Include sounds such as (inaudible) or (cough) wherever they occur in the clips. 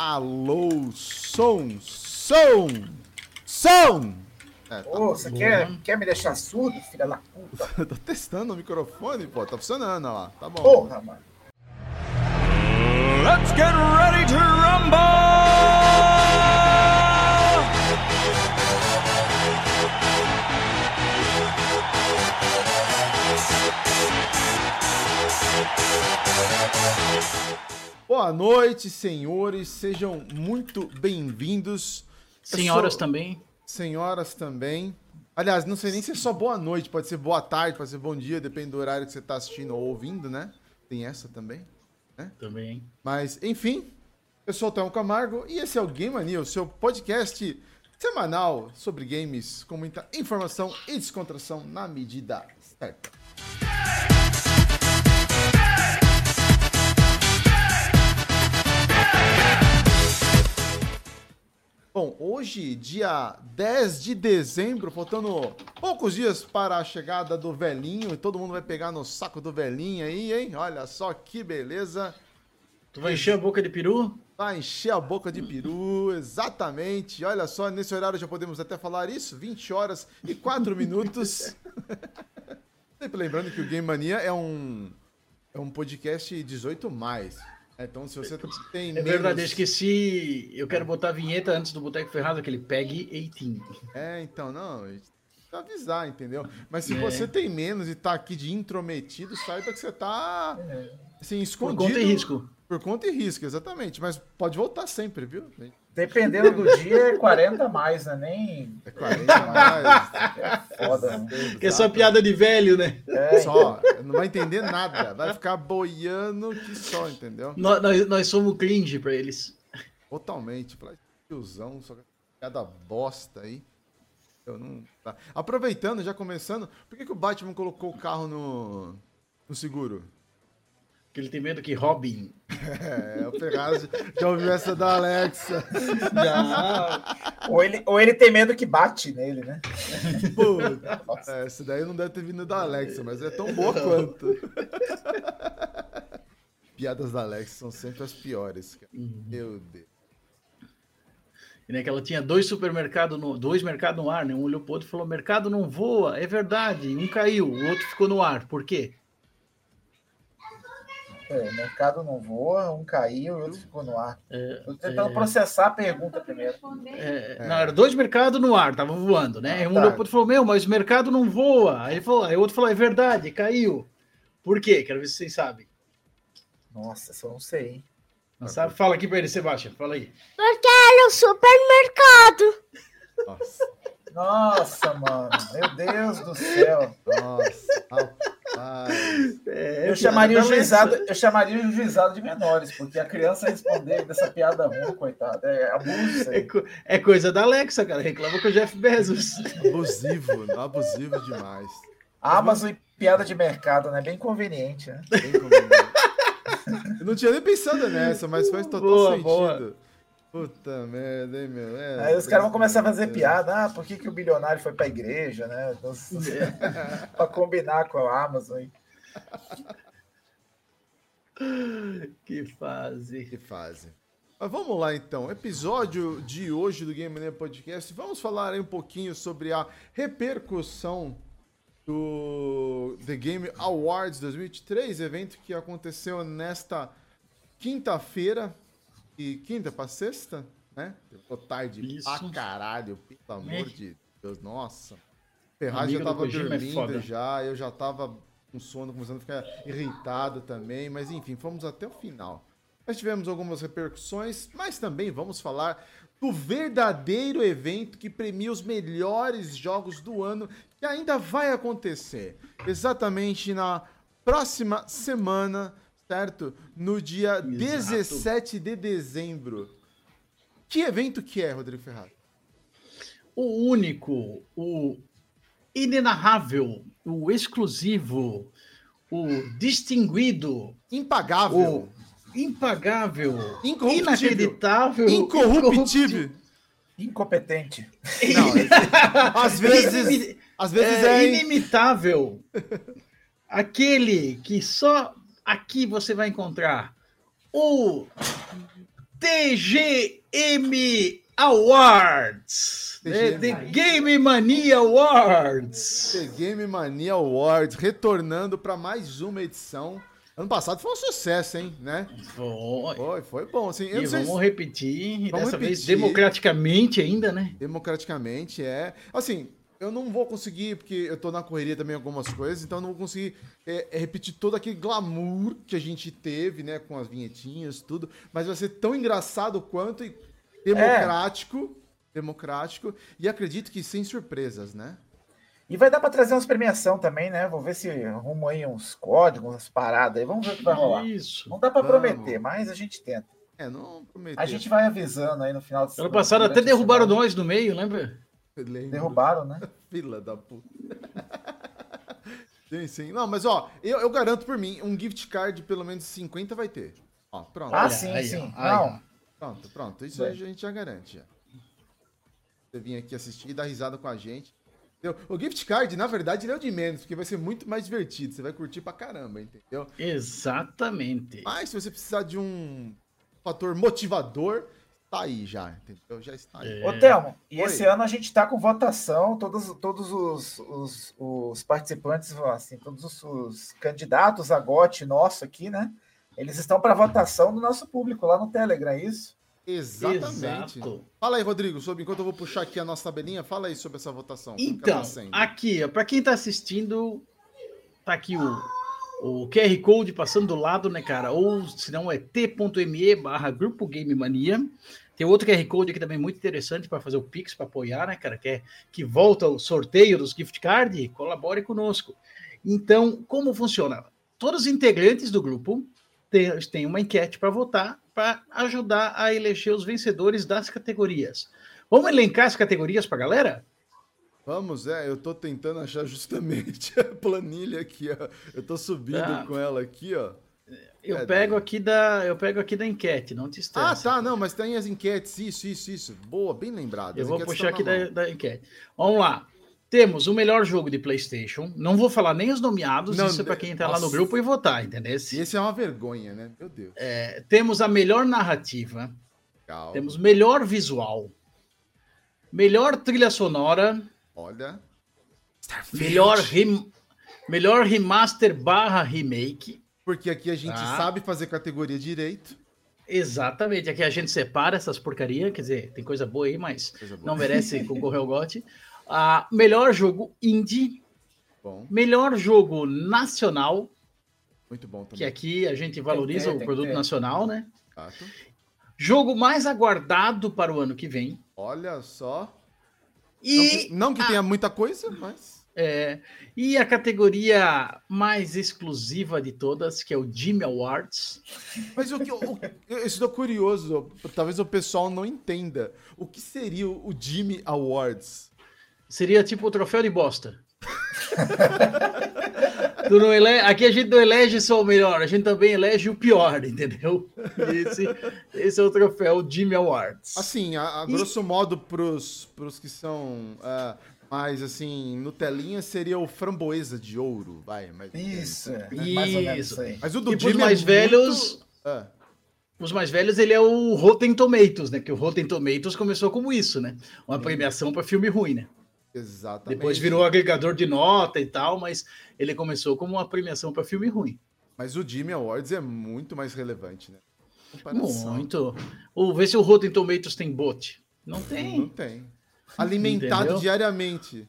Alô, som, som, som! É, tá Ô, você quer, quer me deixar surdo, filha da puta? (laughs) Tô testando o microfone, pô, tá funcionando, ó lá, tá bom. Porra, mano. Let's get ready to rumble! Boa noite, senhores. Sejam muito bem-vindos. Senhoras sou... também. Senhoras também. Aliás, não sei nem se é só boa noite, pode ser boa tarde, pode ser bom dia, depende do horário que você está assistindo ou ouvindo, né? Tem essa também. Né? Também. Mas, enfim, eu sou o Thelmo Camargo e esse é o Game Mania, o seu podcast semanal sobre games com muita informação e descontração na medida certa. Bom, hoje, dia 10 de dezembro, faltando poucos dias para a chegada do velhinho, e todo mundo vai pegar no saco do velhinho aí, hein? Olha só que beleza. Tu vai encher a boca de peru? Vai encher a boca de peru, exatamente. Olha só, nesse horário já podemos até falar isso, 20 horas e 4 minutos. (laughs) Sempre lembrando que o Game Mania é um, é um podcast 18+. Mais. É, então, se você tem. É menos... verdade, eu esqueci. Eu quero botar a vinheta antes do Boteco Ferrado, aquele PEG 18. É, então, não. Avisar, entendeu? Mas se é. você tem menos e tá aqui de intrometido, saiba que você tá assim, escondido. Por conta e risco. Por conta e risco, exatamente. Mas pode voltar sempre, viu? Dependendo do dia, é 40 mais, né? Nem. É 40 mais. É foda, né? Que é só piada de velho, né? É. Só. Não vai entender nada. Vai ficar boiando que só, entendeu? Nós, nós, nós somos cringe pra eles. Totalmente. Pra tiozão, só piada bosta aí. Eu não... Tá. Aproveitando, já começando, por que, que o Batman colocou o carro no, no seguro? Que ele tem medo que Robin. (laughs) É, o Ferraz já ouviu essa da Alexa. Já. Ou ele, ou ele tem medo que bate nele, né? Pô, é, essa daí não deve ter vindo da Alexa, mas é tão boa quanto. Piadas da Alexa são sempre as piores. Cara. Uhum. Meu Deus. E né, que ela tinha dois supermercados, no, dois mercados no ar, né? Um olhou pro outro e falou: mercado não voa, é verdade. Um caiu, o outro ficou no ar. Por quê? É, o mercado não voa, um caiu e o outro ficou no ar. É, Tô tentando é... processar a pergunta primeiro. É, não, era dois mercados no ar, estavam voando, né? Ah, um tá. outro falou, meu, mas o mercado não voa. Aí, falou, aí o outro falou, é verdade, caiu. Por quê? Quero ver se vocês sabem. Nossa, só não sei, hein? Não sabe? Fala aqui para ele, Sebastião, fala aí. Porque era o supermercado. Nossa. Nossa, mano. Meu Deus do céu. Nossa, rapaz. É, eu, chamaria o juizado, eu chamaria o juizado de menores, porque a criança responder dessa piada ruim, coitada. É abuso. É, co é, coisa da Alexa, cara. Reclama com o Jeff Bezos. Abusivo, abusivo demais. Amazon e piada de mercado, né? Bem conveniente, né? Bem conveniente. Eu não tinha nem pensado nessa, mas faz total boa, sentido. Boa. Puta merda, hein, meu? É, Aí os caras vão começar a fazer piada. Ah, por que, que o bilionário foi pra igreja, né? (laughs) Então, pra combinar com a Amazon. Hein? Que fase. Que fase. Mas vamos lá então. Episódio de hoje do Game Mania Podcast. Vamos falar aí um pouquinho sobre a repercussão do The Game Awards 2023, evento que aconteceu nesta quinta-feira e quinta para sexta, né? Ficou tarde Isso. pra caralho, pelo amor é. de Deus, nossa. Ferraz já tava é dormindo é já, eu já tava com sono, começando a ficar irritado também, mas enfim, fomos até o final. Nós tivemos algumas repercussões, mas também vamos falar do verdadeiro evento que premia os melhores jogos do ano, que ainda vai acontecer exatamente na próxima semana certo? No dia Exato. 17 de dezembro. Que evento que é, Rodrigo Ferrari? O único, o inenarrável, o exclusivo, o distinguido, impagável, o impagável, inacreditável, incorruptível, incompetente. Não, às vezes, às vezes é, é inimitável. Aquele que só aqui você vai encontrar o TGM Awards. TGM. The Game Mania Awards. The Game Mania Awards, retornando para mais uma edição. Ano passado foi um sucesso, hein, né? Foi. Foi, foi bom. Assim, e vamos se... repetir, vamos dessa repetir. vez democraticamente ainda, né? Democraticamente, é. Assim, eu não vou conseguir, porque eu tô na correria também algumas coisas, então eu não vou conseguir é, é, repetir todo aquele glamour que a gente teve, né, com as vinhetinhas, tudo, mas vai ser tão engraçado quanto e democrático, é. democrático, e acredito que sem surpresas, né? E vai dar para trazer umas premiação também, né? Vou ver se arrumo aí uns códigos, umas paradas aí. Vamos ver o que vai rolar. Isso. Não dá para prometer, mas a gente tenta. É, não prometer. A gente vai avisando aí no final do Ano passado até derrubaram nós no meio, lembra? Lembro. Derrubaram, né? (laughs) Fila da puta. (laughs) sim, sim. Não, mas ó, eu, eu garanto por mim, um gift card pelo menos 50 vai ter. Ó, pronto. Ah, sim, aí, sim. Aí, Não. Pronto, pronto. Isso aí a gente já garante. Já. Você vir aqui assistir e dar risada com a gente. O gift card, na verdade, ele é o de menos, porque vai ser muito mais divertido. Você vai curtir pra caramba, entendeu? Exatamente. Mas se você precisar de um fator motivador, tá aí já, entendeu? Já está aí. É. Ô, Thelmo, e Oi. esse ano a gente está com votação, todos, todos os, os, os participantes, assim, todos os, os, candidatos a GOT nosso aqui, né? Eles estão para votação do nosso público lá no Telegram, é isso? Exatamente. Exato. Fala aí, Rodrigo, sobre enquanto eu vou puxar aqui a nossa tabelinha, fala aí sobre essa votação. Então, aqui, para quem está assistindo, tá aqui o, o QR Code passando do lado, né, cara? Ou se não é t.me barra Grupo Game Mania. Tem outro QR Code aqui também muito interessante para fazer o Pix, para apoiar, né, cara? Que, é, que volta o sorteio dos gift card, colabore conosco. Então, como funciona? Todos os integrantes do grupo têm uma enquete para votar, para ajudar a eleger os vencedores das categorias. Vamos elencar as categorias para a galera? Vamos, é, eu tô tentando achar justamente (laughs) a planilha aqui, ó. Eu tô subindo tá. com ela aqui, ó. Eu é, pego aqui da, eu pego aqui da enquete, não te estresse. Ah, tá, não, mas tem as enquetes, isso, isso, isso. Boa, bem lembrado. Eu vou puxar aqui da, da, enquete. Vamos lá. Temos o melhor jogo de PlayStation. Não vou falar nem os nomeados, não, isso é para quem entrar lá no grupo e votar, entendeu? Esse é uma vergonha, né? Meu Deus. É, temos a melhor narrativa. Calma. Temos melhor visual. Melhor trilha sonora. Olha. Starfield. Melhor, rem... melhor remaster barra remake. Porque aqui a gente tá. sabe fazer categoria direito. Exatamente. Aqui a gente separa essas porcarias. Quer dizer, tem coisa boa aí, mas boa. não merece concorrer ao GOT. Uh, melhor jogo indie. Bom. Melhor jogo nacional. Muito bom também. Que aqui a gente valoriza ter, o produto nacional, né? Exato. Jogo mais aguardado para o ano que vem. Olha só. E não que, não que a... tenha muita coisa, mas. É, e a categoria mais exclusiva de todas, que é o Jimmy Awards. Mas o que o, eu estou curioso, talvez o pessoal não entenda. O que seria o Jimmy Awards? Seria tipo o troféu de bosta. Tu não ele... Aqui a gente não elege só o melhor, a gente também elege o pior, entendeu? Esse, esse é o troféu Jimmy Awards. Assim, a, a grosso e... modo, pros, pros que são uh, mais assim, Nutelinha seria o framboesa de ouro, vai. Mas, isso, é, mais isso. Mas o do e Jimmy os mais é velhos. Muito... Uh. Os mais velhos, ele é o Rotten Tomatoes, né? Que o Rotten Tomatoes começou como isso, né? Uma premiação para filme ruim, né? Exatamente. Depois virou agregador de nota e tal, mas ele começou como uma premiação para filme ruim. Mas o Jimmy Awards é muito mais relevante, né? Comparação. Muito. Ou vê se o Rotten Tomatoes tem bot. Não tem. Não tem. Alimentado Entendeu? diariamente.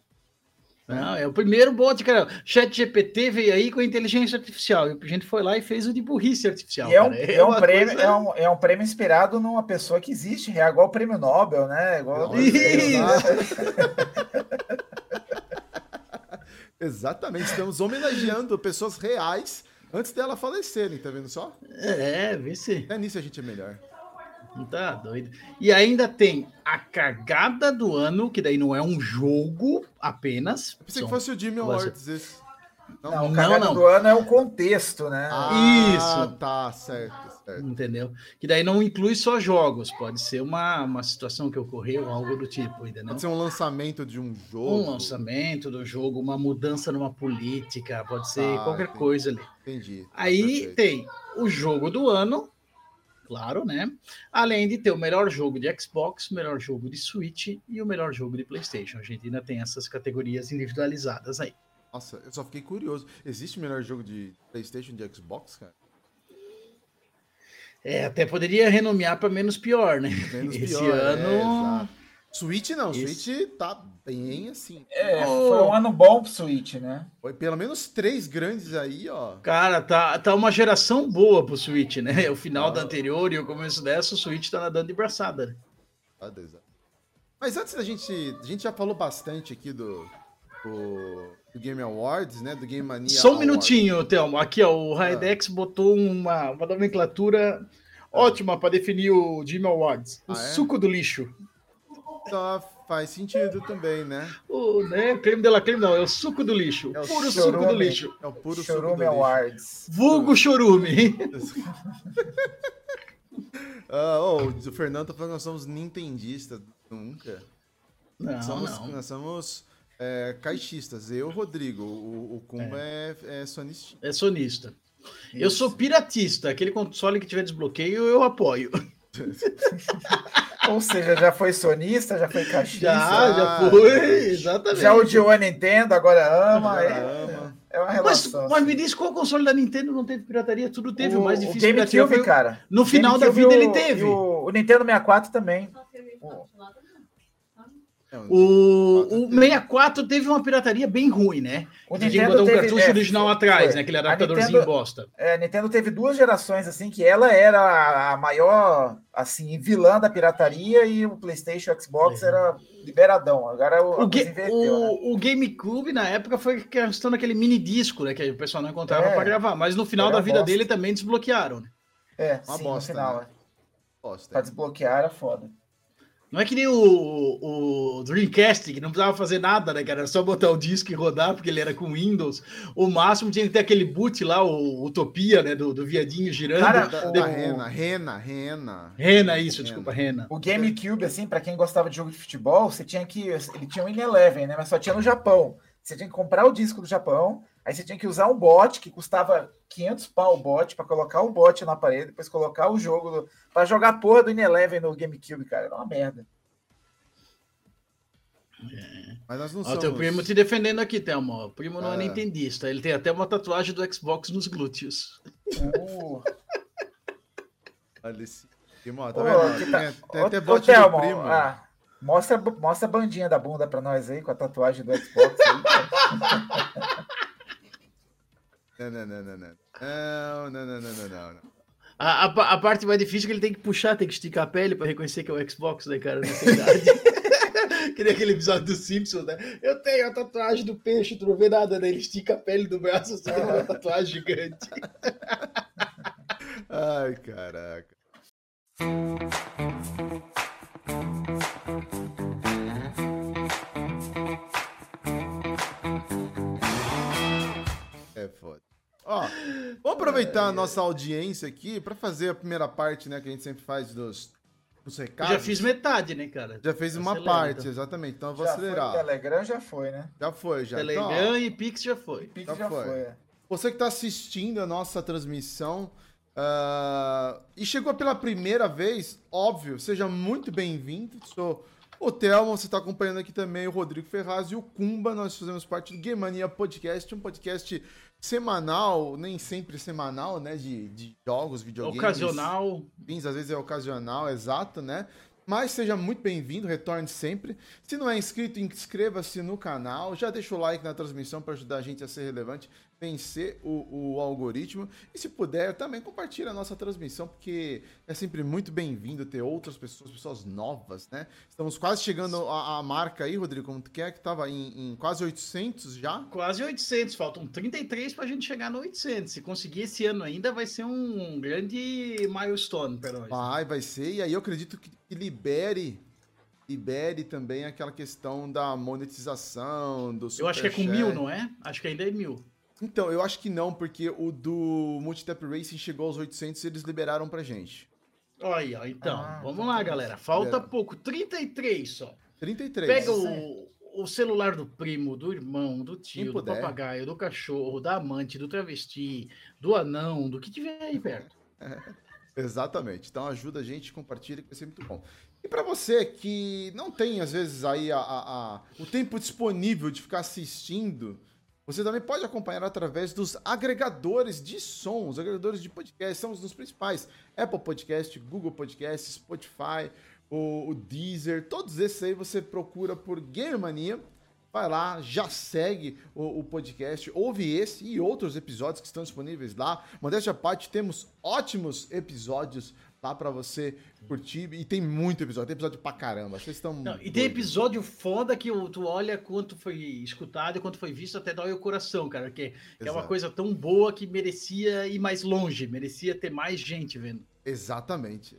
Não, é o primeiro bot, cara. Chat GPT veio aí com a inteligência artificial. E a gente foi lá e fez o de burrice artificial. é um, é, é um prêmio, coisa... é, um, é um prêmio inspirado numa pessoa que existe, é igual o prêmio Nobel, né? Igual (laughs) Exatamente, estamos homenageando pessoas reais antes dela falecerem, tá vendo só? É, vê se. É nisso a gente é melhor. Tá doido. E ainda tem a cagada do ano, que daí não é um jogo apenas. Eu pensei São... que fosse o Jimmy Awards esse. Não, não, cagada não, do ano é o contexto, né? Ah, Isso. Tá, certo, certo. Entendeu? Que daí não inclui só jogos, pode ser uma, uma situação que ocorreu, algo do tipo, entendeu? Pode ser um lançamento de um jogo. Um lançamento do jogo, uma mudança numa política, pode ser ah, qualquer entendi. coisa ali. Entendi. Aí Perfeito. tem o jogo do ano, claro, né? Além de ter o melhor jogo de Xbox, o melhor jogo de Switch e o melhor jogo de PlayStation. A gente ainda tem essas categorias individualizadas aí. Nossa, eu só fiquei curioso. Existe o melhor jogo de PlayStation de Xbox, cara? É, até poderia renomear para menos pior, né? Menos Esse pior, ano. É, Switch não, Esse... Switch tá bem assim. É, foi um ano bom pro Switch, né? Foi pelo menos três grandes aí, ó. Cara, tá, tá uma geração boa pro Switch, né? (laughs) O final ah. da anterior e o começo dessa, o Switch tá nadando de braçada. Né? Ah, Mas antes da gente. A gente já falou bastante aqui do, do, do Game Awards, né? Do Game Mania. Só um Awards. minutinho, Thelmo. Aqui, ó, o Raidex ah. botou uma, uma nomenclatura ótima para definir o Game Awards. O ah, é? suco do lixo. Tá, faz sentido também, né? O né, creme de la creme não, é o suco do lixo. É o puro chorume. suco do lixo. É o puro chorume suco do Awards. lixo. Vulgo chorume. (laughs) ah, oh, o Fernando tá falando que nós somos nintendistas. Nunca. Não, somos, não. Nós somos é, caixistas. Eu, Rodrigo. O, o Kumba é. É, é sonista. É sonista. Isso. Eu sou piratista. Aquele console que tiver desbloqueio, eu apoio. (laughs) Ou seja, já foi sonista, já foi caixista. Já, já foi, exatamente. Já odiou a Nintendo, agora ama. Agora é, ama. é uma relação. Mas, mas, me diz qual console da Nintendo não teve pirataria? Tudo teve, o, mais difícil. O GameCube, cara. No final da vida ele teve. O, o, Nintendo 64 também. O, é, o, o 64 teve uma pirataria bem ruim, né? O Nintendo botou um cartucho é, original foi, atrás, foi. né? Aquele adaptadorzinho Nintendo, bosta. É, a Nintendo teve duas gerações, assim, que ela era a maior, assim, vilã da pirataria e o PlayStation e o Xbox é. era liberadão. Agora o, o, inverteu, o, né? o GameCube, na época, foi questão daquele mini disco, né? Que o pessoal não encontrava é, para gravar. Mas no final da vida bosta. dele também desbloquearam, né? É, uma sim, bosta, no final. Né? Bosta, pra desbloquear era foda. Não é que nem o, o Dreamcast, que não precisava fazer nada, né, cara? Era só botar o disco e rodar, porque ele era com Windows. O máximo tinha que ter aquele boot lá, o Utopia, né? Do, do viadinho girando. Cara, da, da Rena, Rena, Rena. Rena, isso, Rena. desculpa, Rena. O GameCube, assim, para quem gostava de jogo de futebol, você tinha que. Ele tinha um In-Eleven, né? Mas só tinha no Japão. Você tinha que comprar o disco do Japão, aí você tinha que usar um bot que custava 500 pau o bot para colocar o bot na parede, depois colocar o jogo para jogar a porra do In-Eleven no GameCube, cara. Era uma merda. É. Mas nós não Ó, somos... teu primo te defendendo aqui, Thelma. O primo não é. é nintendista. Ele tem até uma tatuagem do Xbox nos glúteos. Uh. (laughs) Olha esse. Primo, tá vendo? Tá... Tem, até bot do primo. Ah. Mostra, mostra a bandinha da bunda pra nós aí, com a tatuagem do Xbox. (laughs) não, não, não, não, não. Não, não, não, não, não, não. A, a, a, parte mais difícil é que ele tem que puxar, tem que esticar a pele para reconhecer que é o Xbox, né, cara? (laughs) que nem aquele episódio do Simpsons, né? Eu tenho a tatuagem do peixe, tu não vê nada, né? Ele estica a pele do braço, assim, uma tatuagem gigante. (laughs) Ai, caraca. Ó, vamos aproveitar a nossa audiência aqui para fazer a primeira parte, né, que a gente sempre faz dos, dos recados. Eu já fiz metade, né, cara? Já fez uma Acelera, parte, então. exatamente. Então eu vou já acelerar. Foi, Telegram já foi, né? Já foi, já. Telegram então, e Pix já foi. Pix já, já foi. foi é. Você que está assistindo a nossa transmissão uh, e chegou pela primeira vez, óbvio, seja muito bem-vindo. Sou o Thelma, você está acompanhando aqui também o Rodrigo Ferraz e o Kumba. Nós fazemos parte do Game Mania Podcast, um podcast semanal, nem sempre semanal, né? De, de jogos, videogames. Ocasional. Fins, às vezes é ocasional, exato, né? Mas seja muito bem-vindo, retorne sempre. Se não é inscrito, inscreva-se no canal. Já deixa o like na transmissão para ajudar a gente a ser relevante vencer o, o, algoritmo. E se puder, também compartilhe a nossa transmissão, porque é sempre muito bem-vindo ter outras pessoas, pessoas novas, né? Estamos quase chegando à, marca aí, Rodrigo, como tu quer, que estava em, em, quase 800 já? Quase 800, faltam 33 para a gente chegar no 800. Se conseguir esse ano ainda, vai ser um grande milestone para nós. Vai, vai ser, e aí eu acredito que, que libere libere também aquela questão da monetização, do Eu acho que é com mil, não é? Acho que ainda é mil. Então, eu acho que não, porque o do Multitap Racing chegou aos 800 e eles liberaram pra gente. Olha, então, ah, vamos lá, galera. Falta liberaram. pouco, 33 só. 33. Pega o, o celular do primo, do irmão, do tio, do papagaio, do cachorro, da amante, do travesti, do anão, do que tiver aí perto. (laughs) Exatamente. Então ajuda a gente, compartilha, que vai ser muito bom. E para você que não tem, às vezes, aí a, a, a, o tempo disponível de ficar assistindo, você também pode acompanhar através dos agregadores de som, os agregadores de podcast, são os principais. Apple Podcast, Google Podcast, Spotify, o, o Deezer, todos esses aí você procura por Game Vai lá, já segue o, o, podcast, ouve esse e outros episódios que estão disponíveis lá. Modéstia à parte, temos ótimos episódios lá para você curtir. E tem muito episódio, tem episódio pra caramba. Vocês estão. Não, e tem episódio foda que tu olha quanto foi escutado e quanto foi visto, até dói o coração, cara. Que, que é uma coisa tão boa que merecia ir mais longe, merecia ter mais gente vendo. Exatamente.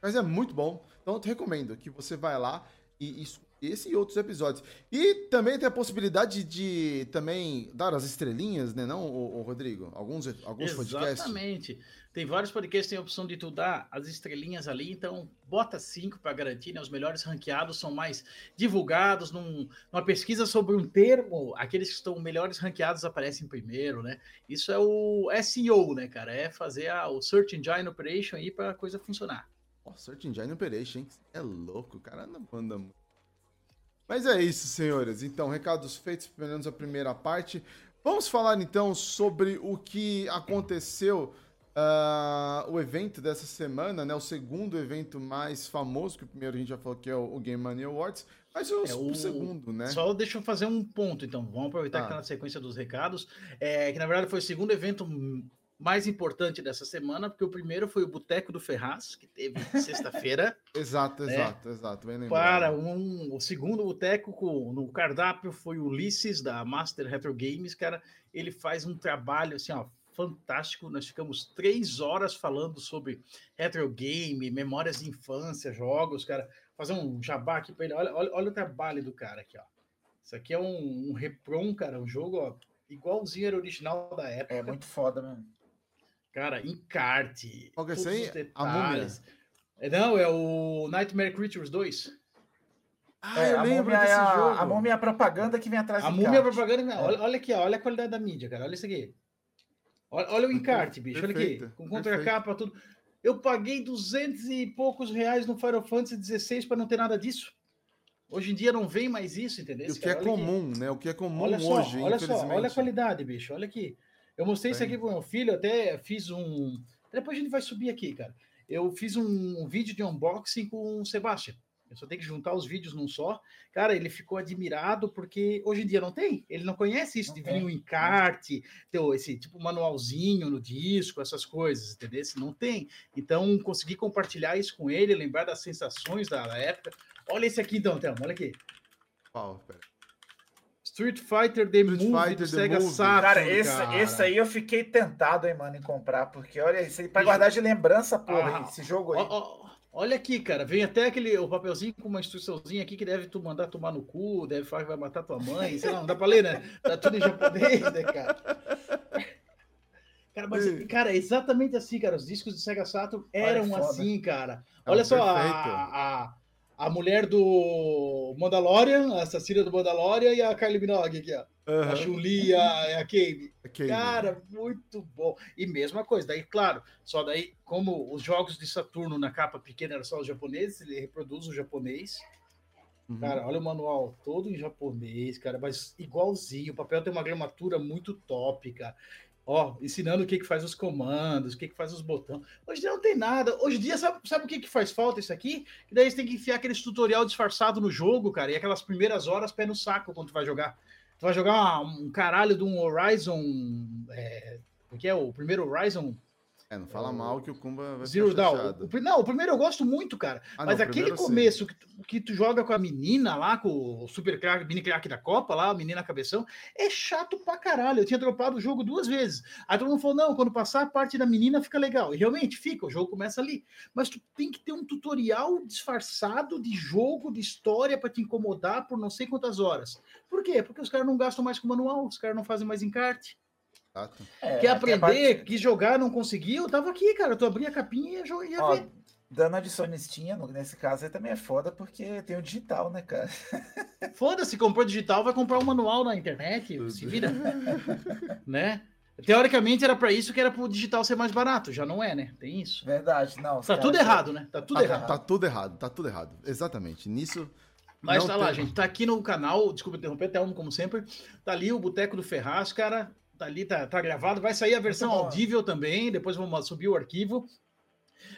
Mas é muito bom. Então eu te recomendo que você vai lá e, e esse e outros episódios. E também tem a possibilidade de também dar as estrelinhas, né, não, o, Rodrigo? Alguns, alguns podcasts. Exatamente. Tem vários podcasts que tem a opção de tu dar as estrelinhas ali, então bota cinco para garantir, né? Os melhores ranqueados são mais divulgados num, numa pesquisa sobre um termo, aqueles que estão melhores ranqueados aparecem primeiro, né? Isso é o SEO, né, cara? É fazer a, o Search Engine Operation aí para a coisa funcionar. Oh, Search Engine Operation, hein? É louco, o cara não manda muito. Mas é isso, senhores. Então, recados feitos, pelo menos a primeira parte. Vamos falar então sobre o que aconteceu, uh, o evento dessa semana, né? O segundo evento mais famoso, que o primeiro a gente já falou que é o Game Money Awards, mas o, é, o, o, segundo, né? Só deixa eu fazer um ponto, então. Vamos aproveitar ah. que tá na sequência dos recados. É, que na verdade foi o segundo evento mais importante dessa semana, porque o primeiro foi o Boteco do Ferraz, que teve (laughs) sexta-feira. exato, né? exato, exato. Bem Para um, o segundo boteco no cardápio foi o Ulisses, da Master Retro Games, cara. Ele faz um trabalho assim, ó, fantástico. Nós ficamos três horas falando sobre retro game, memórias de infância, jogos, cara. Fazer um jabá aqui para ele. Olha, olha, olha, o trabalho do cara aqui, ó. Isso aqui é um, um repron, cara, um jogo ó, igualzinho era original da época. É muito foda, mano. Cara, encarte. Qual que é esse A múmia? É, não, é o Nightmare Creatures 2. Ah, é, eu lembro desse a, jogo. A múmia é a propaganda que vem atrás do A múmia é a propaganda. É. Olha, olha, aqui, olha a qualidade da mídia, cara. Olha isso aqui. Olha, olha o encarte, bicho. Perfeito, olha aqui. Com contracapa, tudo. Eu paguei duzentos e poucos reais no Final Fantasy XVI para não ter nada disso. Hoje em dia não vem mais isso, entendeu? O que é comum, aqui. né? O que é comum olha só, hoje, olha Só, olha a qualidade, bicho. Olha aqui. Eu mostrei isso aqui pro meu filho, até fiz um. Depois a gente vai subir aqui, cara. Eu fiz um, um vídeo de unboxing com o Sebastião. Eu só tenho que juntar os vídeos num só. Cara, ele ficou admirado porque hoje em dia não tem. Ele não conhece isso não de vir um encarte, ter esse tipo manualzinho no disco, essas coisas, entendeu? Não tem. Então, consegui compartilhar isso com ele, lembrar das sensações da, época. Olha esse aqui então, Thelma, olha aqui. Qual? Pera. Street Fighter The Street Movie Fighter, do Sega Saturn. Cara, esse, cara. esse aí eu fiquei tentado, hein, mano, em comprar, porque olha, isso aí pra guardar de lembrança, porra, ah, esse jogo aí. Ó, ó, olha aqui, cara, vem até aquele o papelzinho com uma instruçãozinha aqui que deve tu mandar tomar no cu, deve falar que vai matar tua mãe, sei lá, não dá pra ler, né? Tá tudo em japonês, né, cara? Cara, mas, cara, é exatamente assim, cara. Os discos do Sega Saturn eram assim, cara. É olha só, a, a, a mulher do Mandalorian, a assassina do Mandalorian e a Kylie Minogue aqui, ó. Uhum. A Chun-Li e a, a Kame. Cara, muito bom. E mesma coisa, daí, claro, só daí, como os jogos de Saturno na capa pequena eram só os japoneses, ele reproduz o japonês. Uhum. Cara, olha o manual todo em japonês, cara, mas igualzinho. O papel tem uma gramatura muito cara. Ó, ensinando o que, que faz os comandos, o que, que faz os botões. Hoje em dia não tem nada. Hoje em dia, sabe, sabe o que, que faz falta isso aqui? Que daí você tem que enfiar aqueles tutorial disfarçado no jogo, cara, e aquelas primeiras horas pé no saco quando tu vai jogar. Tu vai jogar um caralho de um Horizon. É, o que é o primeiro Horizon é, não fala mal que o Kumba vai Zero Dawn. Não, o primeiro eu gosto muito, cara. Ah, mas não, aquele começo que tu, que tu, joga com a menina lá, com o super crack, mini crack da Copa lá, a menina cabeção, é chato pra caralho. Eu tinha dropado o jogo duas vezes. Aí todo mundo falou: não, quando passar a parte da menina fica legal. E realmente fica, o jogo começa ali. Mas tu tem que ter um tutorial disfarçado de jogo, de história para te incomodar por não sei quantas horas. Por quê? Porque os caras não gastam mais com manual, os caras não fazem mais encarte. É, Quer aprender, parte... quis jogar, não conseguiu? Tava aqui, cara. Tu abria a capinha e ia Ó, ver. Dando adicionistinha, nesse caso aí também é foda, porque tem o digital, né, cara? (laughs) Foda-se, comprou digital, vai comprar um manual na internet, se vira. (laughs) né? Teoricamente era para isso que era para o digital ser mais barato, já não é, né? Tem isso. Verdade, não. Tá tudo errado, né? Tá tudo tá, errado. Tá tudo errado, tá tudo errado. Exatamente. Nisso. Mas tá tem... lá, gente. Tá aqui no canal, desculpa interromper, até um como sempre. Tá ali o Boteco do Ferraz, cara. Tá ali, tá, tá gravado. Vai sair a versão audível também. Depois vamos subir o arquivo.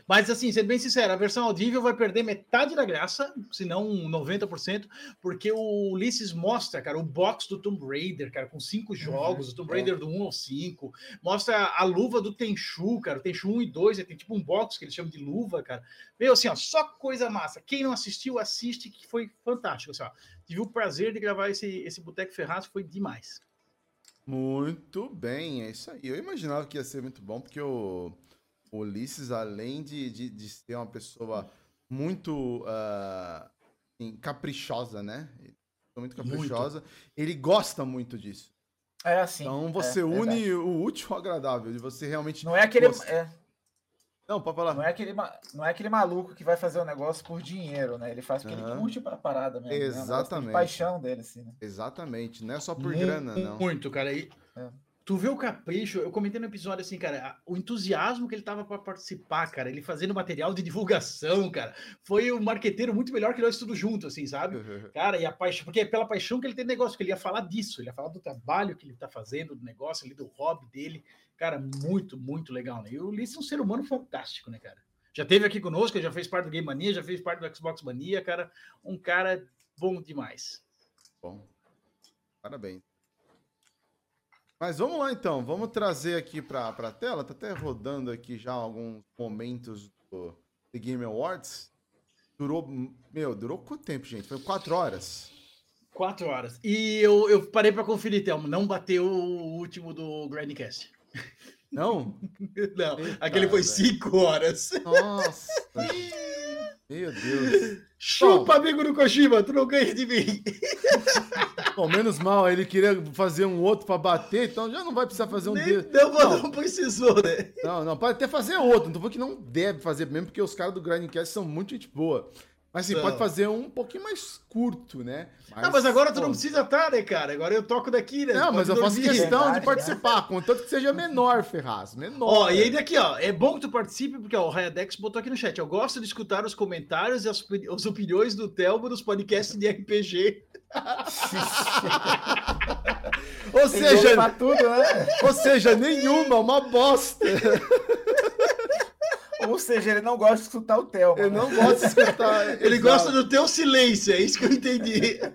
Mas, assim, sendo bem sincero, a versão audível vai perder metade da graça, se não 90%, porque o Ulisses mostra, cara, o box do Tomb Raider, cara, com cinco uhum. jogos, uhum, o Tomb Raider é. do 1 ao 5, mostra a luva do Tenchu, cara, o Tenchu 1 e 2, tem tipo um box que eles chamam de luva, cara. Meu, assim, ó, só coisa massa. Quem não assistiu, assiste, que foi fantástico, assim, ó. Tive o prazer de gravar esse, esse Boteco Ferraz, foi demais. Muito bem, é isso aí. Eu imaginava que ia ser muito bom, porque o... Ulisses, além de, de, de ser uma pessoa muito uh, assim, caprichosa, né? Muito caprichosa, muito. ele gosta muito disso. É assim. Então você é, une é o útil ao agradável, de você realmente. Não é aquele. É... Não, pode falar. Não é, aquele, não é aquele maluco que vai fazer o um negócio por dinheiro, né? Ele faz porque uhum. ele curte pra parada mesmo. Exatamente. Né? paixão dele, assim, né? Exatamente. Não é só por muito, grana, não. Muito, cara. E... É. Tu vê o capricho, eu comentei no episódio assim, cara, o entusiasmo que ele tava para participar, cara, ele fazendo material de divulgação, cara, foi um marqueteiro muito melhor que nós tudo junto, assim, sabe? Uhum. Cara, e a paixão, porque é pela paixão que ele tem negócio, que ele ia falar disso, ele ia falar do trabalho que ele tá fazendo, do negócio ali, do hobby dele, cara, muito, muito legal, né? E o Ulisses é um ser humano fantástico, né, cara? Já teve aqui conosco, já fez parte do Game Mania, já fez parte do Xbox Mania, cara, um cara bom demais. Bom, parabéns. Mas vamos lá então, vamos trazer aqui para a tela. Tá até rodando aqui já alguns momentos do The Game Awards. Durou, meu, durou quanto tempo, gente? Foi quatro horas. Quatro horas. E eu, eu parei para conferir, Thelmo. Não bateu o último do Grandcast. (laughs) Não? (laughs) Não, Eita, aquele foi cinco horas. Nossa. (laughs) Meu Deus. Chupa, Bom, amigo do Kojima, tu não ganha de mim. Bom, menos mal, ele queria fazer um outro pra bater, então já não vai precisar fazer um dele. Não, não, não precisou, né? Não, não, pode até fazer outro. Não tô falando que não deve fazer mesmo, porque os caras do Grindcast são muito gente boa. Mas assim, pode fazer um pouquinho mais curto, né? Mas, não, mas agora pô... tu não precisa estar, né, cara? Agora eu toco daqui, né? Não, mas eu faço questão de participar, contanto que seja menor, Ferraz. Menor. Ó, e ainda aqui, ó, é bom que tu participe, porque ó, o Rayadex botou aqui no chat. Eu gosto de escutar os comentários e as, as opiniões do Telmo nos podcasts de RPG. (laughs) ou seja, tudo, né? ou seja, nenhuma, uma bosta. (laughs) Ou seja, ele não gosta de escutar o Theo. Ele não gosta de escutar. (laughs) ele gosta do teu silêncio, é isso que eu entendi. (laughs)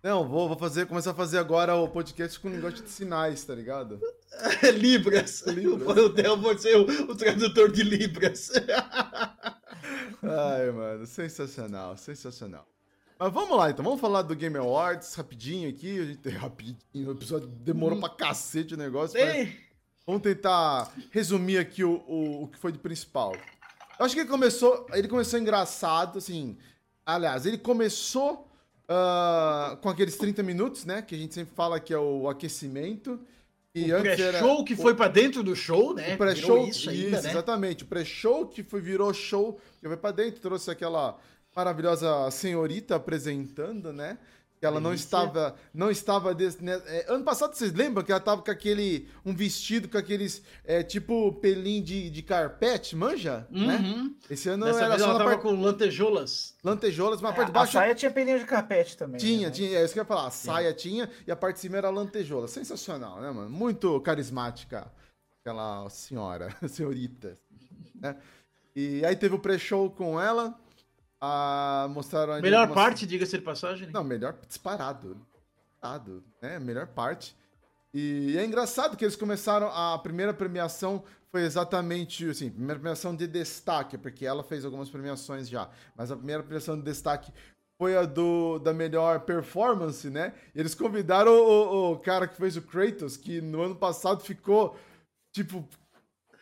Não, vou, vou fazer, começar a fazer agora o podcast com linguagem de sinais, tá ligado? Libras. Libras. (laughs) O Theo pode ser o, o tradutor de Libras. Ai, mano, sensacional, sensacional. Mas vamos lá, então. Vamos falar do Game Awards rapidinho aqui. A gente, rapidinho, o episódio demorou hum. pra cacete o negócio. Mas... Vamos tentar resumir aqui o, o, o que foi de principal. Eu acho que ele começou. Ele começou engraçado, assim. Aliás, ele começou uh, com aqueles 30 minutos, né? Que a gente sempre fala que é o aquecimento. E o pré-show que foi para dentro do show, né? O pré-show, isso, ainda, né? exatamente. O pré-show que foi, virou show, que foi para dentro, trouxe aquela maravilhosa senhorita apresentando, né? Que ela não estava. Não estava. Des, né, é, ano passado, vocês lembram que ela estava com aquele. Um vestido com aqueles. É, tipo pelinho de, de carpete, manja? Né? Uhum. Né? Esse ano Dessa era só. Ela tava com lantejoulas. Lantejoulas, mas a parte de baixo. A saia tinha pelinho de carpete também. Tinha, né? tinha. É isso que eu ia falar. A saia tinha e a parte de cima era lantejola. Sensacional, né, mano? Muito carismática. Aquela senhora, (laughs) senhorita. Né? E aí teve o pré-show com ela a mostraram Melhor algumas... parte, diga-se de passagem. Não, melhor disparado. Disparado, né? Melhor parte. E é engraçado que eles começaram. A primeira premiação foi exatamente assim: primeira premiação de destaque, porque ela fez algumas premiações já. Mas a primeira premiação de destaque foi a do, da melhor performance, né? E eles convidaram o, o cara que fez o Kratos, que no ano passado ficou, tipo,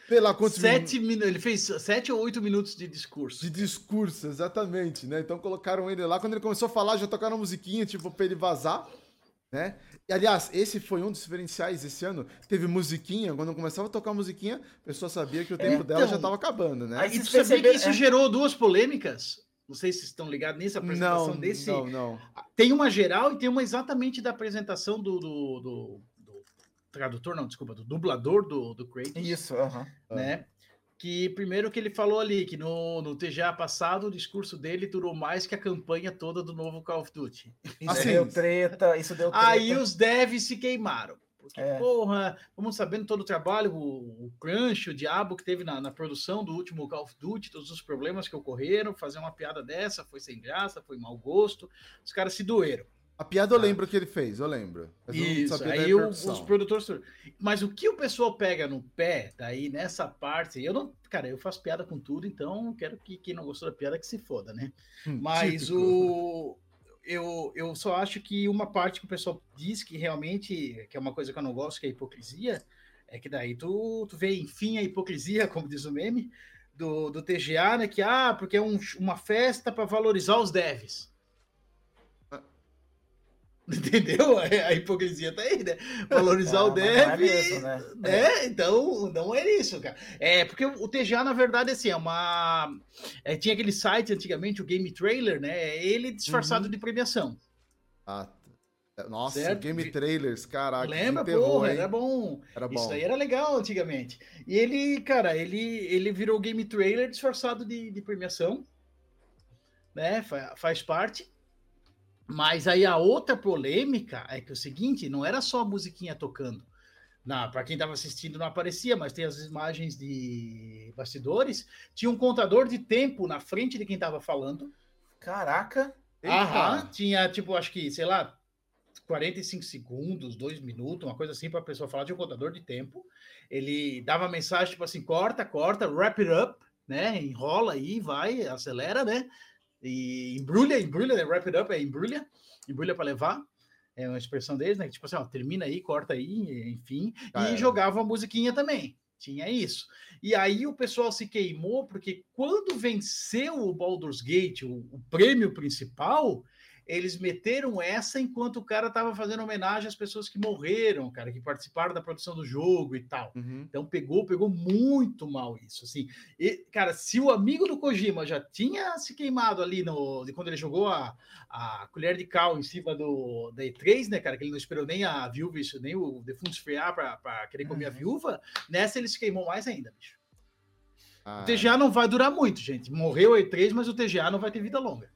sei lá quantos sete minutos. Ele fez sete ou oito minutos de discurso. De discurso, exatamente, né? Então colocaram ele lá. Quando ele começou a falar, já tocaram a musiquinha, tipo, pra ele vazar, né? E, aliás, esse foi um dos diferenciais esse ano. Teve musiquinha, quando começava a tocar a musiquinha, a pessoa sabia que o tempo é, dela já estava então, acabando, né? Aí você sabia que isso é... gerou duas polêmicas? Não sei se estão ligados nessa apresentação não, desse. Não, não. Tem uma geral e tem uma exatamente da apresentação do, do, do tradutor, não, desculpa, do dublador do, do Kratos. Isso, aham. Uh -huh. Né? Que primeiro que ele falou ali, que no, no TGA passado o discurso dele durou mais que a campanha toda do novo Call of Duty. Isso assim, deu treta, isso deu treta. Aí os devs se queimaram. Porque, é. porra, vamos sabendo todo o trabalho, o, o crunch, o diabo que teve na, na, produção do último Call of Duty, todos os problemas que ocorreram, fazer uma piada dessa foi sem graça, foi mau gosto, os caras se doeram. A piada eu lembro que ele fez, eu lembro. Isso, aí o, os produtores. Mas o que o pessoal pega no pé, daí nessa parte, eu não. Cara, eu faço piada com tudo, então quero que quem não gostou da piada que se foda, né? Hum, Mas o. Eu, eu só acho que uma parte que o pessoal diz que realmente, que é uma coisa que eu não gosto, que é a hipocrisia, é que daí tu, tu vê, enfim, a hipocrisia, (laughs) como diz o meme, do, do TGA, né? Que, ah, porque é um, uma festa para valorizar os devs. (laughs) Entendeu? A hipocrisia tá aí, né? Valorizar é, o dev. É né? né? Então, não é isso, cara. É, porque o TGA, na verdade, assim, é uma. É, tinha aquele site antigamente, o Game Trailer, né? É ele disfarçado uhum. de premiação. Ah, nossa, certo? Game Trailers, caraca. Lembra, porra, era bom. Era bom. Isso aí era legal antigamente. E ele, cara, ele, ele virou Game Trailer disfarçado de, de premiação. Né? Faz parte. Mas aí a outra polêmica é que é o seguinte, não era só a musiquinha tocando. Para quem estava assistindo não aparecia, mas tem as imagens de bastidores. Tinha um contador de tempo na frente de quem estava falando. Caraca! Aham, tinha tipo, acho que, sei lá, 45 segundos, 2 minutos, uma coisa assim para a pessoa falar de um contador de tempo. Ele dava mensagem tipo assim, corta, corta, wrap it up, né? Enrola aí, vai, acelera, né? E embrulha, embrulha, né? wrap it up é embrulha, embrulha para levar. É uma expressão deles, né? Tipo assim, ó, termina aí, corta aí, enfim. Ah, e é. jogava a musiquinha também. Tinha isso. E aí o pessoal se queimou, porque quando venceu o Baldur's Gate, o, o prêmio principal, eles meteram essa enquanto o cara estava fazendo homenagem às pessoas que morreram, cara, que participaram da produção do jogo e tal. Uhum. Então pegou, pegou muito mal isso, assim. E, cara, se o amigo do Kojima já tinha se queimado ali no de quando ele jogou a, a colher de cal em cima do da E3, né, cara, que ele não esperou nem a viúva, isso, nem o defunto esfriar para querer comer uhum. a viúva, nessa ele se queimou mais ainda, bicho. Ah. O TGA não vai durar muito, gente. Morreu a E3, mas o TGA não vai ter vida longa.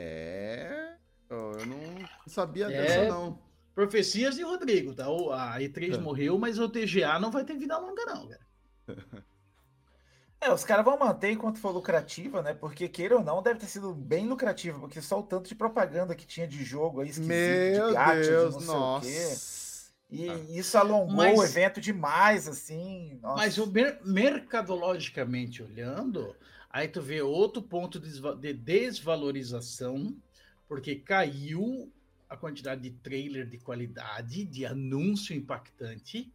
É. Eu não sabia é... dessa, não. Profecias de Rodrigo, tá? A E3 é. morreu, mas o TGA não vai ter vida longa, não, cara. (laughs) É, os caras vão manter enquanto for lucrativa, né? Porque, queira ou não, deve ter sido bem lucrativa, porque só o tanto de propaganda que tinha de jogo aí, Meu de gatos, Deus, nossa. E ah. isso alongou mas, o evento demais, assim. Nossa. Mas o mer mercadologicamente olhando, Aí tu vê outro ponto de desvalorização, porque caiu a quantidade de trailer de qualidade, de anúncio impactante,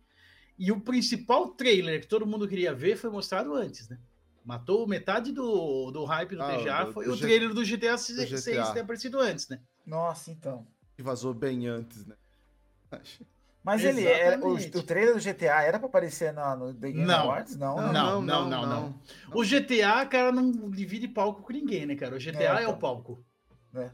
e o principal trailer que todo mundo queria ver foi mostrado antes, né? Matou metade do, do hype do ah, TGA, do, foi do o trailer do GTA 6 ter aparecido antes, né? Nossa, então. Que vazou bem antes, né? Mas ele é, o, o trailer do GTA era para aparecer na, no The Game não. Awards? Não não não, não não não, O GTA, cara, não divide palco com ninguém, né, cara? O GTA é, então. é o palco. É.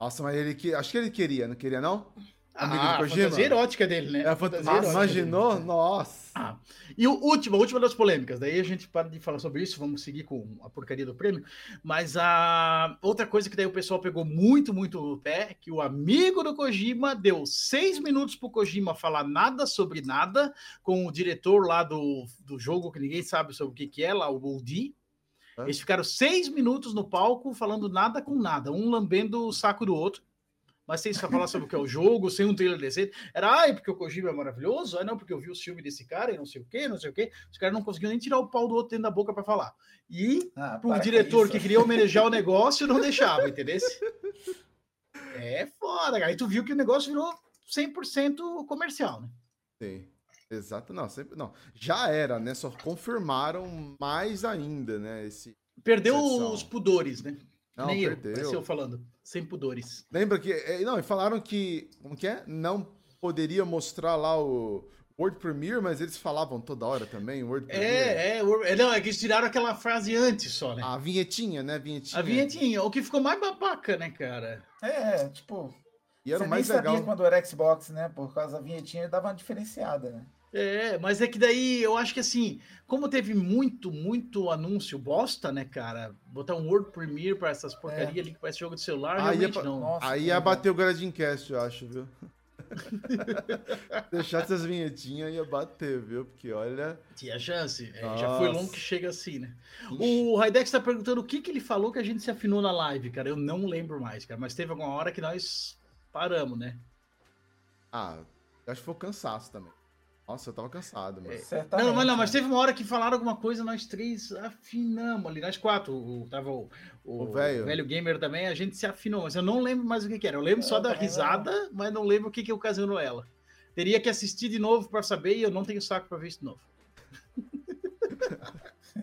Nossa, mas ele que acho que ele queria, não queria não? Amigo ah, a fantasia erótica dele, né? É a fantasia Nossa, imaginou? Dele. Nossa. Ah. E o último, a última das polêmicas, daí a gente para de falar sobre isso, vamos seguir com a porcaria do prêmio. Mas a outra coisa que daí o pessoal pegou muito, muito no pé, que o amigo do Kojima deu seis minutos pro Kojima falar nada sobre nada, com o diretor lá do, do jogo, que ninguém sabe sobre o que, que é, lá, o Goldie. Eles ficaram seis minutos no palco falando nada com nada, um lambendo o saco do outro mas sem falar sobre o que é o jogo, sem um trailer decente. Era, ai, porque o Kojima é maravilhoso, ai, não, porque eu vi o filme desse cara e não sei o quê, não sei o quê. Os caras não conseguiam nem tirar o pau do outro dentro da boca para falar. E ah, o diretor que queria homenagear o negócio não deixava, (laughs) entendeu? É foda, cara. E tu viu que o negócio virou 100% comercial, né? Sim. Exato, não, sempre não. Já era, né? Só confirmaram mais ainda, né? Esse perdeu os pudores, né? Não, Nem perdeu. eu, falando, sem pudores. Lembra que. É, não, e falaram que. Como que é? Não poderia mostrar lá o Word Premiere, mas eles falavam toda hora também, Word Premiere. É, é, é, não, é que eles tiraram aquela frase antes só, né? A vinhetinha, né? Vinhetinha. A vinhetinha, o que ficou mais babaca, né, cara? É, tipo. E era Você mais nem legal. sabia quando era Xbox, né? Por causa da vinhetinha dava uma diferenciada, né? É, mas é que daí eu acho que assim, como teve muito, muito anúncio bosta, né, cara? Botar um World Premiere pra essas porcaria ali que parece jogo de celular, ia realmente pra- não. Nossa, Aí ia legal. bater o Gradcast, eu acho, viu? (laughs) Deixar essas vinhetinhas ia bater, viu? Porque olha. Tinha chance. É, já foi longo que chega assim, né? O Raidex tá perguntando o que que ele falou que a gente se afinou na live, cara. Eu não lembro mais, cara. Mas teve alguma hora que nós paramos, né? Ah, acho que foi o cansaço também. Nossa, eu tava cansado, mano. Certamente, Não, mas não, mas né? teve uma hora que falaram alguma coisa, nós três afinamos ali, nós quatro. O, tava o, o, O velho. gamer também, a gente se afinou, mas eu não lembro mais o que, que era. Eu lembro só Eu da risada, mas não lembro o que, que ocasionou ela. Teria que assistir de novo pra saber e eu não tenho saco pra ver isso de novo.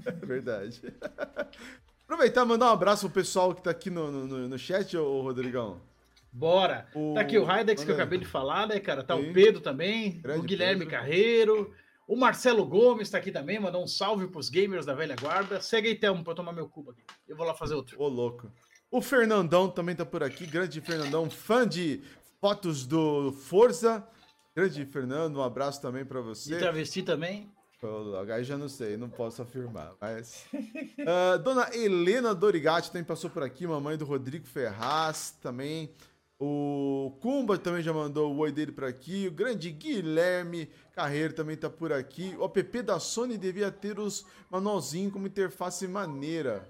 É (laughs) verdade. (laughs) Aproveitar e mandar um abraço pro pessoal que tá aqui no, no, no chat, ô Rodrigão. Bora! O- Tá aqui o Raidex que eu acabei de falar, né, cara? Tá Sim. o Pedro também, Grande o Guilherme Pedro. Carreiro, o Marcelo Gomes tá aqui também, mandou um salve pros gamers da velha guarda. Segue aí, Thelmo, pra eu tomar meu cubo aqui. Eu vou lá fazer outro. Ô, louco. O Fernandão também tá por aqui. Grande Fernandão, fã de fotos do Forza. Grande Fernando, um abraço também pra De você. travesti também. Aí já não sei, não posso afirmar, mas. (laughs) Ah, Dona Helena Dorigatti também passou por aqui, mamãe do Rodrigo Ferraz também. O Kumba também já mandou o oi dele por aqui. O grande Guilherme Carreiro também tá por aqui. O app da Sony devia ter os manualzinhos como interface maneira.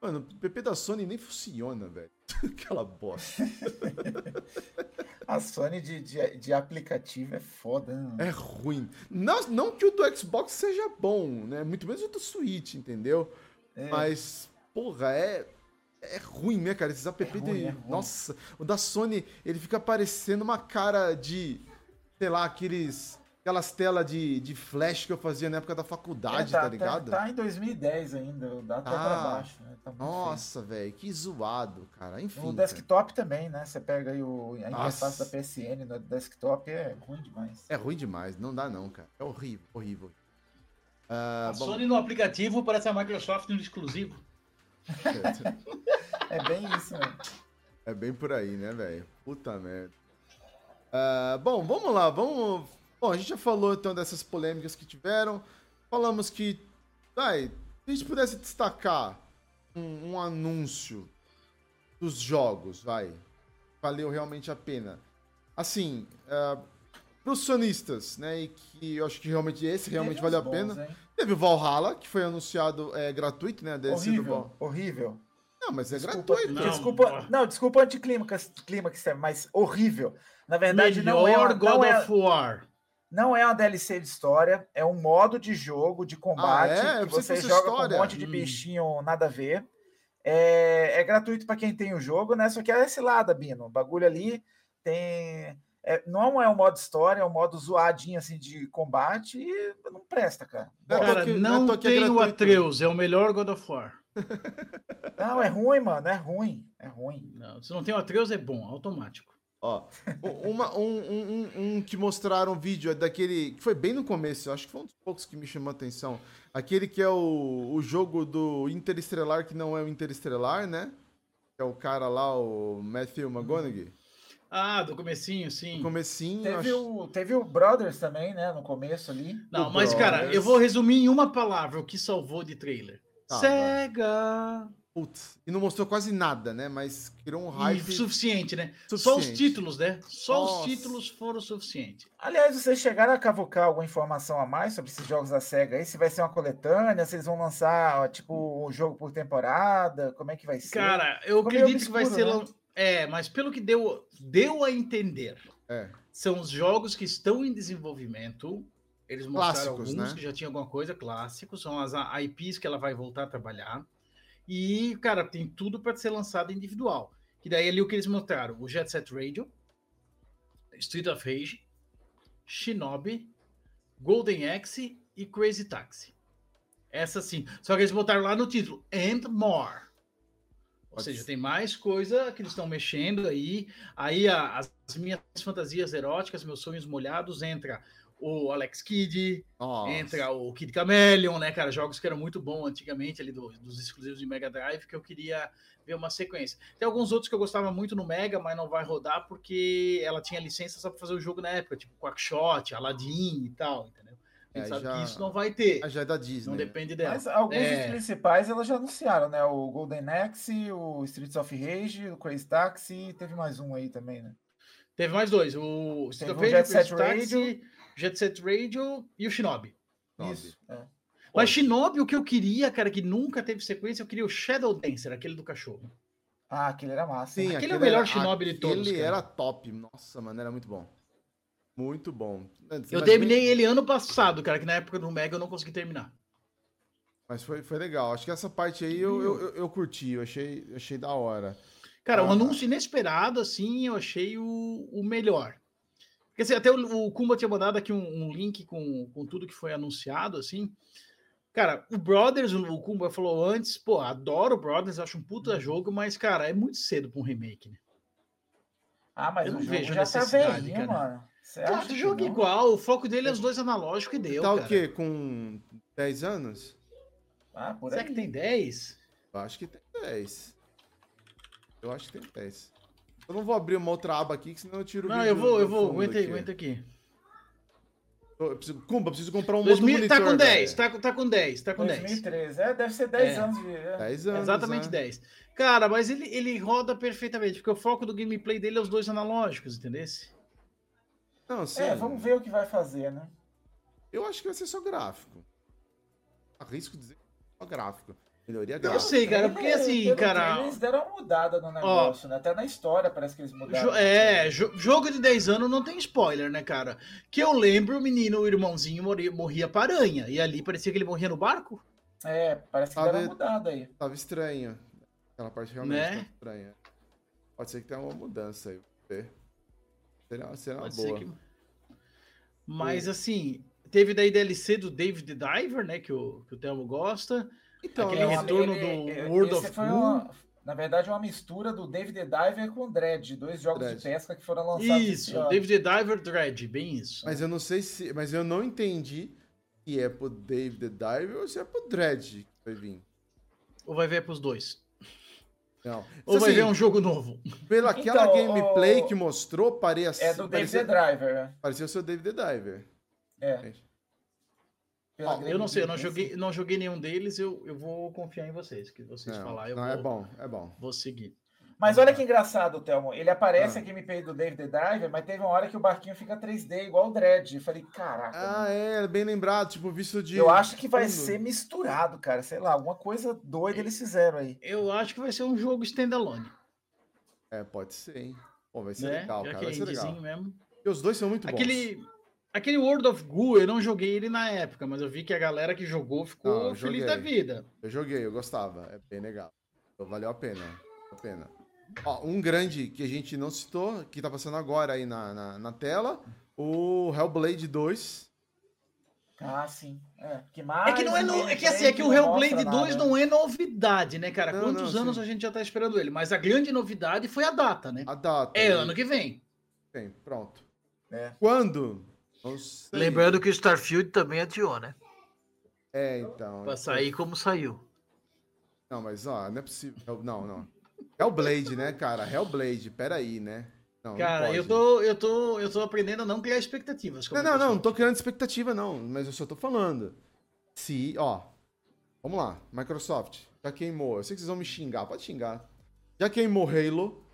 Mano, o app da Sony nem funciona, velho. (laughs) Aquela bosta. (laughs) A Sony de, de, de aplicativo é foda, né? É ruim. Não, não que o do Xbox seja bom, né? Muito menos o do Switch, entendeu? É. Mas, porra, é. É ruim, né, cara? Esses app É ruim, de. é. Nossa, o da Sony, ele fica parecendo uma cara de. Sei lá, aqueles. Aquelas telas de, de flash que eu fazia na época da faculdade, É, tá, ligado? Tá, em 2010 ainda, dá até Tá. pra baixo, né? Tá Nossa, velho, que zoado, cara. Enfim. O cara. desktop também, né? Você pega aí o, a Nossa. interface da PSN no desktop, é ruim demais. É ruim demais, não dá não, cara. É horrível, horrível. Ah, A bom, Sony no aplicativo parece a Microsoft no exclusivo. É bem isso, né? É bem por aí, né, velho? Puta merda. Ah, bom, vamos lá, vamos. Bom, a gente já falou então dessas polêmicas que tiveram. Falamos que, vai, se a gente pudesse destacar um, um anúncio dos jogos, vai, valeu realmente a pena. Assim, uh, para os sonistas, né, e que eu acho que realmente esse realmente Teve valeu uns a pena. hein? Teve o Valhalla, que foi anunciado é, gratuito, né, a DLC do Horrível, Val. horrível. Não, mas é Desculpa, gratuito. Não, desculpa, não. não, desculpa anticlímax, clímax, mas horrível. Na verdade, não é, Melhor uma, God não, é, of War. não é uma DLC de história, é um modo de jogo, de combate, Ah, é? Eu que você que joga história. com um monte de Hum. bichinho nada a ver. É, é gratuito para quem tem o jogo, né? Só que é esse lado, Bino. O bagulho ali tem. É, não é um modo história, é um modo zoadinho assim de combate e não presta, cara. Não é Cara, que- não é é tem o. Atreus, é o melhor God of War. (laughs) Não, é ruim, mano. É ruim. É ruim. Não, se não tem o Atreus, é bom, automático. Ó, uma- um, um- um- um que mostraram vídeo é daquele. que foi bem no começo, acho que foi um dos poucos que me chamou a atenção. Aquele que é o, o jogo do Interestelar, que não é o Interestelar, né? Que é o cara lá, o Matthew McGonaghy. Ah, do comecinho, sim. No comecinho. Teve acho- o, teve o Brothers também, né? No começo ali. Não, do mas, cara, Brothers. eu vou resumir em uma palavra o que salvou de trailer. Tá, Sega! Putz, e não mostrou quase nada, né? Mas criou um E hype. suficiente, né? Só os Suficiente. títulos, né? Só Nossa. os títulos foram suficientes. Aliás, vocês chegaram a cavucar alguma informação a mais sobre esses jogos da SEGA aí? Se vai ser uma coletânea, se eles vão lançar, ó, tipo, um jogo por temporada, como é que vai ser? Cara, eu Ficou acredito que vai ser. obscuro, lan- É, mas pelo que deu, deu a entender, É. são os jogos que estão em desenvolvimento. Eles mostraram Clássicos, alguns né? que já tinham alguma coisa, clássicos, são as IPs que ela vai voltar a trabalhar. E, cara, tem tudo para ser lançado individual. Que daí ali o que eles mostraram: o Jet Set Radio, Street of Rage, Shinobi, Golden Axe e Crazy Taxi. Essa sim. Só que eles botaram lá no título And More. Ou Pode seja, ser. tem mais coisa que eles estão mexendo aí. Aí a- as minhas fantasias eróticas, meus sonhos molhados, entra o Alex Kidd, Nossa. entra o Kid Chameleon, né, cara? Jogos que eram muito bons antigamente ali do, dos exclusivos de Mega Drive, que eu queria ver uma sequência. Tem alguns outros que eu gostava muito no Mega, mas não vai rodar porque ela tinha licença só para fazer o jogo na época, tipo Quackshot, Aladdin e tal? A gente é, sabe já... que isso não vai ter. Já é da Disney. Não depende dela. Mas alguns é... dos principais elas já anunciaram, né? O Golden Axe, o Streets of Rage, o Crazy Taxi, teve mais um aí também, né? Teve mais dois. O Streets of Rage, Jet Set Radio, Jet Set Radio e o Shinobi. Isso. É. Mas Shinobi, o que eu queria, cara, que nunca teve sequência, eu queria o Shadow Dancer, aquele do cachorro. Ah, aquele era massa. Sim, aquele, aquele é o melhor era, Shinobi de todos. Ele era top. Nossa, mano, era muito bom. Muito bom. eu terminei ele ano passado, cara, que na época do Mega eu não consegui terminar. Mas foi, foi legal. Acho que essa parte aí eu, eu, eu, eu curti, eu achei, achei da hora. Cara, um ah, anúncio inesperado, assim, eu achei o, o melhor. Porque assim, até o, o Kumba tinha mandado aqui um, um, link com, com tudo que foi anunciado, assim. Cara, o Brothers, o Kumba falou antes, pô, adoro o Brothers, acho um puta uhum. jogo, mas, cara, é muito cedo para um remake, né? Ah, mas eu não vejo já tá velhinho, cara. mano. Você claro, o jogo igual, o foco dele é os dois analógicos e deu. Tá cara. o quê? Com 10 anos? Ah, por Será aí. que tem 10? Eu acho que tem 10. Eu acho que tem 10. Eu não vou abrir uma outra aba aqui, senão eu tiro o Não, eu vou, eu vou. Aguenta aí, aguenta aqui. Eu preciso, Kumba, preciso comprar um 2000, outro tá monitor. Tá com 10, tá, tá com 10, tá com 10. 2013, é, deve ser 10 é. anos de... É. 10 anos, Exatamente é. 10. Cara, mas ele, ele roda perfeitamente, porque o foco do gameplay dele é os dois analógicos, entendeu? Não. É, vamos ver o que vai fazer, né? Eu acho que vai ser só gráfico. Arrisco dizer só gráfico. Melhoria gráfica. Eu sei, cara, porque assim, cara. Eles deram uma mudada no negócio, Ó, né? Até na história parece que eles mudaram. É, jogo de 10 anos não tem spoiler, né, cara? Que eu lembro, o menino, o irmãozinho morria, morria para aranha. E ali parecia que ele morria no barco. É, parece que tava, deram uma mudada aí. Tava estranho. Aquela parte realmente né? tava estranha. Pode ser que tenha uma mudança aí. Será, será Pode boa. Que... Mas assim, teve daí DLC do David Diver, né? Que o, que o Thelmo gosta. Então, Aquele né, retorno ele, do World of War. Na verdade, é uma mistura do David the Diver com o Dredge, dois jogos de pesca que foram lançados. Isso, David the Diver Dredge, bem isso. Mas eu não sei se. Mas eu não entendi se é pro David the Diver ou se é pro Dredge que vai vir. Ou vai ver pros dois. Não. Ou vai assim, ver um jogo novo. Pela aquela então, gameplay o... que mostrou, parecia. É do parecia, David the Driver. Né? Parecia o seu David the Diver. É eu não sei, eu não joguei, não joguei nenhum deles, eu, eu vou confiar em vocês, que vocês não, falar, eu não, vou, é bom, é bom. Vou seguir. Mas olha que engraçado, Thelmo. Ele aparece ah. a gameplay do David the Diver, mas teve uma hora que o barquinho fica 3D, igual o Dread. Eu falei, caraca. Ah, é, bem lembrado, tipo, visto de. Eu acho que vai ser misturado, cara. Sei lá, alguma coisa doida eles fizeram aí. Eu acho que vai ser um jogo standalone. É, pode ser, hein? Pô, vai ser né? legal, cara. Vai ser legal. Mesmo. E os dois são muito bons. Aquele, Aquele World of Goo, eu não joguei ele na época, mas eu vi que a galera que jogou ficou não, feliz da vida. Eu joguei, eu gostava, é bem legal. Então, valeu a pena, a pena. Ó, um grande que a gente não citou, que tá passando agora aí na, na, na tela, o Hellblade 2. Ah, sim. É, que mais é que não é, no... é que assim, é que o Hellblade 2 não é novidade, né, cara? Não, Quantos não, anos sim. a gente já tá esperando ele? Mas a grande novidade foi a data, né? A data. É né? ano que vem. Bem, pronto. É. Quando? Lembrando que o Starfield também adiou, né? É, então. Pra sair como saiu. Não, mas ó, não é possível. Não, não. Hellblade, né, cara? Hellblade, peraí, né? Não, cara, não eu, tô, eu, tô, eu tô aprendendo a não criar expectativas. Não, não, não, não tô criando expectativa, não. Mas eu só tô falando. Se, ó. Vamos lá, Microsoft. Já queimou. Eu sei que vocês vão me xingar, pode xingar. Já queimou Halo.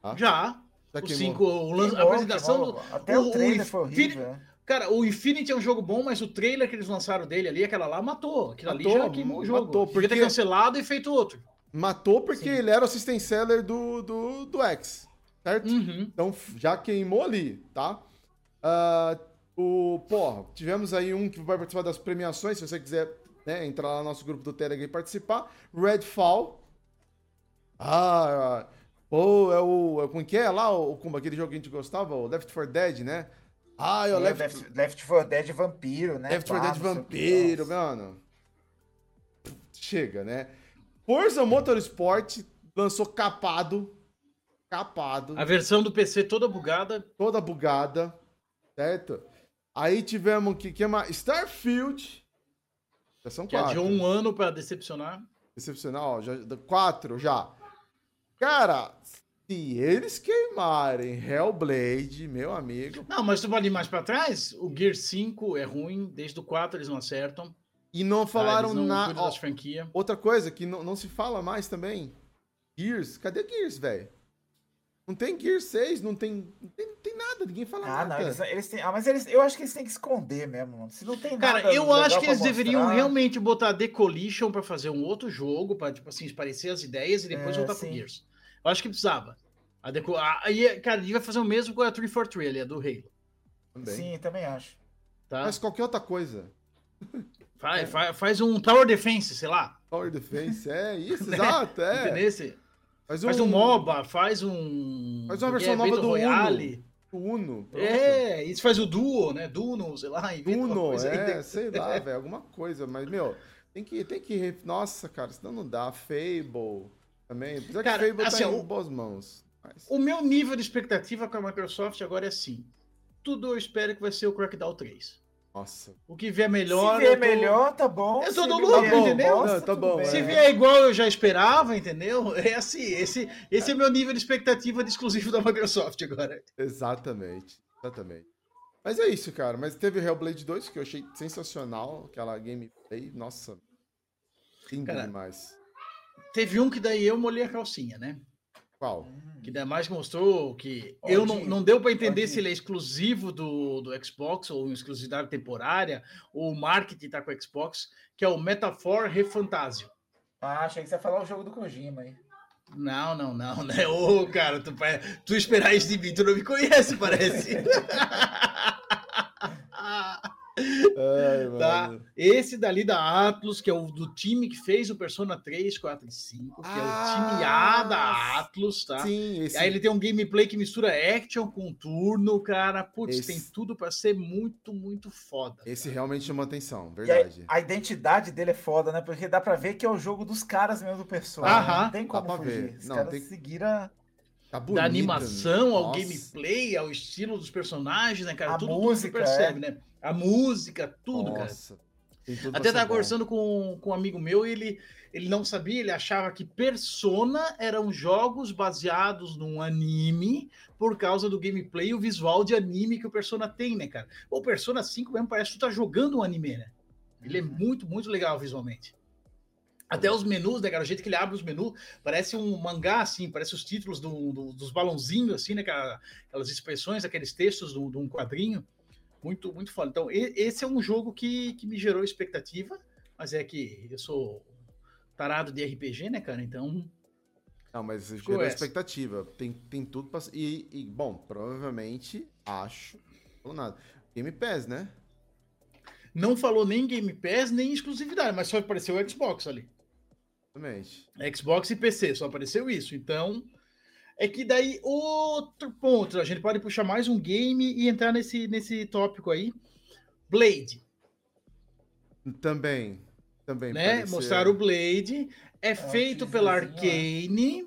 Tá? Já. O 5, a apresentação do. Até o, o trailer o foi horrível. É. Cara, o Infinity é um jogo bom, mas o trailer que eles lançaram dele ali, aquela lá, matou. Aquilo matou, ali já queimou o jogo. Matou, porque... Devia ter cancelado e feito outro. Matou porque Sim. ele era o assistant seller do, do, do X, certo? Uhum. Então já queimou ali, tá? Uh, o, porra, tivemos aí um que vai participar das premiações, se você quiser né, entrar lá no nosso grupo do Telegram e participar. Redfall. Ah, ou é o. É, como que é lá, o, como aquele jogo que a gente gostava, o Left 4 Dead, né? Ah, é o Left... Left, Left 4 Dead Vampiro, né? Left 4 Dead Vampiro, mano. Chega, né? Forza Motorsport lançou capado. Capado. A versão do PC toda bugada. Toda bugada, certo? Aí tivemos que, que uma Starfield. Já são que quatro. Um ano para decepcionar. Decepcionar, ó, já, quatro já. Cara, se eles queimarem Hellblade, meu amigo. Não, mas tu pode ir mais para trás? O Gear 5 é ruim, desde o 4 eles não acertam. E não falaram ah, nada. Outra coisa que não, não se fala mais também. Gears, cadê Gears, velho? Não tem Gear 6, não tem, não tem, não tem nada, ninguém fala ah, nada. Não, eles, eles têm, ah, mas eles, eu acho que eles têm que esconder mesmo. Se não tem Cara, nada eu acho que eles deveriam realmente botar The Collision para fazer um outro jogo, para tipo assim, parecer as ideias e depois é, voltar sim. pro Gears. Eu acho que precisava. A deco... Aí, cara, ele vai fazer o mesmo com a 343, ali, a do Halo. Também. Sim, também acho. Tá? Mas qualquer outra coisa. (laughs) Faz, faz, faz um Tower Defense, sei lá. Tower Defense, é (laughs) isso, né? exato, é. Faz um... faz um MOBA, faz um. Faz uma versão nova do Royale. Uno. O Uno. Pronto. É, isso faz o Duo, né? Duno, sei lá. Duno, é, aí. (laughs) sei lá, velho, alguma coisa. Mas, meu, tem que, tem que. Nossa, cara, senão não dá. Fable também. Apesar cara, que Fable assim, tá em o, boas mãos. Mas... O meu nível de expectativa com a Microsoft agora é assim. Tudo eu espero que vai ser o Crackdown 3. Nossa. O que vier melhor. Se vier tô... melhor, tá bom. Eu tô no lucro, entendeu? Não, tá bom. Se vier igual eu já esperava, entendeu? É assim. Esse, esse é meu nível de expectativa de exclusivo da Microsoft agora. Exatamente. Exatamente. Mas é isso, cara. Mas teve Hellblade 2, que eu achei sensacional. Aquela gameplay. Nossa. Lindo cara, demais. Teve um que daí eu molhei a calcinha, né? Qual? Que ainda mais mostrou que eu não, não deu para entender se ele é exclusivo do, do Xbox ou exclusividade temporária ou o marketing tá com o Xbox, que é o Metaphor Refantasio. Ah, achei que você ia falar o jogo do Kojima aí. Não, não, não, né? Ô, cara, tu, tu esperar isso de mim, tu não me conhece, parece. (laughs) Ai, (laughs) tá? Esse dali da Atlus, que é o do time que fez o Persona 3, 4 e 5, que ah, é o time A da Atlus, tá? Sim, esse... Aí ele tem um gameplay que mistura action com turno, cara. Putz, esse... tem tudo para ser muito, muito foda. Esse cara. realmente chama atenção, verdade. A, a, identidade dele é foda, né? Porque dá pra ver que é o jogo dos caras mesmo do Persona. Aham. Não tem como fugir. Ver. Os Não, caras tem... seguiram Tá bonito, da animação ao gameplay, ao estilo dos personagens, né, cara? A tudo, música, tudo percebe, é. né? A música, tudo, Nossa, cara. Até tava conversando com, com um amigo meu e ele, ele não sabia, ele achava que Persona eram jogos baseados num anime por causa do gameplay e o visual de anime que o Persona tem, né, cara? O Persona 5 mesmo parece que tu tá jogando um anime, né? Ele é muito, muito legal visualmente. Até os menus, né, cara? O jeito que ele abre os menus, parece um mangá, assim, parece os títulos do, do, dos balãozinhos, assim, né? Aquelas expressões, aqueles textos de um quadrinho. Muito, muito foda. Então, esse é um jogo que, que me gerou expectativa, mas é que eu sou tarado de RPG, né, cara? Então. Não, mas gerou expectativa. Tem, tem tudo pra. E, e, bom, provavelmente, acho. Não nada. Game Pass, né? Não falou nem Game Pass, nem exclusividade, mas só apareceu o Xbox ali. Exatamente. Xbox e PC, só apareceu isso. Então, é que daí outro ponto, a gente pode puxar mais um game e entrar nesse, nesse tópico aí. Blade. Também. Também. Né? Mostrar o Blade. É, é feito pela Arcane.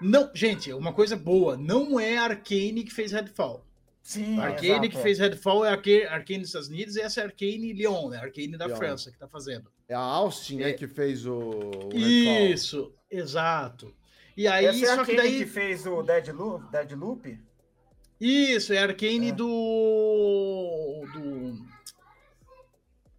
Não, gente, uma coisa boa. Não é a Arcane que fez Redfall. Sim, a Arcane exato, que é. fez Redfall é a Arcane dos Estados Unidos e essa é a Arcane Lyon, né? A Arcane da Lyon. França que tá fazendo. É a Austin, né, é. né, que fez o, o Isso, exato. E aí, essa é que daí... que fez o Dead Loop? Dead Loop? Isso, é Arcane é. do... do...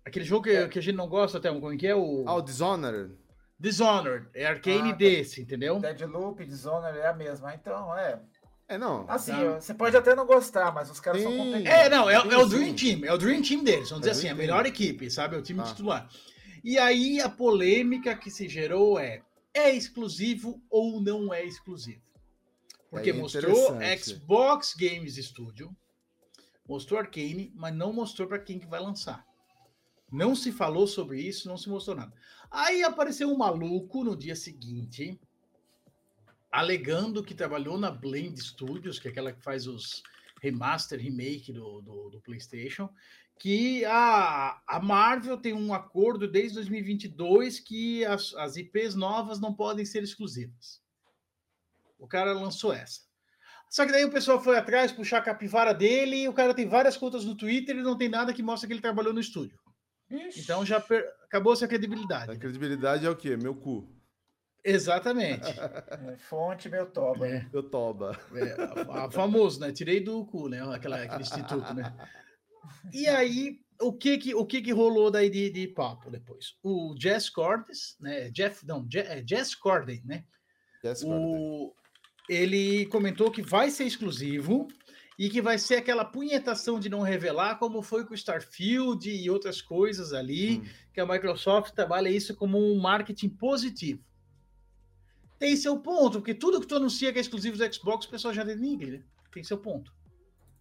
Aquele jogo que, é. que a gente não gosta até, como é que é? O... Ah, o Dishonored. Dishonored, é Arcane ah, desse, entendeu? Loop, Dishonored é a mesma, então é... É, não. Assim, tá. você pode até não gostar, mas os caras sim. são competentes. É, não, é, é, o Dream Team, é o Dream Team deles, vamos é dizer assim, a melhor equipe, sabe? É o time ah. titular. E aí a polêmica que se gerou é: é exclusivo ou não é exclusivo? Porque é mostrou Xbox Games Studio, mostrou Arcane, mas não mostrou para quem que vai lançar. Não se falou sobre isso, não se mostrou nada. Aí apareceu um maluco no dia seguinte, alegando que trabalhou na Blend Studios, que é aquela que faz os remaster, remake do, do, do PlayStation, que a, a Marvel tem um acordo desde 2022 que as, as IPs novas não podem ser exclusivas. O cara lançou essa. Só que daí o pessoal foi atrás, puxar a capivara dele, e o cara tem várias contas no Twitter e não tem nada que mostra que ele trabalhou no estúdio. Ixi. Então já per... acabou-se a credibilidade. A credibilidade é o quê? Meu cu. Exatamente. (laughs) É, fonte meu toba. É. Meu toba. É, famoso, né? Tirei do cu, né? Aquela, aquele instituto, né? (laughs) E aí, o que que, o que, que rolou daí de, de papo depois? O Jess Cordes, né? Jeff, não, é, Jess Corden, né? Jess o, ele comentou que vai ser exclusivo e que vai ser aquela punhetação de não revelar, como foi com o Starfield e outras coisas ali, hum. que a Microsoft trabalha isso como um marketing positivo. Tem seu ponto, porque tudo que tu anuncia que é exclusivo do Xbox, o pessoal já denigre, né? Tem seu ponto.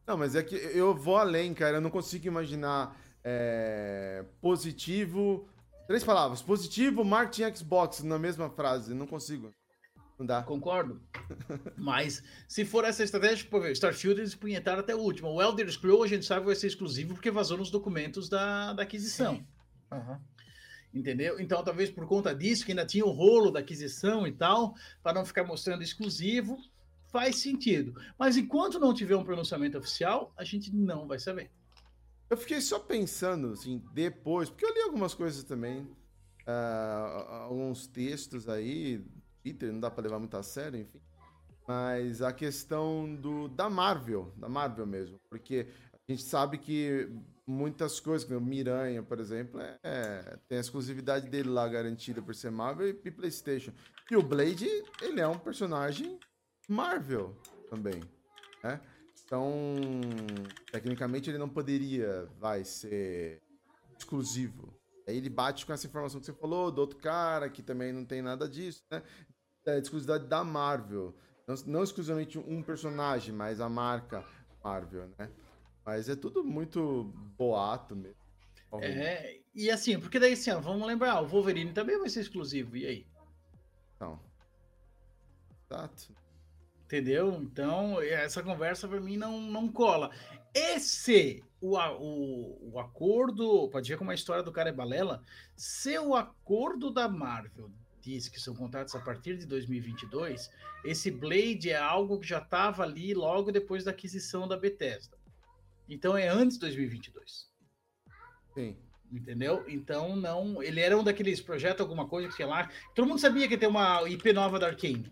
Não, mas é que eu vou além, cara. Eu não consigo imaginar é, positivo. Três palavras: positivo, marketing Xbox na mesma frase. Não consigo. Não dá. Concordo. (laughs) Mas se for essa estratégia, por ver, Starfield eles punhetaram até o último. O Elder Scrolls a gente sabe que vai ser exclusivo porque vazou nos documentos da, da aquisição. Uhum. Entendeu? Então, talvez por conta disso, que ainda tinha o rolo da aquisição e tal, para não ficar mostrando exclusivo, faz sentido. Mas enquanto não tiver um pronunciamento oficial, a gente não vai saber. Eu fiquei só pensando, assim, depois, porque eu li algumas coisas também, uh, alguns textos aí, Twitter, não dá para levar muito a sério, enfim. Mas a questão do, da Marvel, da Marvel mesmo, porque a gente sabe que muitas coisas, como Miranha, por exemplo, é, tem a exclusividade dele lá garantida por ser Marvel e PlayStation. E o Blade, ele é um personagem Marvel também, né? Então, tecnicamente ele não poderia, vai ser exclusivo. Aí ele bate com essa informação que você falou, do outro cara, que também não tem nada disso, né? É exclusividade da Marvel. Não, não exclusivamente um personagem, mas a marca Marvel, né? Mas é tudo muito boato mesmo. É, e assim, porque daí assim, ó, vamos lembrar, o Wolverine também vai ser exclusivo, e aí? Não. Exato. Entendeu? Então, essa conversa para mim não, não cola. Esse, o, o, o acordo, pode ver como a história do cara é balela, se o acordo da Marvel diz que são contratos a partir de 2022, esse Blade é algo que já estava ali logo depois da aquisição da Bethesda. Então é antes de 2022. Sim. Entendeu? Então não. Ele era um daqueles projetos, alguma coisa que tinha lá. Todo mundo sabia que ter uma IP nova da Arkane.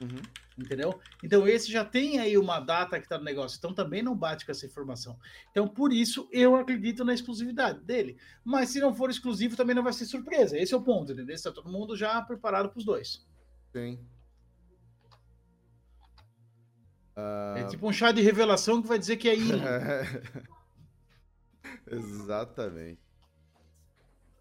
Uhum. Entendeu? Então esse já tem aí uma data que está no negócio. Então também não bate com essa informação. Então por isso eu acredito na exclusividade dele. Mas se não for exclusivo também não vai ser surpresa. Esse é o ponto, entendeu? Está todo mundo já preparado para os dois. Sim. Uh... É tipo um chá de revelação que vai dizer que é Ilha. (laughs) Exatamente.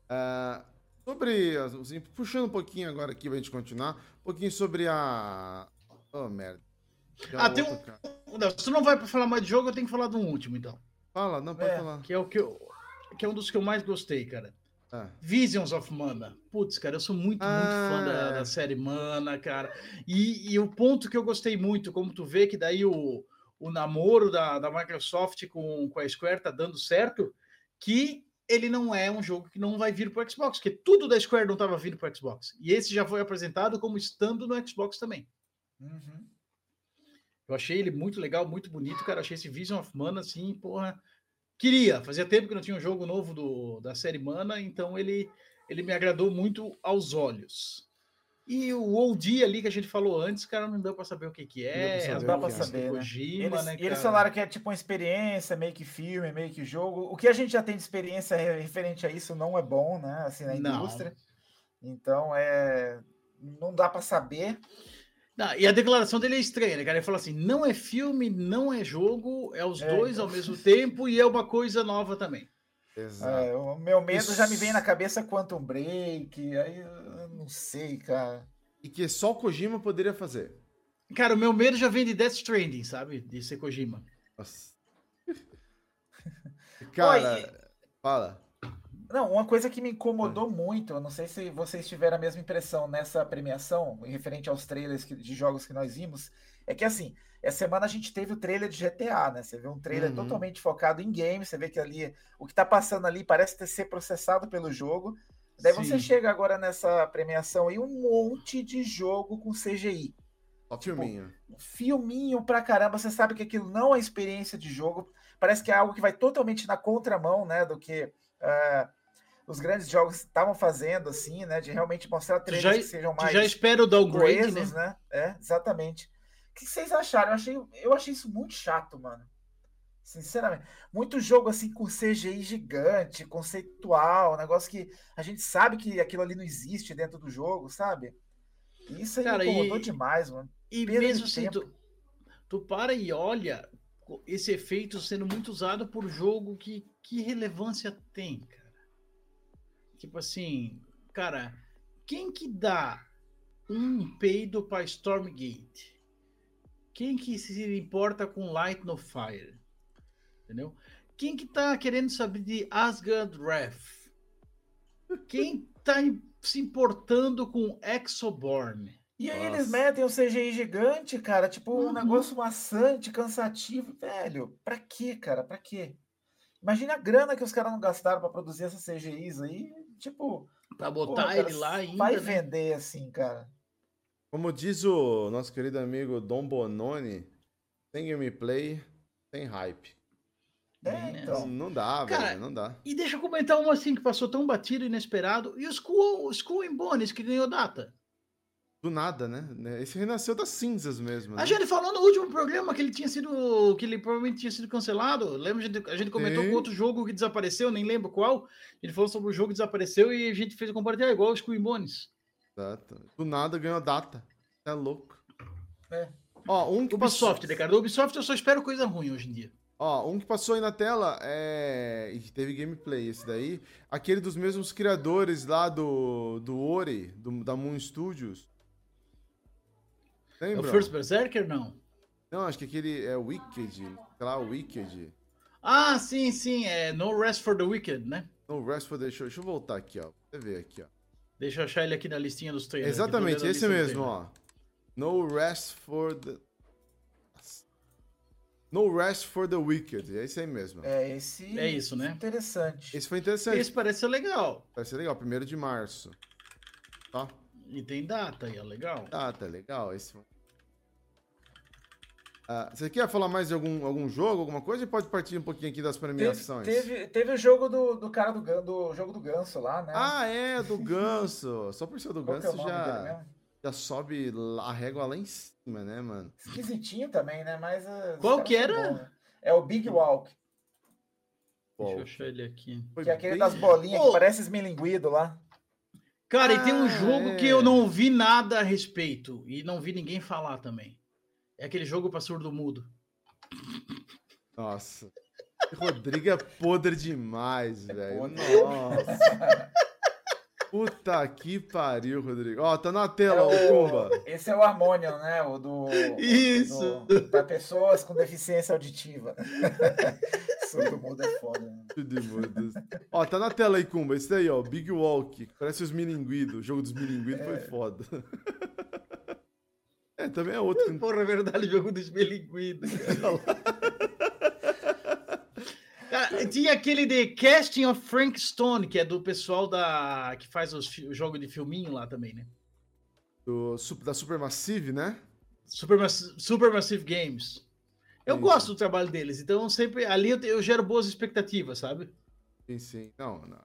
Uh, sobre. Assim, puxando um pouquinho agora aqui pra gente continuar. Um pouquinho sobre a. Oh, merda. ah, tem um. Não, se tu não vai falar mais de jogo, eu tenho que falar de um último, então. Fala, não pode é, falar. Que é o que eu. Que é um dos que eu mais gostei, cara. Ah. Visions of Mana. Putz, cara, eu sou muito, ah. muito fã da, da, série Mana, cara. E, e, o ponto que eu gostei muito, como tu vê que daí o, o namoro da, da Microsoft com, com a Square tá dando certo, que ele não é um jogo que não vai vir para o Xbox, porque tudo da Square não estava vindo para o Xbox. E esse já foi apresentado como estando no Xbox também. Uhum. Eu achei ele muito legal, muito bonito, cara. Achei esse Vision of Mana, assim, porra, queria. Fazia tempo que não tinha um jogo novo do, da série Mana, então ele, ele me agradou muito aos olhos. E o OD ali que a gente falou antes, cara, não deu para saber o que que é. Não dá para saber, né? Kojima, eles, né, eles falaram que é tipo uma experiência, meio que filme, meio que jogo. O que a gente já tem de experiência referente a isso não é bom, né? Assim, na indústria. Não. Então, é... Não dá para saber. Não, e a declaração dele é estranha, né, cara? Ele falou assim: não é filme, não é jogo, é os é, dois então... ao mesmo tempo e é uma coisa nova também. Exato. É, o meu medo Isso... já me vem na cabeça Quantum Break, aí eu não sei, cara. E que só o Kojima poderia fazer. Cara, o meu medo já vem de Death Stranding, sabe? De ser Kojima. Nossa. (laughs) cara, Oi, fala. Não, uma coisa que me incomodou muito, eu não sei se vocês tiveram a mesma impressão nessa premiação, referente aos trailers de jogos que nós vimos, é que assim, essa semana a gente teve o trailer de GTA, né? Você vê um trailer uhum. totalmente focado em game, você vê que ali o que tá passando ali parece ter ser processado pelo jogo. Daí Sim. você chega agora nessa premiação e um monte de jogo com CGI. Só tipo, filminho. Filminho pra caramba. Você sabe que aquilo não é experiência de jogo. Parece que é algo que vai totalmente na contramão, né? Do que uh, os grandes jogos estavam fazendo, assim, né? De realmente mostrar trailers já, que sejam mais. Já espero o downgrade, né? né? É, exatamente. O que vocês acharam? Eu achei, eu achei isso muito chato, mano. Sinceramente. Muito jogo assim com CGI gigante, conceitual, negócio que a gente sabe que aquilo ali não existe dentro do jogo, sabe? Isso aí Cara, me incomodou e, demais, mano. E mesmo assim, tu, tu para e olha esse efeito sendo muito usado por jogo que, que relevância tem, cara? Tipo assim, cara, quem que dá um peido para Stormgate? Quem que se importa com Light no Fire? Entendeu? Quem que tá querendo saber de Asgard Wrath? Quem tá se importando com Exoborn? E aí Nossa. eles metem o CGI gigante, cara, tipo uhum. um negócio maçante, cansativo, velho. Pra quê, cara? Pra quê? Imagina a grana que os caras não gastaram para produzir essas CGIs aí, tipo. Pra botar pô, ele lá ainda. Vai né? vender assim, cara. Como diz o nosso querido amigo Dom Bononi, tem gameplay, tem hype. É, então. Não dá, Cara, velho, não dá. E deixa eu comentar um assim que passou tão batido, inesperado. E o Skull, Bones, que ganhou data. Do nada, né? Esse renasceu das cinzas mesmo. Né? A gente falou no último programa que ele tinha sido. que ele provavelmente tinha sido cancelado. Lembra? A gente comentou Sim. com outro jogo que desapareceu, nem lembro qual. Ele falou sobre o jogo que desapareceu e a gente fez o compartilhar igual o Skull em Bones. Exato. Do nada ganhou data. É louco. É. Ó, um que Ubisoft, passou... né, cara? Do Ubisoft eu só espero coisa ruim hoje em dia. Ó, um que passou aí na tela é. E teve gameplay esse daí. Aquele dos mesmos criadores lá do. do Ori, do, da Moon Studios. Lembra? É o First Berserker, não? Não, acho que aquele é Wicked. Sei lá, Wicked. Ah, sim, sim. É No Rest for the Wicked, né? No Rest for the. Deixa, deixa eu voltar aqui, ó. Pra você ver aqui, ó. Deixa eu achar ele aqui na listinha dos trailers. Exatamente, esse mesmo, ó. No Rest for the. No Rest for the Wicked. É esse aí mesmo. É, esse. É isso, né? Interessante. Esse foi interessante. Esse parece ser legal. Parece ser legal, primeiro de março. Tá? E tem data aí, é legal. Data, é legal. Esse. Ah, você quer falar mais de algum, algum jogo, alguma coisa? E pode partir um pouquinho aqui das premiações. Teve, teve, teve o jogo do, do cara do, do jogo do Ganso lá, né? Ah, é, do Ganso. Só por ser do Qual Ganso é já já sobe a régua lá em cima, né, mano? Esquisitinho também, né? Mas. Uh, Qual que era? Bom, né? É o Big Walk. Deixa eu achar ele aqui. que é aquele bem... das bolinhas oh. que parece esmilinguido lá. Cara, ah, e tem um ah, jogo é. que eu não vi nada a respeito. E não vi ninguém falar também. É aquele jogo pra surdo mudo. Nossa. Rodrigo é podre demais, é velho. Nossa. Puta que pariu, Rodrigo. Ó, tá na tela, é o, Kumba. Esse é o Harmonium, né? O do. Isso! Para pessoas com deficiência auditiva. (laughs) Surdo mudo é foda. Né? (laughs) Ó, tá na tela aí, Kumba. Esse daí, ó. Big Walk. Parece os milinguidos. O jogo dos milinguidos é. foi foda. (laughs) É, também é outro. Porra, é verdade, o jogo dos milinguidos. (laughs) tinha aquele de Casting of Frank Stone, que é do pessoal da que faz os, o jogo de filminho lá também, né? Do, da Supermassive, né? Supermassive, Supermassive Games. Eu sim, gosto do trabalho deles, então sempre ali eu, eu, gero boas expectativas, sabe? Sim, sim. Não, não.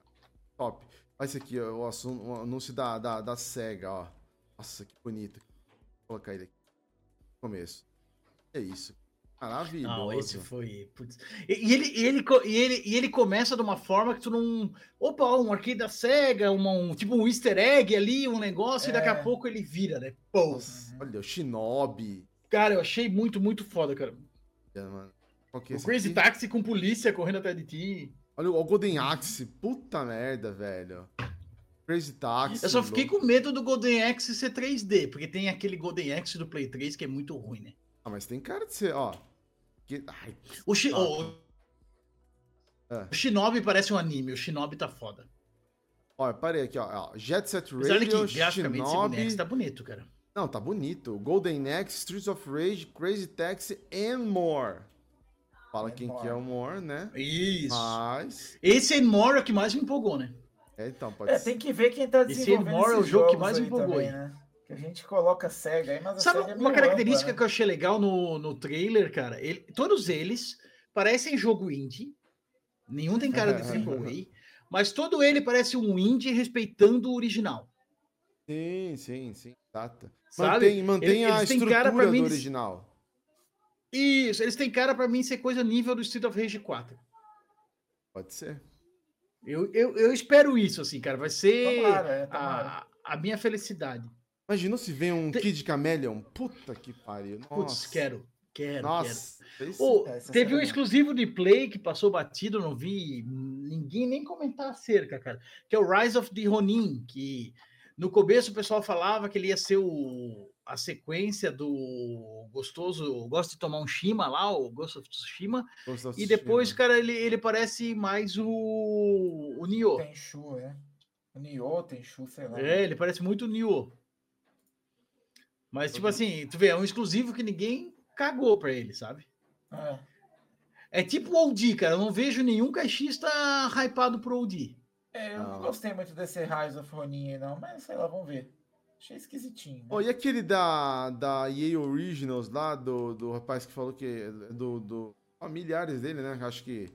Top. Olha esse aqui, o, o anúncio da, da, da SEGA, ó. Nossa, que bonito. Vou colocar ele aqui. Começo. É isso. Maravilhoso. Não, esse foi. Putz. E, ele, e, ele, e, ele, e ele começa de uma forma que tu não. Opa, um arcade da SEGA, uma, um, tipo um easter egg ali, um negócio, é. e daqui a é. pouco ele vira, né? Pô. olha, o Shinobi. Cara, eu achei muito, muito foda, cara. Mano. É o Crazy aqui? Taxi com polícia correndo atrás de ti. Olha o Golden Axe. Puta merda, velho. Crazy Taxi. Eu só fiquei louco. com medo do Golden Axe ser 3D, porque tem aquele Golden Axe do Play 3 que é muito ruim, né? Ah, mas tem cara de ser, ó. Que... Ai, o, Shi... É. o Shinobi parece um anime, o Shinobi tá foda. Ó, parei aqui, ó. Jet Set Radio, olha aqui, Shinobi... tá bonito, cara. Não, tá bonito. Golden Axe, Streets of Rage, Crazy Taxi and more. Fala and quem more. que é o More, né? Isso. Mas... Esse and more é o que mais me empolgou, né? É, então, pode é, ser. tem que ver quem tá desenvolvendo Esse and more é o jogo que mais me empolgou, também, né? A gente coloca SEGA aí, mas Sabe é uma característica né? que eu achei legal no, no trailer, cara? Ele, todos eles parecem jogo indie. Nenhum tem cara de (laughs) AAA, mas todo ele parece um indie respeitando o original. Sim, sim, sim. Exato. Mantém, mantém eles, a estrutura do mim, original. Isso, eles têm cara para mim ser coisa nível do Street of Rage 4. Pode ser. Eu, eu, eu espero isso, assim, cara. Vai ser tomara, é, tomara. A, a minha felicidade. Imagina se vem um Te... Kid Chameleon. Puta que pariu. Nossa. Putz, quero. Quero, Nossa, quero. Esse, oh, teve um exclusivo de Play que passou batido, não vi ninguém nem comentar acerca, cara. Que é o Rise of the Ronin, que no começo o pessoal falava que ele ia ser o, a sequência do gostoso, gosto de tomar um Shima lá, o Ghost of Tsushima, Ghost of e depois, Shima. cara, ele, ele parece mais o, o Nioh. Tenchu, é. O Nioh, Tenchu, sei lá. É, ele parece muito o Nioh. Mas, tipo assim, tu vê, é um exclusivo que ninguém cagou pra ele, sabe? É. É tipo o OD, cara. Eu não vejo nenhum caixista hypado pro OD. É, eu não, não gostei muito desse Rise of Ronin, não, mas sei lá, vamos ver. Achei esquisitinho. Né? Oh, e aquele da, da EA Originals lá, do, do rapaz que falou que. Do, do familiares dele, né? Acho que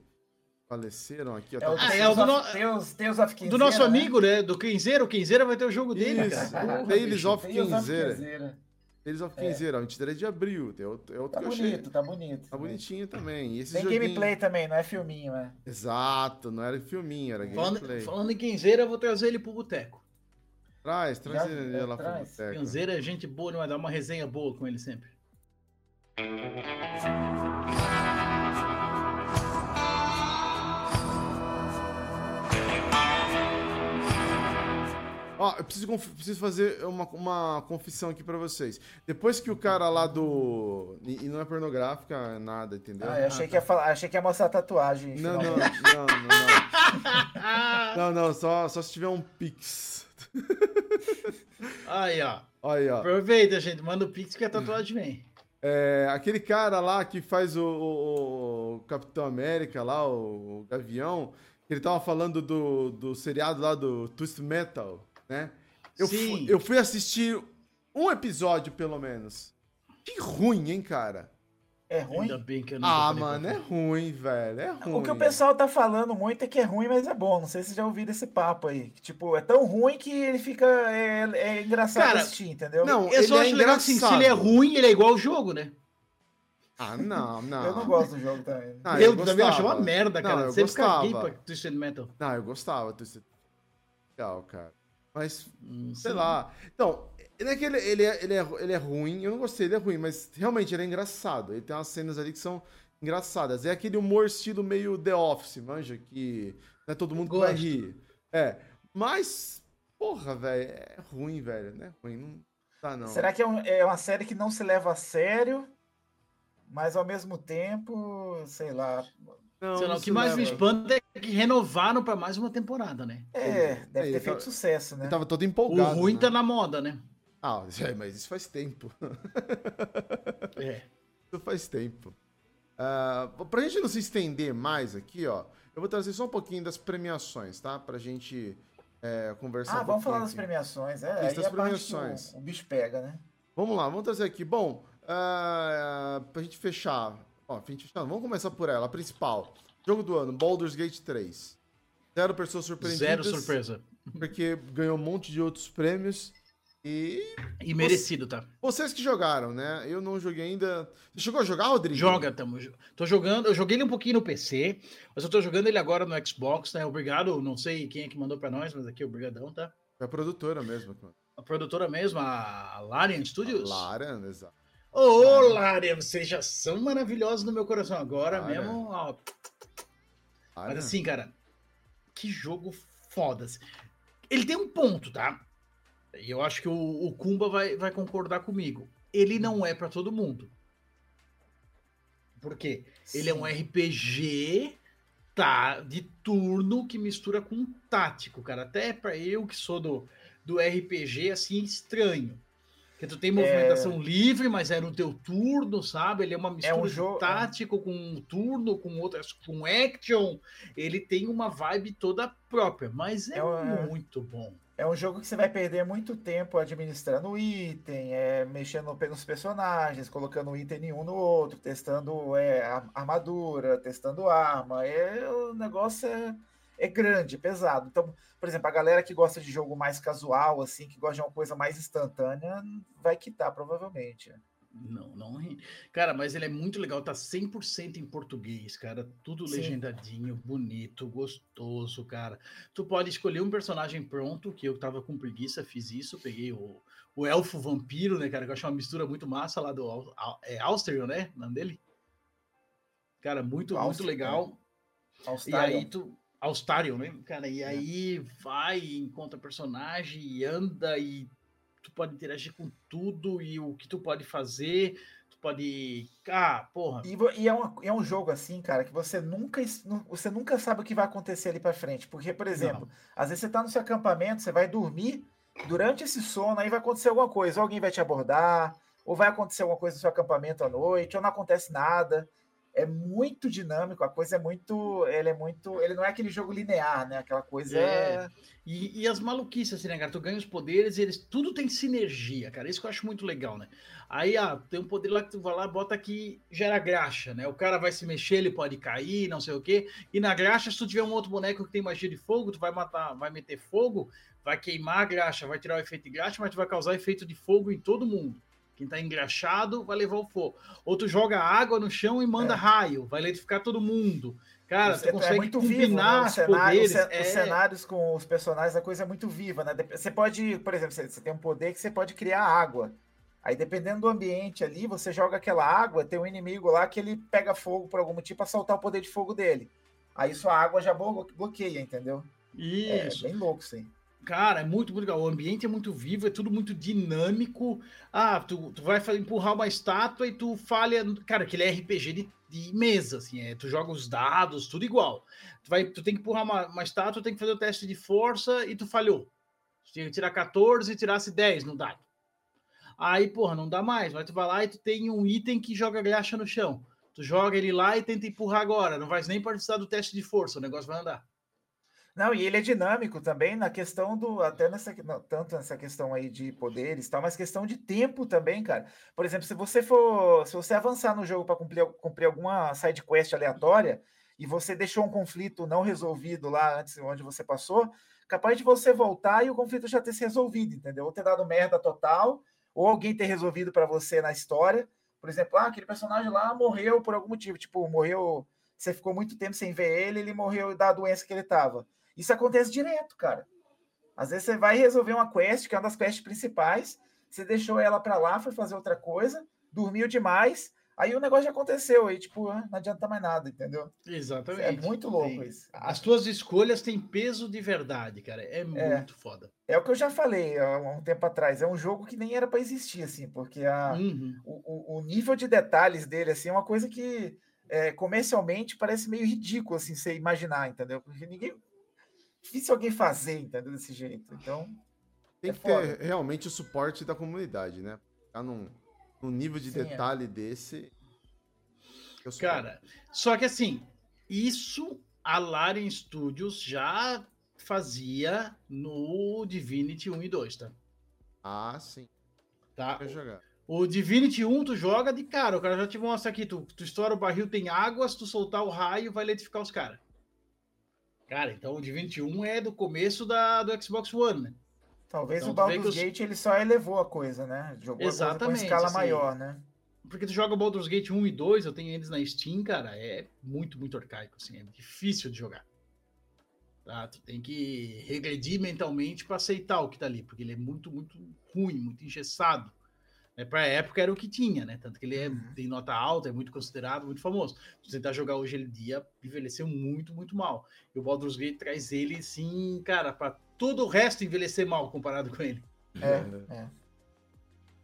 faleceram aqui. É o, ah, é o do, no... Deus, Deus of do nosso né? amigo, né? Do Quinzeiro. O Quinzeiro vai ter o jogo dele, Isso. Tales of Quinzeira. Tales of Quinzeira, é. 23 de abril. Tem outro, é outro tá bonito, achei. tá bonito. Tá bonitinho também. E esse Tem joguinho... gameplay também, não é filminho, né? Exato, não era filminho, era falando, gameplay. Falando em Quinzeira, eu vou trazer ele pro boteco. Traz, traz Já, ele é, lá traz. pro Canzeira é gente boa, não vai dar uma resenha boa com ele sempre. Ó, eu preciso, preciso fazer uma, uma confissão aqui pra vocês. Depois que o cara lá do. E, não é pornográfica, nada, entendeu? Ah, eu achei, que ia falar, achei que ia mostrar a tatuagem. Não, não, não, não, não. (laughs) Não, não, só, só se tiver um pix. (laughs) Aí, ó. Aí, ó. Aproveita, gente. Manda o Pix que a tatuagem vem. É, aquele cara lá que faz o, o, o Capitão América lá, o, o, Gavião, ele tava falando do, do seriado lá do Twist Metal, né? Eu, Sim. Fui, eu fui assistir um episódio, pelo menos. Que ruim, hein, cara? É ruim? Ainda bem que eu não Ah, mano, é ruim, velho. É ruim. O que o pessoal tá falando muito é que é ruim, mas é bom. Não sei se vocês já ouviram esse papo aí. Tipo, é tão ruim que ele fica. É, é engraçado Cara, assistir, entendeu? Não, eu só é acho legal assim, se ele é ruim, ele é igual ao jogo, né? Ah, não, (laughs) não. eu não gosto do jogo também. Ah, eu, eu também acho uma merda, cara. Não, eu Sempre gostava. pra Twisted Metal. Não, eu gostava Twisted Legal, cara. Mas, hum, sei sim. lá. Então, ele é, que ele, ele, é, ele, é, ele é ruim, eu não gostei, ele é ruim, mas realmente ele é engraçado. Ele tem umas cenas ali que são engraçadas. É aquele humor estilo meio The Office, manja, que não é todo mundo que vai rir. É, mas, porra, velho, é ruim, velho, né? Ruim, não tá não. Será que é, um, é uma série que não se leva a sério, mas ao mesmo tempo, sei lá... Não, sei lá, o que mais leva. me espanta é que renovaram para mais uma temporada, né? É, deve é, ter feito tava, sucesso, né? Tava todo empolgado. O ruim né? tá na moda, né? Ah, é, mas isso faz tempo. (laughs) é. Isso faz tempo. Uh, pra gente não se estender mais aqui, ó, eu vou trazer só um pouquinho das premiações, tá? Pra gente é, conversar Ah, um vamos falar das premiações, é. Isso, das é premiações. O, o, bicho pega, né? Vamos lá, vamos trazer aqui. Bom, uh, pra gente fechar. Ó, pra gente fechar, vamos começar por ela, a principal. Jogo do ano, Baldur's Gate 3. Zero pessoas surpreendidas. Zero surpresa. Porque ganhou um monte de outros prêmios. E. E merecido, tá? Vocês que jogaram, né? Eu não joguei ainda. Você chegou a jogar, Rodrigo? Joga, tamo. Tô jogando. Eu joguei ele um pouquinho no PC, mas eu tô jogando ele agora no Xbox, né? Obrigado. Não sei quem é que mandou pra nós, mas aqui, obrigadão, tá? É a produtora mesmo. A produtora mesmo, a Larian Studios? A Larian, exato. Ô, oh, Larian, vocês já são maravilhosos no meu coração agora Larian. mesmo. Ó. Mas assim, cara, que jogo foda. Ele tem um ponto, tá? E eu acho que o, o Kumba vai, vai concordar comigo. Ele não é para todo mundo. Por quê? Sim. Ele é um RPG tá, de turno que mistura com tático, cara. Até para eu que sou do, do RPG, assim, estranho. Que tu tem movimentação é... livre, mas é no teu turno, sabe? Ele é uma mistura é um jogo... É. tático com um turno, com outras, com action. Ele tem uma vibe toda própria, mas é, é muito bom. É um jogo que você vai perder muito tempo administrando item, é, mexendo nos personagens, colocando um item um no outro, testando é, armadura, testando arma. É, o negócio é, é grande, pesado. Então, por exemplo, a galera que gosta de jogo mais casual, assim, que gosta de uma coisa mais instantânea, vai quitar, provavelmente. Não, não. Cara, mas ele é muito legal, tá 100% em português, cara. Tudo Sim. legendadinho, bonito, gostoso, cara. Tu pode escolher um personagem pronto, que eu tava com preguiça, fiz isso, peguei o, o elfo vampiro, né, cara, que eu acho uma mistura muito massa lá do é Austrian, né, o nome dele? Cara, muito, muito legal. É. E aí tu Austarion, né, cara? E é. aí vai, encontra personagem, anda e tu pode interagir com tudo e o que tu pode fazer, tu pode. Ah, porra. E, e é, um, é um jogo assim, cara, que você nunca, você nunca sabe o que vai acontecer ali para frente. Porque, por exemplo, Não. às vezes você tá no seu acampamento, você vai dormir, durante esse sono aí vai acontecer alguma coisa, ou alguém vai te abordar, ou vai acontecer alguma coisa no seu acampamento à noite, ou não acontece nada é muito dinâmico, a coisa é muito. Ele é muito. Ele não é aquele jogo linear, né? Aquela coisa. É. E, e, as maluquices, assim, né, cara? Tu ganha os poderes e eles. Tudo tem sinergia, cara. Isso que eu acho muito legal, né? Aí, ah, tem um poder lá que tu vai lá, bota aqui, gera graxa, né? O cara vai se mexer, ele pode cair, não sei o quê. E na graxa, se tu tiver um outro boneco que tem magia de fogo, tu vai matar, vai meter fogo, vai queimar a graxa, vai tirar o efeito de graxa, mas tu vai causar efeito de fogo em todo mundo. Quem tá engraxado vai levar o fogo. Outro joga água no chão e manda é. raio, vai eletrificar todo mundo. Cara, você, você é consegue é muito combinar vivo, né? poderes. É... Os cenários com os personagens, a coisa é muito viva, né? Você pode, por exemplo, você tem um poder que você pode criar água. Aí, dependendo do ambiente ali, você joga aquela água, tem um inimigo lá que ele pega fogo por algum motivo para soltar o poder de fogo dele. Aí sua água já bloqueia, entendeu? Isso. É bem louco, sim. Cara, é muito, muito legal. O ambiente é muito vivo, é tudo muito dinâmico. Ah, tu, tu vai empurrar uma estátua e tu falha. Cara, aquele é RPG de, de mesa, assim, é, tu joga os dados, tudo igual. Tu, vai, tu tem que empurrar uma, uma estátua, tem que fazer o teste de força e tu falhou. Tu tinha que tirar 14 e tirasse 10 no dado. Aí, porra, não dá mais. Mas tu vai lá e tu tem um item que joga graxa no chão. Tu joga ele lá e tenta empurrar agora. Não vai nem precisar do teste de força, o negócio vai andar. Não, e ele é dinâmico também na questão do. Até nessa. Tanto nessa questão aí de poderes tal, mas questão de tempo também, cara. Por exemplo, se você for. Se você avançar no jogo para cumprir, cumprir alguma side quest aleatória e você deixou um conflito não resolvido lá antes onde você passou, capaz de você voltar e o conflito já ter se resolvido, entendeu? Ou ter dado merda total, ou alguém ter resolvido para você na história. Por exemplo, ah, aquele personagem lá morreu por algum motivo, tipo, morreu. Você ficou muito tempo sem ver ele, ele morreu da doença que ele tava. Isso acontece direto, cara. Às vezes você vai resolver uma quest, que é uma das quests principais, você deixou ela para lá, foi fazer outra coisa, dormiu demais, aí o negócio já aconteceu, aí tipo, ah, não adianta mais nada, entendeu? Exatamente. É muito louco Sim. isso. As tuas escolhas têm peso de verdade, cara. É, é muito foda. É o que eu já falei há um tempo atrás. É um jogo que nem era para existir, assim, porque a, uhum. o, o, nível de detalhes dele, assim, é uma coisa que é, comercialmente parece meio ridículo, assim, você imaginar, entendeu? Porque ninguém difícil alguém fazer, entendeu? Desse jeito. Então. Tem é que foda. ter realmente o suporte da comunidade, né? Ficar num, num nível de Sim, é. detalhe é. desse. Cara, só que assim, isso a Larian Studios já fazia no Divinity 1 e 2, tá? Ah, sim. Tá. jogar. O Divinity 1 tu joga de cara, o cara já te mostra aqui, tu, tu estoura o barril, tem água, se tu soltar o raio, vai letificar os caras. Cara, então o de 21 é do começo da, do Xbox One, né? Talvez então, o Baldur's os... Gate ele só elevou a coisa, né? Jogou Exatamente, com escala assim, maior, né? Porque tu joga o Baldur's Gate 1 e 2, eu tenho eles na Steam, cara, é muito, muito arcaico, assim, é difícil de jogar. Tá? Tu tem que regredir mentalmente para aceitar o que tá ali, porque ele é muito, muito ruim, muito engessado. É, para a época era o que tinha, né? Tanto que ele é, uhum. tem nota alta, é muito considerado, muito famoso. Se você tentar jogar hoje ele dia, envelheceu muito, muito mal. E o Baldur's Gate traz ele, sim, cara, para todo o resto envelhecer mal comparado com ele. É, é.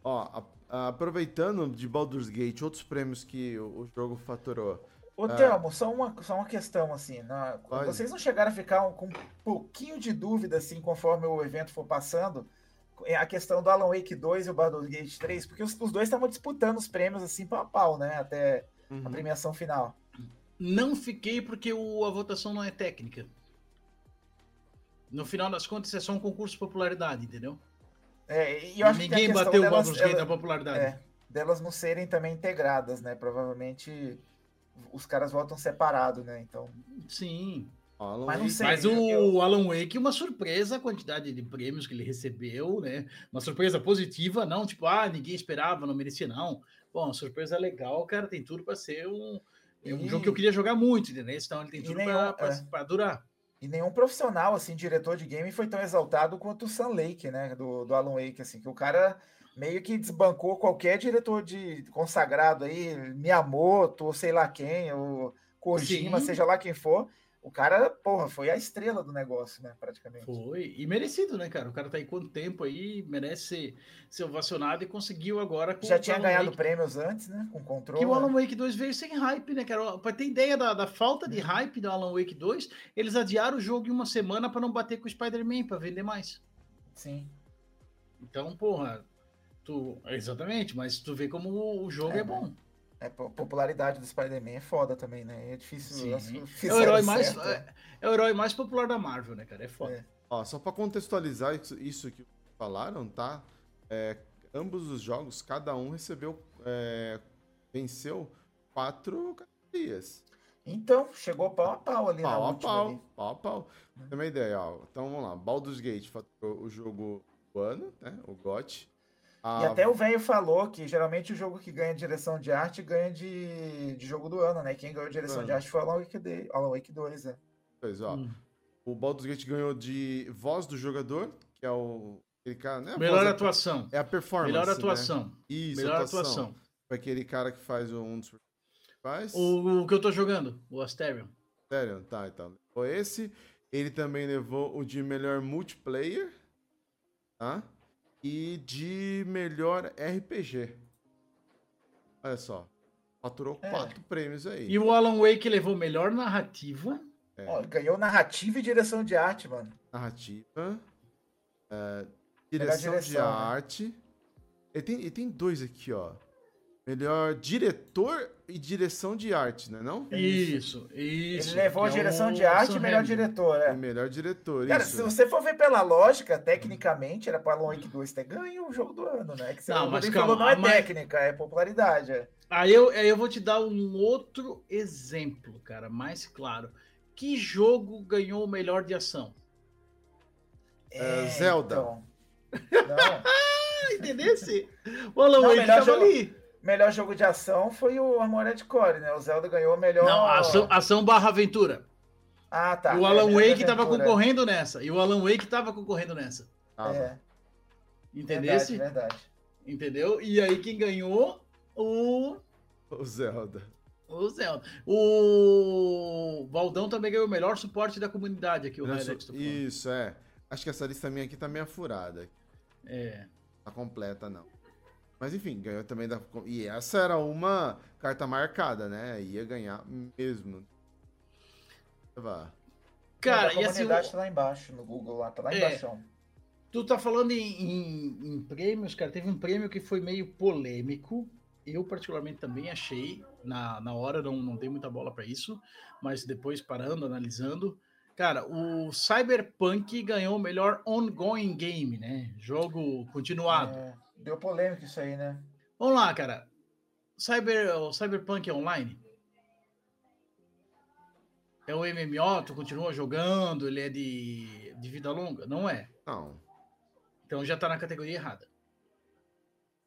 Ó, a, a, aproveitando de Baldur's Gate, outros prêmios que o, o jogo faturou. Ô, ah. Thelmo, só, uma, só uma questão, assim, na, vocês não chegaram a ficar um, com um pouquinho de dúvida, assim, conforme o evento for passando, é a questão do Alan Wake 2 e o Baldur's Gate 3, porque os, os dois estavam disputando os prêmios assim pau a pau, né? Até uhum. a premiação final. Não fiquei porque o, a votação não é técnica. No final das contas, é só um concurso de popularidade, entendeu? É, e eu acho Ninguém que bateu o Baldur's Gate da popularidade. É, delas não serem também integradas, né? Provavelmente os caras votam separado, né? Então. Sim. Alan mas, Wake. sei, mas o eu... Alan Wake, uma surpresa a quantidade de prêmios que ele recebeu, né? Uma surpresa positiva, não tipo, ah, ninguém esperava, não merecia, não. Bom, uma surpresa legal, cara, tem tudo para ser um, é um jogo que eu queria jogar muito, entendeu? Então ele tem tudo para é. durar. E nenhum profissional, assim, diretor de game foi tão exaltado quanto o Sam Lake, né? Do, do Alan Wake, assim, que o cara meio que desbancou qualquer diretor de consagrado aí, Miyamoto, ou sei lá quem, ou Kojima, Sim. seja lá quem for o cara, porra, foi a estrela do negócio, né? Praticamente. Foi, e merecido, né, cara? O cara tá aí quanto tempo aí, merece ser, ser ovacionado e conseguiu agora. Já tinha ganhado Wake, prêmios antes, né? Com controle. Que o Alan Wake 2 veio sem hype, né, cara? Pra ter ideia da, da falta de hype do Alan Wake 2, eles adiaram o jogo em uma semana para não bater com o Spider-Man, pra vender mais. Sim. Então, porra, tu. Exatamente, mas tu vê como o jogo é, é bom. É, a popularidade do Spider-Man é foda também, né? É difícil. É o, herói mais, é, é, o herói mais popular da Marvel, né, cara? É foda. É. Ó, só pra contextualizar isso, isso que falaram, tá? É, ambos os jogos, cada um recebeu. É, venceu quatro categorias. Então, chegou pau a pau ali pau na a pau, ali. Pau a pau. Tem uma ideia, ó. Então vamos lá. Baldur's Gate faturou o jogo do ano, né? O GOT. Ah, e até o velho falou que geralmente o jogo que ganha direção de arte ganha de, de jogo do ano, né? Quem ganhou direção de arte foi o Alan Wake, de, Alan Wake 2, né? Pois, ó. Hum. O Baldur's Gate ganhou de voz do jogador, que é o. Aquele cara, né? Melhor voz, atuação. É a performance. Melhor atuação. Né? Isso, Melhor atuação. atuação. Foi aquele cara que faz um dos faz. O, o que eu tô jogando, o Asterion. Asterion, tá, então. Foi esse. Ele também levou o de melhor multiplayer, tá? E de melhor RPG. Olha só. Faturou é. quatro prêmios aí. E o Alan Wake levou melhor narrativa. É. Ó, ganhou narrativa e direção de arte, mano. Narrativa. É, direção, direção, de né? arte. Ele tem, ele tem dois aqui, ó. Melhor diretor e direção de arte, né? Não? Isso, isso. Ele levou a direção de arte e melhor diretor, é. E melhor diretor, Cara, isso. se você for ver pela lógica, tecnicamente, era para Wake 2 ter ganho o jogo do ano, né? Que você não, mas calma, falou, não é mas... técnica, é popularidade. É. Aí eu, aí eu vou te dar um outro exemplo, cara, mais claro. Que jogo ganhou o melhor de ação? É, Zelda. Então... Não. (laughs) Entendesse? O Alan Wake tava jogo... ali melhor jogo de ação foi o Armored Core, né? O Zelda ganhou o melhor. Não, ação, ação barra aventura. Ah, tá. E o Alan é, Wake tava concorrendo nessa. E o Alan Wake tava concorrendo nessa. Ah, é. Entendeu? Verdade, verdade. Entendeu? E aí quem ganhou? O. O Zelda. O Zelda. O Valdão também ganhou o melhor suporte da comunidade aqui, o. Isso, é. Acho que essa lista minha aqui tá meio furada. É. Tá completa, não. Mas enfim, ganhou também da. E essa era uma carta marcada, né? Ia ganhar mesmo. Vá. Cara, e assim. A comunidade tá lá embaixo no Google, lá, tá lá é, embaixo. Tu tá falando em, em, em, prêmios, cara. Teve um prêmio que foi meio polêmico. Eu, particularmente, também achei. Na, na hora não, não dei muita bola para isso, mas depois parando, analisando. Cara, o Cyberpunk ganhou o melhor ongoing game, né? Jogo continuado. É. Deu polêmica isso aí, né? Vamos lá, cara. Cyber, o Cyberpunk é online? É o MMO, tu continua jogando, ele é de, de vida longa? Não é. Não. Então já tá na categoria errada.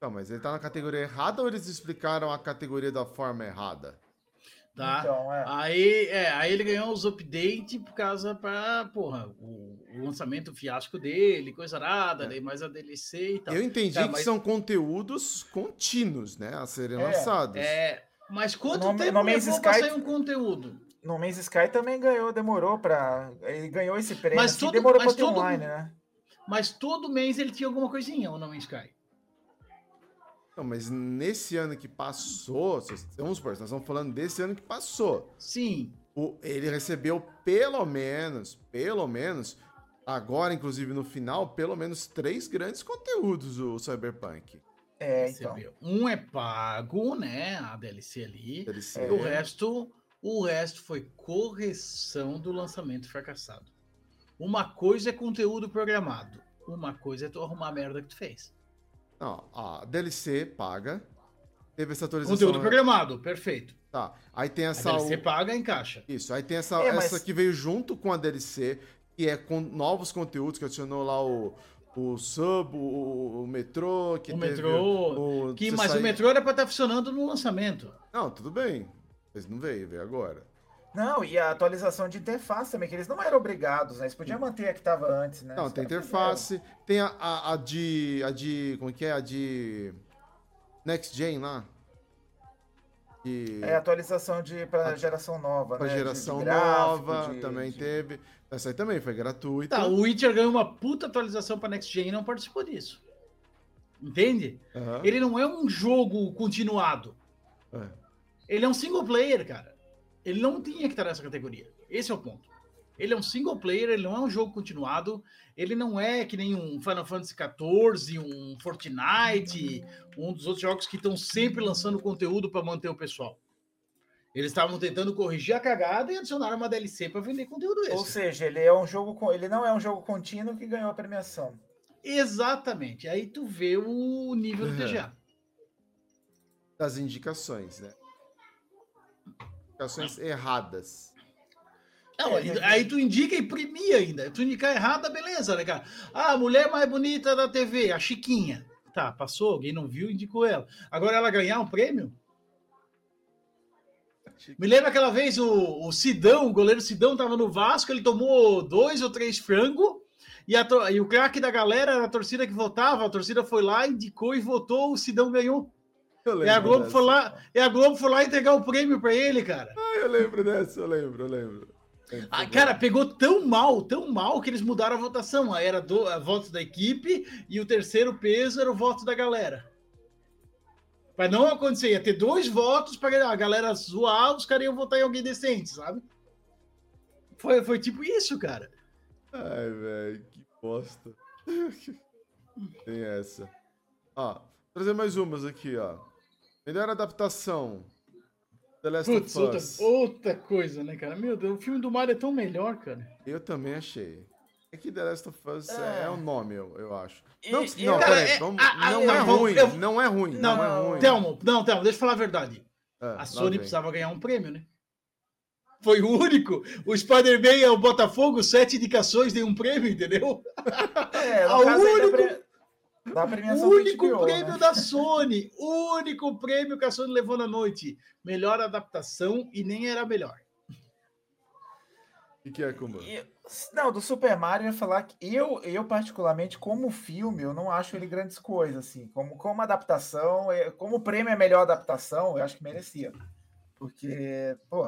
Não, mas ele tá na categoria errada ou eles explicaram a categoria da forma errada? Tá? Então, é. Aí, é, aí ele ganhou os updates por causa para, porra, o, o, lançamento fiasco dele, coisa nada, é. mais a DLC e tal. Eu entendi Cara, que mas... são conteúdos contínuos, né, a serem é, lançados. É, mas quanto no, tempo no levou Sky... pra sair um conteúdo? No Man's Sky também ganhou, demorou para Ele ganhou esse prêmio, mas assim, todo, demorou mas pra ter todo, online, né? Mas todo mês ele tinha alguma coisinha, o No Man's Sky. Não, mas nesse ano que passou, vamos supor, nós estamos falando desse ano que passou. Sim. O, ele recebeu pelo menos, pelo menos, agora, inclusive no final, pelo menos três grandes conteúdos o Cyberpunk. É, então. Um é pago, né? A DLC ali. DLC. E o resto, o resto foi correção do lançamento fracassado. Uma coisa é conteúdo programado. Uma coisa é tu arrumar a merda que tu fez. Não, a DLC paga. Teve essa atualização. Conteúdo programado, perfeito. Tá. Aí tem essa. A DLC paga encaixa. Isso. Aí tem essa, é, mas... essa que veio junto com a DLC, que é com novos conteúdos, que adicionou lá o, o Sub, o, o metrô, que o metrô, o, que, mas sai... o metrô era para estar tá funcionando no lançamento. Não, tudo bem. Mas não veio, veio agora. Não, e a atualização de interface também, que eles não eram obrigados, né? Eles podiam manter a que estava antes, né? Não, tem interface, fizeram. tem a, a, a, de. a de. Como que é? A de. Next Gen lá. Que... É atualização de para geração nova, pra né? geração de, de gráfico, nova de, também de... teve. Essa aí também foi gratuita. Tá, o Witcher ganhou uma puta atualização para Next Gen e não participou disso. Entende? Uhum. Ele não é um jogo continuado. É. Ele é um single player, cara. Ele não tinha que estar nessa categoria. Esse é o ponto. Ele é um single player, ele não é um jogo continuado, ele não é que nem um Final Fantasy XIV, um Fortnite, um dos outros jogos que estão sempre lançando conteúdo para manter o pessoal. Eles estavam tentando corrigir a cagada e adicionaram uma DLC para vender conteúdo extra. Ou seja, ele é um jogo, ele não é um jogo contínuo que ganhou a premiação. Exatamente. Aí tu vê o nível do TGA. Das indicações, né? Indicações erradas. Não, aí, tu indica e premia ainda. Tu indicar errada, beleza, né, cara? Ah, a mulher mais bonita da TV, a Chiquinha. Tá, passou, alguém não viu, indicou ela. Agora ela ganhar um prêmio? Me lembra aquela vez o, o Sidão, o goleiro Sidão tava no Vasco, ele tomou dois ou três frango e, a, e o craque da galera era a torcida que votava, a torcida foi lá, indicou e votou, o Sidão ganhou. E a, Globo foi lá, e a Globo foi lá entregar o prêmio para ele, cara. Ah, eu lembro dessa, eu lembro, eu lembro. Ah, cara, pegou tão mal, tão mal que eles mudaram a votação. Era do, a voto da equipe e o terceiro peso era o voto da galera. Para não acontecer, ia ter dois votos para a galera zoar, os caras iam votar em alguém decente, sabe? Foi, foi tipo isso, cara. Ai, velho, que bosta. (laughs) Tem essa. Ó, trazer mais umas aqui, ó. Melhor adaptação. The Last Putz, of Us. Outra, outra coisa, né, cara? Meu Deus, o filme do Mario é tão melhor, cara. Eu também achei. É que The Last of Us é, é o nome, eu, eu acho. Não, e, não, cara, peraí, é, vamos, a, não, a, é ruim, eu, não é ruim, não, não é ruim. Telmo, não, Telmo, deixa eu falar a verdade. É, a Sony precisava ganhar um prêmio, né? Foi o único. O Spider-Man é o Botafogo, sete indicações, de um prêmio, entendeu? É, o (laughs) único... Da premiação único HBO, prêmio né? da Sony. único prêmio que a Sony levou na noite. Melhor adaptação e nem era melhor. O que, é, Kuma? Não, do Super Mario eu ia falar que eu, eu, particularmente, como filme, eu não acho ele grandes coisas, assim. Como, como adaptação, é, como o prêmio é melhor adaptação, eu acho que merecia. Porque, pô,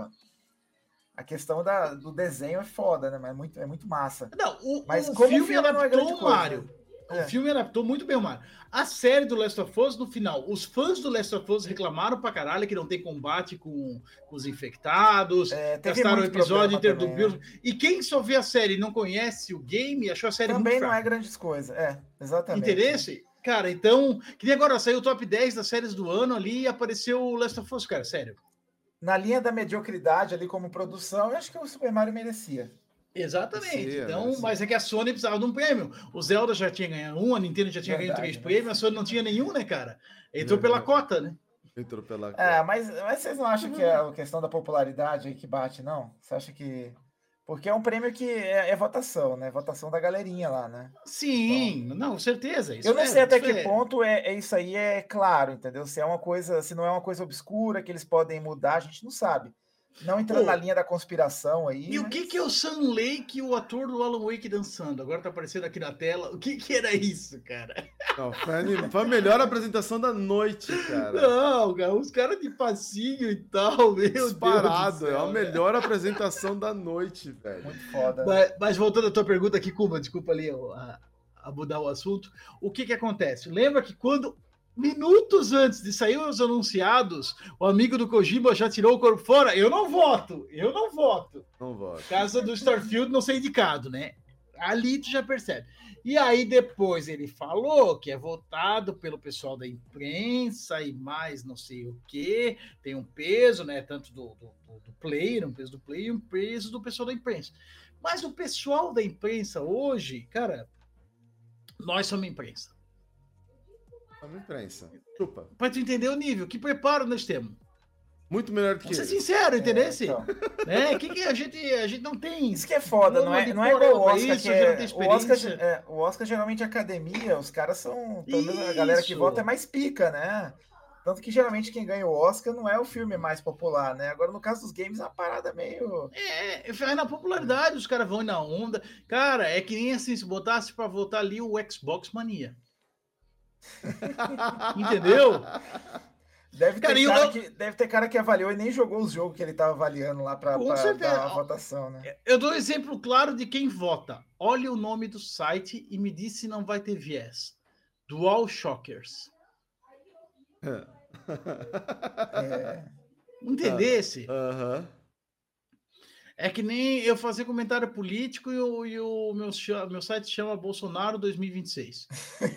a questão da, do desenho é foda, né? Mas é muito, é muito massa. Não, o, Mas o como filme, filme não é grande coisa. Mario. É. O filme adaptou muito bem o Mario. A série do Last of Us, no final, os fãs do Last of Us reclamaram pra caralho que não tem combate com, com os infectados. É, gastaram o episódio inteiro do Bill. É. E quem só vê a série e não conhece o game, achou a série Também não é grandes coisas. É, exatamente. Interesse? Cara, então. Que nem agora saiu o top 10 das séries do ano ali e apareceu o Last of Us, cara, sério. Na linha da mediocridade ali como produção, eu acho que o Super Mario merecia. Exatamente. então, mas é que a Sony precisava de um prêmio. O Zelda já tinha ganhado um, a Nintendo já tinha Verdade, ganho três né? prêmios, a Sony não tinha nenhum, né, cara? Entrou Verdade. pela cota, né? Entrou pela cota. É, mas, mas vocês não acham que é a questão da popularidade aí que bate, não? Você acha que. Porque é um prêmio que é, é votação, né? Votação da galerinha lá, né? Sim, então, não, certeza. eu não é, sei até que é... ponto é, é isso aí é claro, entendeu? Se é uma coisa, se não é uma coisa obscura que eles podem mudar, a gente não sabe. Não entrando Pô, na linha da conspiração aí. E mas... o que, que é o Sam Lake, o ator do Alan Wake dançando? Agora tá aparecendo aqui na tela. O que, que era isso, cara? Não, foi, a, melhor apresentação da noite, cara. Não, cara, os caras de passinho e tal, meu Disparado, Deus. é a melhor apresentação da noite, velho. Muito foda. Mas, mas, voltando à tua pergunta aqui, Kuma, desculpa ali a, a mudar o assunto. O que que acontece? Lembra que quando minutos antes de sair os anunciados, o amigo do Kojima já tirou o corpo fora. Eu não voto, eu não voto. Não voto. Caso do Starfield não ser indicado, né? Ali tu já percebe. E aí depois ele falou que é votado pelo pessoal da imprensa e mais não sei o que, tem um peso, né? Tanto do, do, do player, um peso do player e um peso do pessoal da imprensa. Mas o pessoal da imprensa hoje, cara, nós somos imprensa. Somos imprensa. Chupa. Pra tu entender o nível, que preparo nós temos. Muito melhor do que Vamos ser sincero, entendeu? É, então. é, que, que a, gente, a gente não tem. Isso que é foda, não é, não é igual o Oscar. Isso, que é, o, Oscar é, o Oscar geralmente é academia, os caras são. A galera que vota é mais pica, né? Tanto que geralmente quem ganha o Oscar não é o filme mais popular, né? Agora, no caso dos games, é uma parada meio. É, é na popularidade, os caras vão na onda. Cara, é que nem assim, se botasse pra votar ali o Xbox Mania. (laughs) Entendeu? Deve ter, cara, cara eu... que, deve ter cara que avaliou e nem jogou os jogos que ele estava avaliando lá para dar a votação, né? Eu dou um exemplo claro de quem vota. Olha o nome do site e me diz se não vai ter viés. Dual Shockers. É. Entendesse? Aham. Uh -huh. É que nem eu fazer comentário político e o, e o meu, meu site chama Bolsonaro 2026.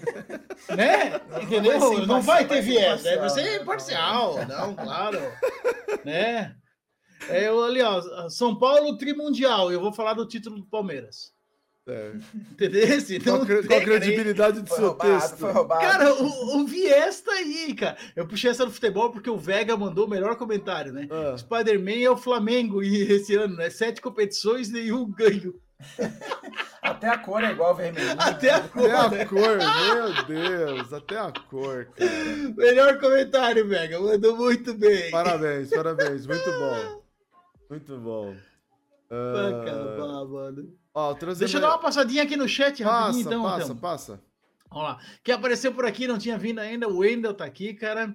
(laughs) né? Não, Entendeu? Não vai, não vai ter viés, né? Vai ser imparcial, não, claro. (laughs) né? É, eu, ali, ó, São Paulo Trimundial, eu vou falar do título do Palmeiras. É. Entendeu? Então, qual, qual a credibilidade do seu roubado, texto? Foi roubado. Cara, o, o viés tá aí, cara. Eu puxei essa no futebol porque o Vega mandou o melhor comentário, né? Ah. Spider-Man é o Flamengo e esse ano, né? Sete competições, nenhum ganho. (laughs) Até a cor é igual vermelho. Até a cor. Até a cor, meu Deus. Até a cor, cara. Melhor comentário, Vega. Mandou muito bem. Parabéns, parabéns. Muito bom. Muito bom. Vai acabar, mano. Ó, Deixa eu dar uma passadinha aqui no chat passa, rapidinho, então. Passa, então. passa. Vamos lá. Quem apareceu por aqui, não tinha vindo ainda, o Wendel tá aqui, cara.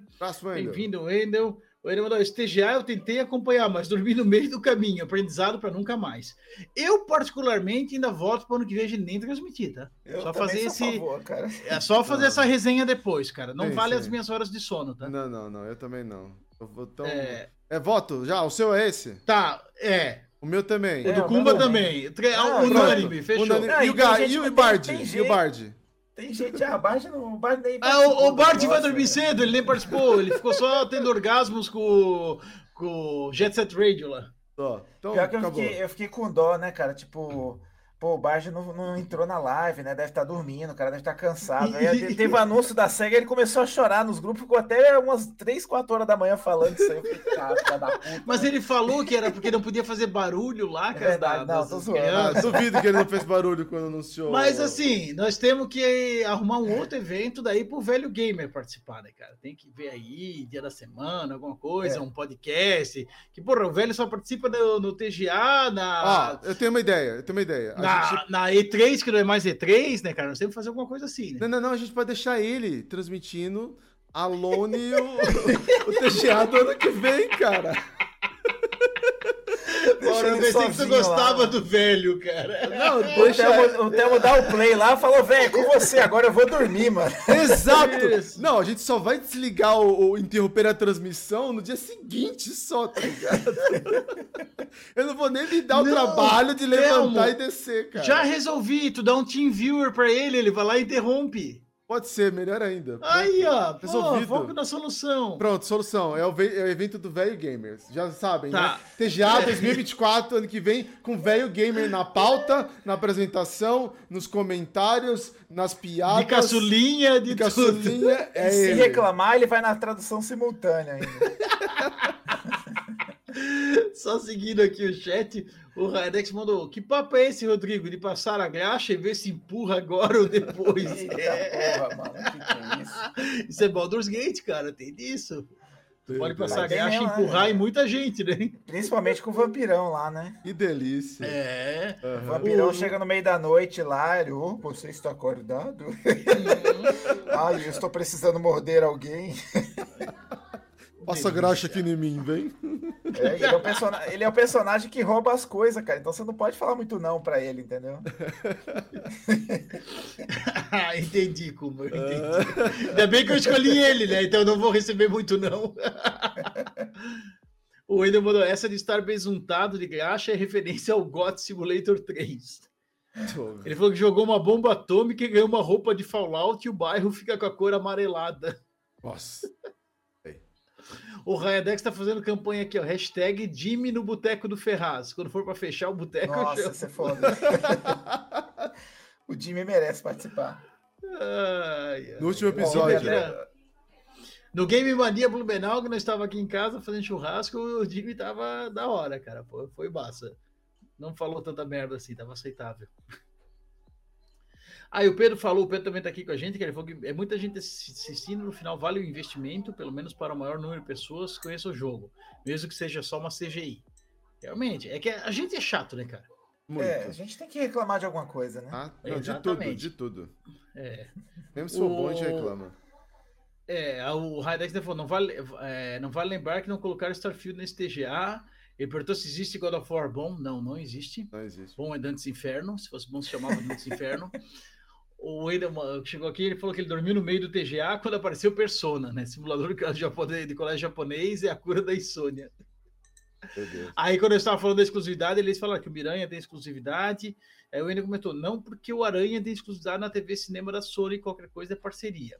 Bem-vindo, Wendel. O Wendel mandou, estagiar, eu tentei acompanhar, mas dormi no meio do caminho, aprendizado para nunca mais. Eu, particularmente, ainda volto para ano que vem a gente nem transmitir, tá? Eu só fazer esse. Favor, é só fazer não. essa resenha depois, cara. Não sim, vale sim. as minhas horas de sono, tá? Não, não, não, eu também não. Eu vou tão... é... é voto já? O seu é esse? Tá, é. O meu também. O do Kumba também. Ah, Unânime, fechou. Unânime. Ah, e, o, então e, o Bard? E o Bard? Tem gente, ah, Bard não, o Bard nem (laughs) Ah, o, o Bard vai dormir cedo, ele nem participou, ele ficou só tendo orgasmos com, com o Jet Set Radio lá. Então, Pior que eu fiquei, eu fiquei com dó, né, cara? Tipo, Pô, o Barge não, não, entrou na live, né? Deve estar tá dormindo, o cara deve estar tá cansado. (laughs) Aí teve o anúncio da SEGA, ele começou a chorar nos grupos, ficou até umas 3, 4 horas da manhã falando isso aí. Puta. Mas ele falou que era porque não podia fazer barulho lá, cara. É verdade, da, não, tô zoando. Ah, duvido que ele não fez barulho quando anunciou. Mas assim, nós temos que arrumar um outro evento daí pro velho gamer participar, né, cara? Tem que ver aí, dia da semana, alguma coisa, é. um podcast. Que, porra, o velho só participa no, no TGA, na. Ah, eu tenho uma ideia, eu tenho uma ideia. Na na, gente... na, E3, que não é mais E3, né, cara? Nós temos que fazer alguma coisa assim, né? Não, não, não, a gente pode deixar ele transmitindo a Lone e o, (laughs) o TGA do ano que vem, cara. (laughs) Bora, eu pensei que você gostava lá. do velho, cara. Não, deixa o Temo dar o play lá e falou, velho, é com você, agora eu vou dormir, mano. (laughs) Exato! Isso. Não, a gente só vai desligar o, o, interromper a transmissão no dia seguinte só, tá ligado? (laughs) eu não vou nem me dar o não, trabalho de levantar e descer, cara. Já resolvi, tu dá um team viewer pra ele, ele vai lá e interrompe. Pode ser, melhor ainda. Aí, ó, resolvido. Pô, foco na solução. Pronto, solução. É o, é o evento do Velho Gamers. Já sabem, tá. né? TGA 2024, ano que vem, com Velho Gamer na pauta, na apresentação, nos comentários, nas piadas. De caçulinha, de, de caçulinha. É se ele. reclamar, ele vai na tradução simultânea ainda. (laughs) Só seguindo aqui o chat, o Radex mandou: Que papo é esse, Rodrigo? De passar a graxa e ver se empurra agora ou depois? é. Porra, mano, que que é isso? Isso é Baldur's Gate, cara, tem disso. Tu pode passar a graxa e empurrar né? em muita gente, né? Principalmente com o vampirão lá, né? Que delícia. É. Uhum. O vampirão o... chega no meio da noite lá, ele, oh, você está acordado? Uhum. Ai, (laughs) eu estou precisando morder alguém. (laughs) Passa graxa aqui em mim, vem. É, ele, é o personagem, ele é o personagem que rouba as coisas, cara. Então você não pode falar muito não pra ele, entendeu? (laughs) entendi, como entendi. Ainda bem que eu escolhi ele, né? Então eu não vou receber muito não. (laughs) o Wendel mandou essa de estar besuntado de graxa é referência ao God Simulator 3. Ele falou que jogou uma bomba atômica e ganhou uma roupa de Fallout e o bairro fica com a cor amarelada. Nossa. O Rayadex tá fazendo campanha aqui, ó. Hashtag Jimmy no Boteco do Ferraz. Quando for para fechar o boteco, Nossa, eu isso é foda. (laughs) o Jimmy merece participar. Ai, no último episódio. Bom, no Game Mania Blumenau, que nós estava aqui em casa fazendo churrasco, o Jimmy tava da hora, cara. Pô, foi massa. Não falou tanta merda assim, tava aceitável. Aí o Pedro falou, o Pedro também tá aqui com a gente, que ele falou que é muita gente assistindo, no final vale o investimento, pelo menos para o maior número de pessoas que conheça o jogo, mesmo que seja só uma CGI. Realmente, é que a gente é chato, né, cara? Muito. É, a gente tem que reclamar de alguma coisa, né? Ah, não, de tudo, de tudo. É. Mesmo se for o... bom, a gente reclama. É, o Hydex falou, não vale, é, não vale lembrar que não colocaram Starfield nesse TGA. Ele perguntou se existe God of War bom. Não, não existe. Não existe. Bom é Dantes Inferno. Se fosse bom, se chamava Dantes Inferno. (laughs) o Edelman chegou aqui, ele falou que ele dormiu no meio do TGA quando apareceu Persona, né? Simulador (laughs) de, colégio japonês e a cura da insônia. Aí, quando eu estava falando da exclusividade, eles falaram que o Miranha tem exclusividade. Aí o Ender comentou: não, porque o Aranha tem exclusividade na TV Cinema da Sony, qualquer coisa é parceria.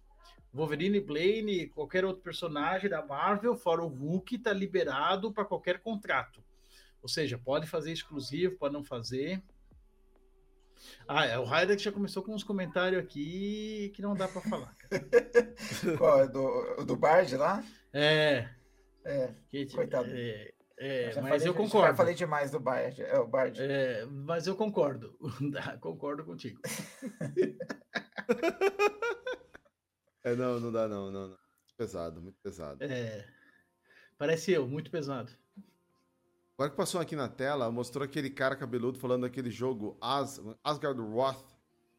Wolverine, Blaine, qualquer outro personagem da Marvel, fora o Hulk, está liberado para qualquer contrato. Ou seja, pode fazer exclusivo, pode não fazer. Ah, é, o Raider já começou com uns comentários aqui que não dá para falar. (laughs) Qual? É do, do Bard lá? É. É. Que, coitado. É, é, eu mas eu concordo. Já falei demais do Bard. É, o Bard. É, mas eu concordo. (laughs) concordo contigo. (laughs) É, não, não dá, não, não, não. Pesado, muito pesado. É. Parece eu, muito pesado. Agora que passou aqui na tela, mostrou aquele cara cabeludo falando daquele jogo As, Asgard Roth.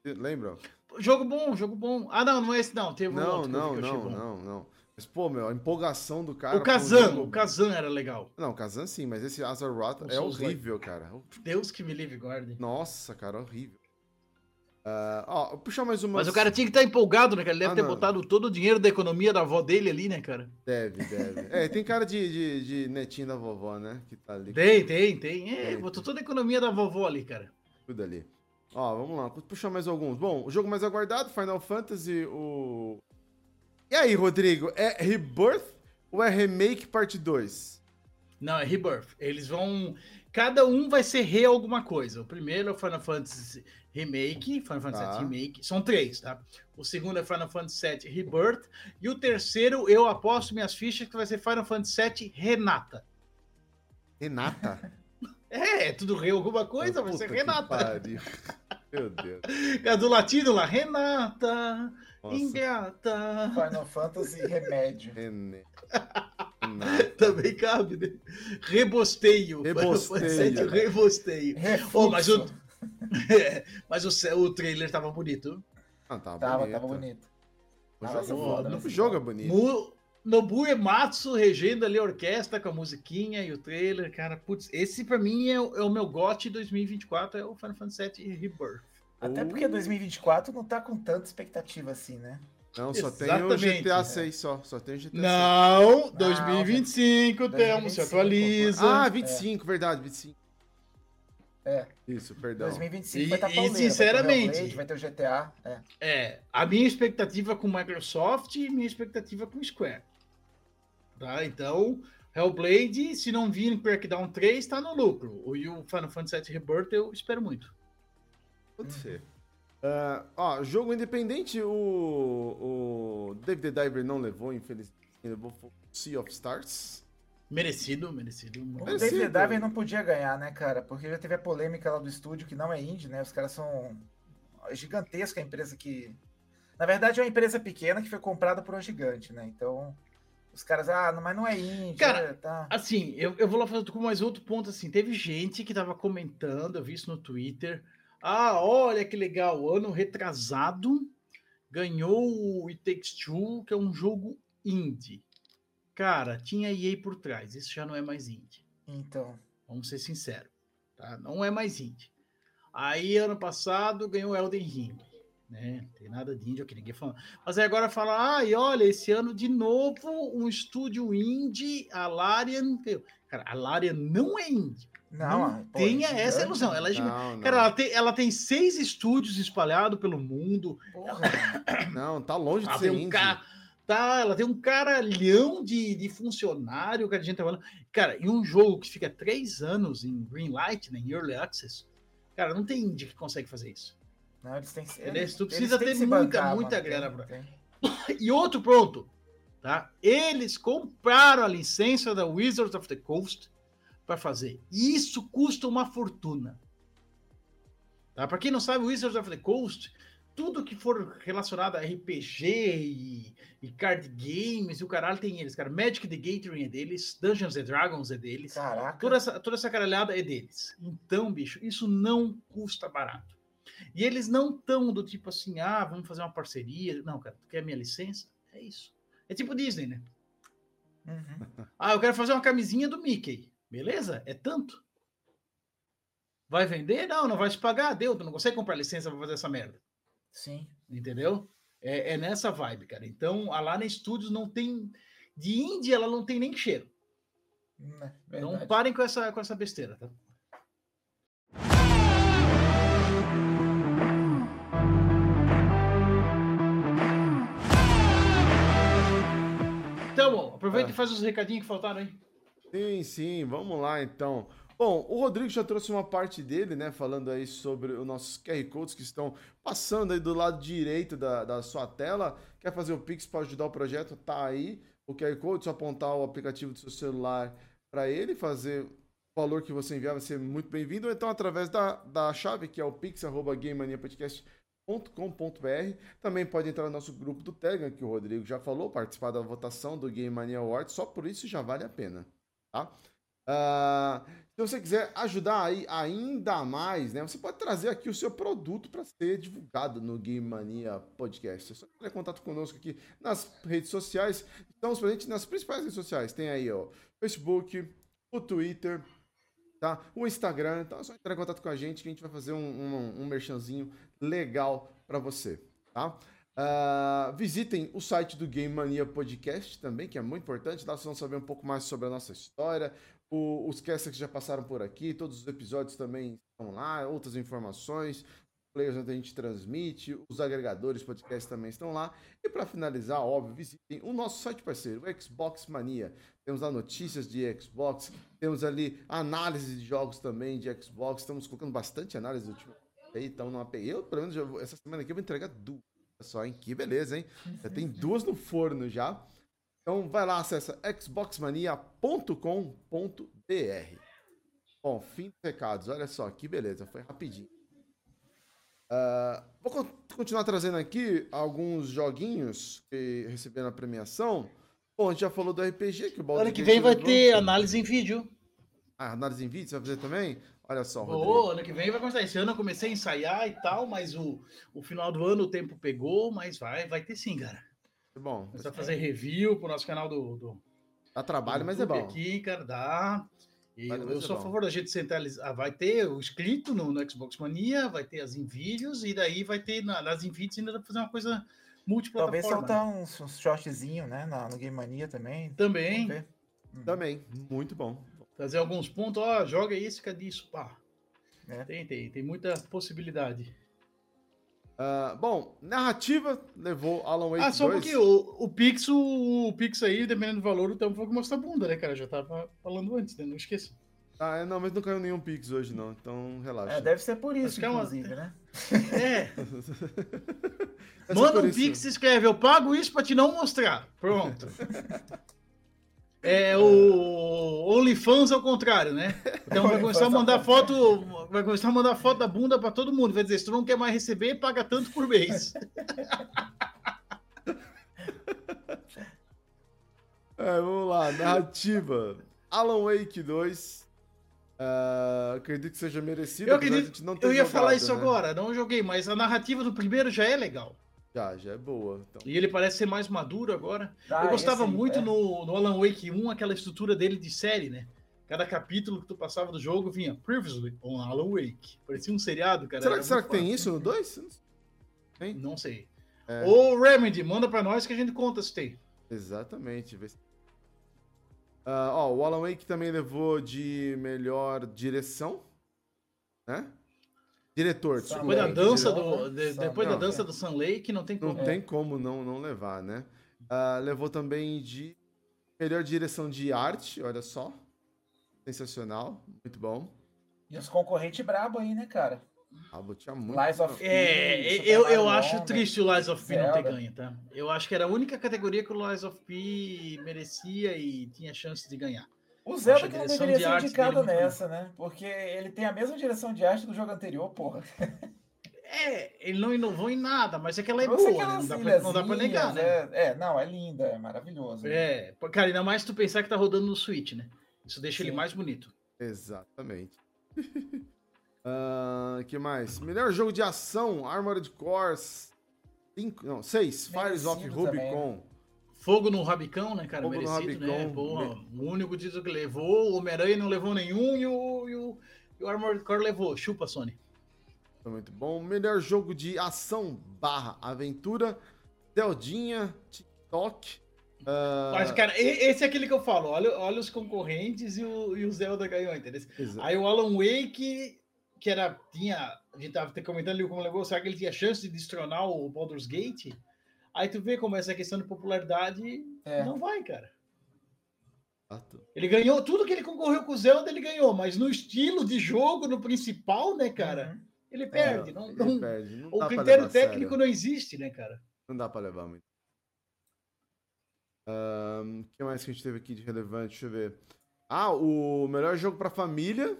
Lembra? Jogo bom, jogo bom. Ah, não, não é esse não. Teve um não, não, não, não, não. Mas, pô, meu, a empolgação do cara. O Kazan, jogo... o Kazan era legal. Não, o Kazan sim, mas esse Asgard Roth é horrível, cara. Deus que me livre, guarde. Nossa, cara, horrível. Uh, ó, puxar mais uma. Mas o cara tinha que estar tá empolgado, né? Ele deve ah, ter não. botado todo o dinheiro da economia da avó dele ali, né, cara? Deve, deve. é, tem cara de, de, de, netinho da vovó, né? Que tá ali. Tem, tem, tem. É, botou toda a economia da vovó ali, cara. Tudo ali. Ó, vamos lá. Puxar mais alguns. Bom, o jogo mais aguardado, Final Fantasy, o. E aí, Rodrigo? É Rebirth ou é Remake Parte 2? Não, é Rebirth. Eles vão. Cada um vai ser re alguma coisa. O primeiro é o Final Fantasy Remake, Final Fantasy VII tá. Remake, são três, tá? O segundo é Final Fantasy VII Rebirth, e o terceiro, eu aposto minhas fichas que vai ser Final Fantasy VII Renata. Renata? (laughs) É, é tudo re alguma coisa, vai ser Renata. (laughs) Meu Deus. (laughs) É do latino lá, Renata, Nossa. Ingata. Final Fantasy Remédio. René. Também cabe, né? Rebosteio. Rebosteio. Rebosteio. Oh, mas o, (laughs) mas o, o trailer tava bonito. Ah, tava, tava bonito. Tava bonito. O jogo, foda, no jogo é bonito. Mu, Nobu Ematsu regendo ali a orquestra com a musiquinha e o trailer, cara, putz, esse pra mim é, é o meu GOT 2024, é o Final Fantasy VII Rebirth. Até porque 2024 não tá com tanta expectativa assim, né? Não, só Exatamente. tem o GTA 6 só. Só tem o GTA Não, 6. 2025 não, temos, 2025, se atualiza. Ah, 25, é. verdade, 25. É. Isso, perdão. 2025 e, vai estar tá E sinceramente, vai ter, vai ter o GTA. É. é. a minha expectativa com Microsoft e minha expectativa com Square. Tá? Então, Hellblade, se não vir em Crackdown 3, tá no lucro. O Final Fantasy VII Rebirth eu espero muito. Pode ser. Uh, ó, jogo independente, o, o David the Diver não levou, infelizmente. Levou Sea of Stars. Merecido, merecido. O David Diver não podia ganhar, né, cara? Porque já teve a polêmica lá do estúdio, que não é indie, né? Os caras são gigantesca a empresa que. Na verdade, é uma empresa pequena que foi comprada por um gigante, né? Então, os caras, ah, mas não é indie. Cara, é, tá. assim, eu, eu vou lá fazer com mais outro ponto, assim. Teve gente que tava comentando, eu vi isso no Twitter. Ah, olha que legal, ano retrasado ganhou o It Takes Two, que é um jogo indie. Cara, tinha EA por trás, isso já não é mais indie. Então. Vamos ser sinceros, tá? Não é mais indie. Aí, ano passado, ganhou Elden Ring, né? Tem nada de indie, que ninguém fala. Mas aí agora fala, ah, e olha, esse ano de novo, um estúdio indie, a Larian. Cara, a Larian não é indie. Não, não pô, tenha é essa ilusão. Ela é não, não. Cara, ela tem, ela tem seis estúdios espalhados pelo mundo. Porra. Não, tá longe de ser um cara, tá, ela tem um caralhão de, de funcionário que a gente tá falando. Cara, e um jogo que fica três anos em Greenlight, né, em Early Access, cara, não tem indie que consegue fazer isso. Não, eles têm eles, tu precisa ter muita, bancar, muita mano, grana. Pra... (coughs) E outro pronto, tá? Eles compraram a licença da Wizards of the Coast para fazer. E isso custa uma fortuna. Tá? Para quem não sabe, Wizards of the Coast, tudo que for relacionado a RPG e, e, card games e o caralho tem eles, cara. Magic the Gathering é deles, Dungeons and Dragons é deles. Caraca. Toda essa, toda essa caralhada é deles. Então, bicho, isso não custa barato. E eles não estão do tipo assim, ah, vamos fazer uma parceria. Não, cara, tu quer minha licença? É isso. É tipo Disney, né? Uhum. Ah, eu quero fazer uma camisinha do Mickey. Beleza? É tanto. Vai vender? Não, não vai te pagar. Deu, tu não consegue comprar licença para fazer essa merda. Sim. Entendeu? É, é nessa vibe, cara. Então, a Lana Studios não tem. De Índia, ela não tem nem cheiro. É, não parem com essa, com essa besteira, tá? Então, aproveita ah. e faz os recadinhos que faltaram aí. Sim, sim, vamos lá então. Bom, o Rodrigo já trouxe uma parte dele, né? Falando aí sobre os nossos QR Codes que estão passando aí do lado direito da, da sua tela. Quer fazer o Pix para ajudar o projeto? Tá aí o QR Code, só apontar o aplicativo do seu celular para ele, fazer o valor que você enviar vai ser muito bem-vindo. Ou então através da, da chave que é o pix.gamemaniapodcast.com.br. Também pode entrar no nosso grupo do Telegram, que o Rodrigo já falou, participar da votação do Game Mania Awards. Só por isso já vale a pena. Tá? Uh, se você quiser ajudar aí ainda mais, né? Você pode trazer aqui o seu produto para ser divulgado no Game Mania Podcast. É só entrar em contato conosco aqui nas redes sociais. Estamos presentes nas principais redes sociais. Tem aí, ó, Facebook, o Twitter, tá? O Instagram. Então é só entrar em contato com a gente que a gente vai fazer um, um, um merchanzinho legal para você, tá? Uh, visitem o site do Game Mania Podcast também, que é muito importante. Lá vocês vão saber um pouco mais sobre a nossa história. O, os casters que já passaram por aqui, todos os episódios também estão lá, outras informações, players onde a gente transmite, os agregadores podcast também estão lá. E para finalizar, óbvio, visitem o nosso site parceiro, o Xbox Mania. Temos lá notícias de Xbox, temos ali análise de jogos também de Xbox. Estamos colocando bastante análise do último aí, então não Eu, pelo menos, essa semana aqui eu vou entregar duas só, hein? Que beleza, hein? Já tem duas no forno já. Então vai lá, acessa xboxmania.com.br. Bom, fim dos recados. Olha só, que beleza. Foi rapidinho. Uh, vou continuar trazendo aqui alguns joguinhos que receberam a premiação. Bom, a gente já falou do RPG, que o Ano que vem vai ter análise em vídeo. Ah, análise em vídeo você vai fazer também? Olha só, Rodrigo. ano que vem vai começar. Esse ano eu comecei a ensaiar e tal, mas o, o final do ano o tempo pegou, mas vai, vai ter sim, cara. É bom. Você vai fazer review pro nosso canal do. do dá trabalho, do mas é bom. Aqui, cara, dá. E eu, eu sou é a favor da gente centralizar. Ah, vai ter o escrito no, no, Xbox Mania, vai ter as envídios, e daí vai ter na, nas envídios ainda dá pra fazer uma coisa multiplataforma. Talvez soltar uns, uns shortzinhos, né? Na, no Game Mania também. Também. Também, muito bom trazer alguns pontos, ó, joga isso, cadê isso? Pá. É. Tem, tem, tem muita possibilidade. Uh, bom, narrativa levou Alan Wake Ah, só 2. porque o, o Pix, o, o Pix aí, dependendo do valor, o tempo foi que mostra a bunda, né, cara? Já tava falando antes, né? Não esqueça. Ah, é, não, mas não caiu nenhum Pix hoje, não, então relaxa. É, deve ser por isso, inclusive, (laughs) é uma... né? É. Manda um Pix e escreve, eu pago isso pra te não mostrar. Pronto. (laughs) É o OnlyFans ao contrário, né? Então vai começar a mandar foto, vai começar a mandar foto da bunda para todo mundo. Vai dizer, se tu não quer mais receber, paga tanto por mês. (laughs) É, vamos lá, narrativa. Alan Wake 2. Uh, é, acredito que seja merecido. Eu, acredito, eu ia falar isso né? agora, não joguei, mas a narrativa do primeiro já é legal. Já, já é boa. Então. E ele parece ser mais maduro agora. Ah, eu gostava muito é. no, no Alan Wake 1, aquela estrutura dele de série, né? Cada capítulo que tu passava do jogo vinha Previously on Alan Wake. Parecia um seriado, cara. Será, será que tem isso no 2? Tem? Não sei. É. Ô, Remedy, manda pra nós que a gente conta se tem. Exatamente. Uh, ó, o Alan Wake também levou de melhor direção, né? Diretor. Depois da dança do, de, depois da dança do Sun Lake, não tem como. Não tem como não, não levar, né? Uh, levou também de melhor direção de arte, olha só. Sensacional, muito bom. E os concorrentes brabo aí, né, cara? Ah, tinha muito. Lies of P, é, eu, eu acho triste o Lies of P não ter ganho, tá? Eu acho que era a única categoria que o Lies of P merecia e tinha chance de ganhar. O Zelda que não deveria de ser indicado nessa, né? Porque ele tem a mesma direção de arte do jogo anterior, porra. É, ele não inovou em nada, mas é que ela é boa, né? não, dá pra, não dá pra negar, né? É, é, não, é linda, é maravilhoso. Né? É, cara, ainda mais tu pensar que tá rodando no Switch, né? Isso deixa Sim. ele mais bonito. Exatamente. uh, (laughs) que mais? Melhor jogo de ação, Armored Core 5, não, 6, Fires of Rubicon. Fogo no Rabicão, né, cara? Fogo Merecido, no Rabicão. né? Porra, o único título que levou, o Homem-Aranha não levou nenhum e o, e o, e o Armored Core levou. Chupa, Sony. Muito bom. Melhor jogo de ação barra aventura, Zeldinha, TikTok. Uh... Mas, cara, esse é aquele que eu falo. Olha, olha os concorrentes e o, e o Zelda ganhou, entendeu? Exato. Aí o Alan Wake, que era, tinha, a gente tava comentando ali como levou, será que ele tinha chance de destronar o Baldur's Gate? Aí tu vê como essa questão de popularidade é. não vai, cara. Ele ganhou tudo que ele concorreu com o Zelda, ele ganhou, mas no estilo de jogo, no principal, né, cara? Uhum. Ele perde. É, não, ele não, perde. Não o critério técnico não existe, né, cara? Não dá para levar muito. O um, que mais que a gente teve aqui de relevante? Deixa eu ver. Ah, o melhor jogo para família: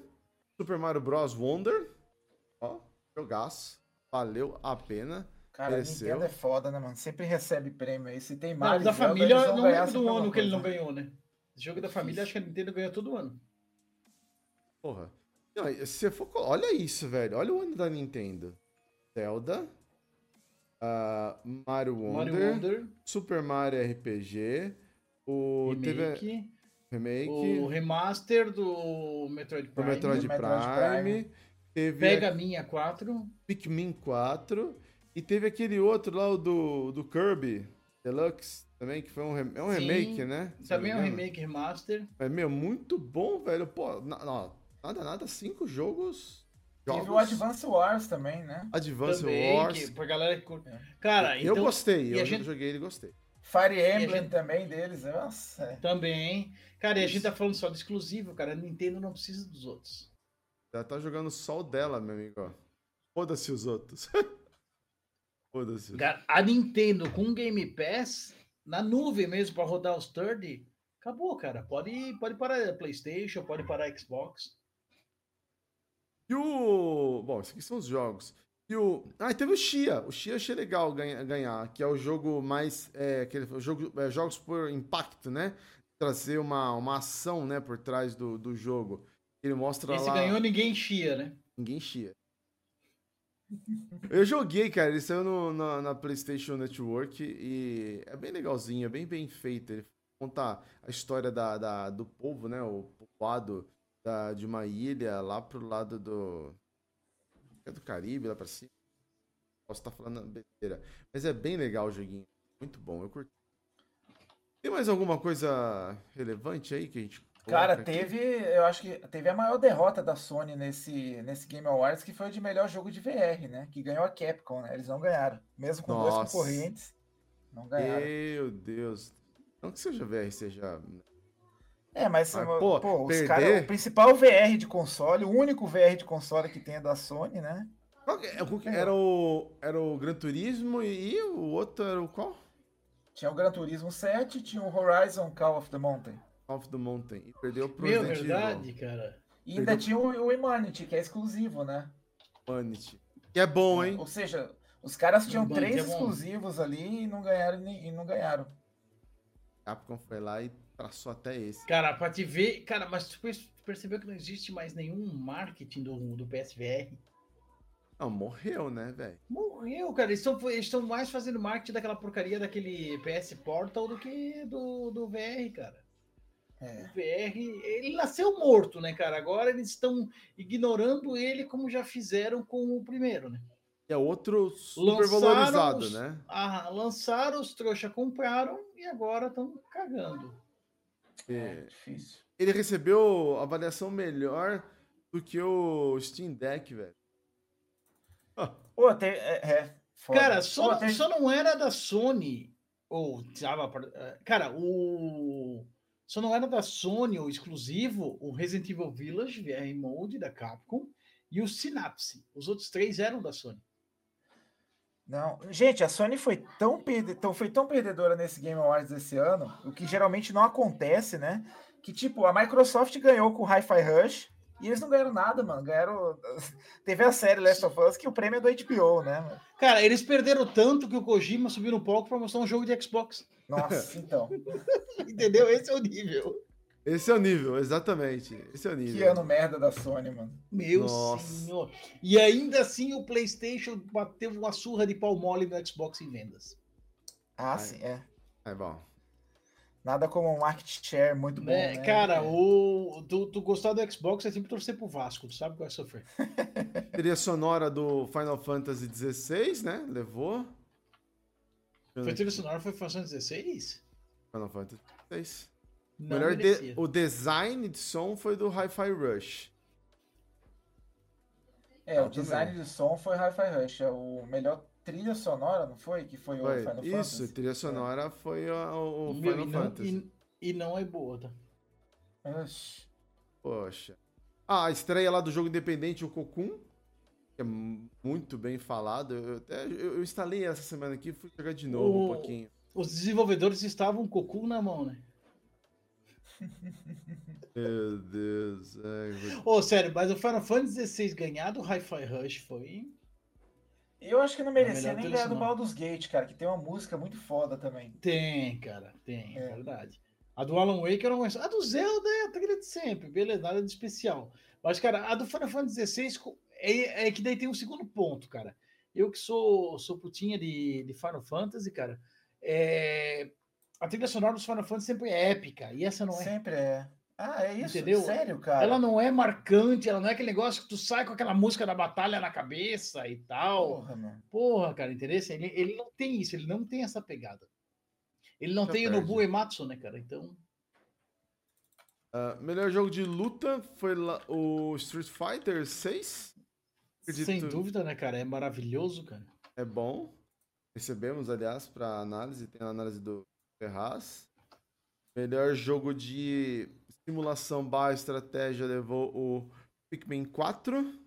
Super Mario Bros. Wonder. Ó, jogaço. Valeu a pena. Cara, Mereceu. Nintendo é foda, né, mano? Sempre recebe prêmio aí. Se tem mais. da família, não lembro do ano que ele não ganhou, né? jogo da família, acho que a Nintendo ganhou todo ano. Porra. Não, se for, olha isso, velho. Olha o ano da Nintendo. Zelda. Uh, Mario, Wonder, Mario Wonder. Super Mario RPG. O remake, teve, remake. O remaster do Metroid Prime. Do Metroid, Prime. Prime. Teve Pega a, Minha 4. Pikmin 4. E teve aquele outro lá, o do, do Kirby Deluxe, também, que foi um, é um Sim, remake, né? Também é um remake, remaster. É, meu, muito bom, velho. Pô, não, nada, nada, cinco jogos. Jogos. Teve o Advance Wars também, né? Advance também, Wars. Que, pra galera que curte. Cara, eu então, gostei, eu gente... joguei ele gostei. Fire Emblem gente... também deles, nossa. Também. Cara, e a gente tá falando só do exclusivo, cara. A Nintendo não precisa dos outros. Ela tá jogando só o dela, meu amigo. Foda-se os outros. (laughs) Foda-se. A Nintendo com Game Pass, na nuvem mesmo, para rodar os third, acabou, cara. Pode, pode parar PlayStation, pode parar Xbox. E o. Bom, esses aqui são os jogos. E o. Ah, teve o Xia. O Xia achei legal ganhar, que é o jogo mais. É, aquele, jogo, é, jogos por impacto, né? Trazer uma, uma ação né, por trás do, do jogo. Ele mostra Esse lá. ganhou, ninguém chia, né? Ninguém chia. Eu joguei, cara. Ele saiu no, na, na, PlayStation Network e é bem legalzinho, é bem bem feito. Ele conta a história da, da do povo, né? O povoado da, de uma ilha lá pro lado do. É do Caribe, lá pra cima. Posso estar falando besteira. Mas é bem legal o joguinho. Muito bom, eu curti. Tem mais alguma coisa relevante aí que a gente Cara, teve, eu acho que teve a maior derrota da Sony nesse, nesse Game Awards, que foi o de melhor jogo de VR, né? Que ganhou a Capcom, né? Eles não ganharam. Mesmo com Nossa. dois concorrentes, não ganharam. Meu Deus. Não que seja VR, seja. É, mas, mas pô, pô os o principal VR de console, o único VR de console que tem é da Sony, né? É, era o, era o Gran Turismo e o outro era o qual? Tinha o Gran Turismo 7 tinha o Horizon Call of the Mountain of the Mountain. E perdeu pro Meu, Resident verdade, Evil. cara. E ainda tinha o, o Humanity, que é exclusivo, né? Humanity. Que é bom, hein? Ou seja, os caras tinham três é exclusivos ali e não ganharam e não ganharam. Capcom foi lá e traçou até esse. Cara, pra te ver, cara, mas tu percebeu que não existe mais nenhum marketing do, do PSVR? Não, morreu, né, velho? Morreu, cara. Eles estão mais fazendo marketing daquela porcaria daquele PS Portal do que do, do VR, cara. É. O VR, ele nasceu morto, né, cara? Agora eles estão ignorando ele como já fizeram com o primeiro, né? É outro super valorizado, né? Ah, lançaram, os trouxa compraram e agora estão cagando. É, difícil. Ele recebeu avaliação melhor do que o Steam Deck, velho. (laughs) Pô, tem, é, é Cara, só, Pô, tem... só não era da Sony. Ou, tava, é, cara, o. Só não era da Sony o exclusivo, o Resident Evil Village VR Mode da Capcom e o Synapse. Os outros três eram da Sony. Não, gente, a Sony foi tão, perde... foi tão perdedora nesse Game Awards esse ano, o que geralmente não acontece, né? Que tipo, a Microsoft ganhou com o Hi-Fi Rush, e eles não ganharam nada, mano. Ganharam. (laughs) Teve a série Last of Us, que o prêmio é do HBO, né? Cara, eles perderam tanto que o Kojima subiu no palco para mostrar um jogo de Xbox. Nossa, (laughs) então. Entendeu? Esse é o nível. Esse é o nível, exatamente. Esse é o nível. Que ano merda da Sony, mano. Meu Nossa. senhor. E ainda assim o PlayStation bateu uma surra de pau mole no Xbox em vendas. Ah, sim, é. É bom. Nada como um market share muito bom. É, né? Cara, o, tu, tu gostar do Xbox é sempre torcer pro Vasco, tu sabe qual é sofrer. (laughs) Trilha sonora do Final Fantasy XVI, né? Levou. Foi trilha sonora foi Final Fantasy XVI? Final Fantasy XVI. Não Melhor de, o design de som foi do Hi-Fi Rush. É, o design de som foi Hi-Fi Rush. É o melhor trilha sonora, não foi? Que foi, foi. o Final Isso, Fantasy? Isso, trilha sonora é. foi o, o Final e Fantasy. Não, e, e, não é boa, tá? Oxi. Poxa. Ah, a estreia lá do jogo independente, o que é muito bem falado. Eu, até, eu, eu instalei essa semana aqui e fui jogar de novo o, um pouquinho. Os desenvolvedores estavam com o Cocoon na mão, né? (laughs) Meu Deus. Ô, oh, sério, mas o Final Fantasy XVI ganhar do Hi-Fi Rush foi eu acho que não merecia nem ganhar do Baldur's Gate, cara, que tem uma música muito foda também. Tem, cara, tem, é, verdade. A do Alan Wake eu não conheço. A do Zelda é a trilha de sempre, beleza, nada de especial. Mas, cara, a do Final Fantasy XVI é, é que daí tem um segundo ponto, cara. Eu que sou, sou putinha de, de Final Fantasy, cara, é... a trilha sonora dos Final Fantasy sempre é épica, e essa não é. Sempre é. Ah, é isso? Entendeu? Sério, cara? Ela não é marcante, ela não é aquele negócio que tu sai com aquela música da batalha na cabeça e tal. Porra, mano. Porra cara, entendeu? Ele, ele não tem isso, ele não tem essa pegada. Ele não Já tem o Nobu Ematsu, né, cara? Então. Uh, melhor jogo de luta foi o Street Fighter 6. Acredito... Sem dúvida, né, cara? É maravilhoso, cara. É bom. Recebemos, aliás, para análise. Tem a análise do Ferraz. Melhor jogo de simulação barra estratégia levou o Pikmin 4.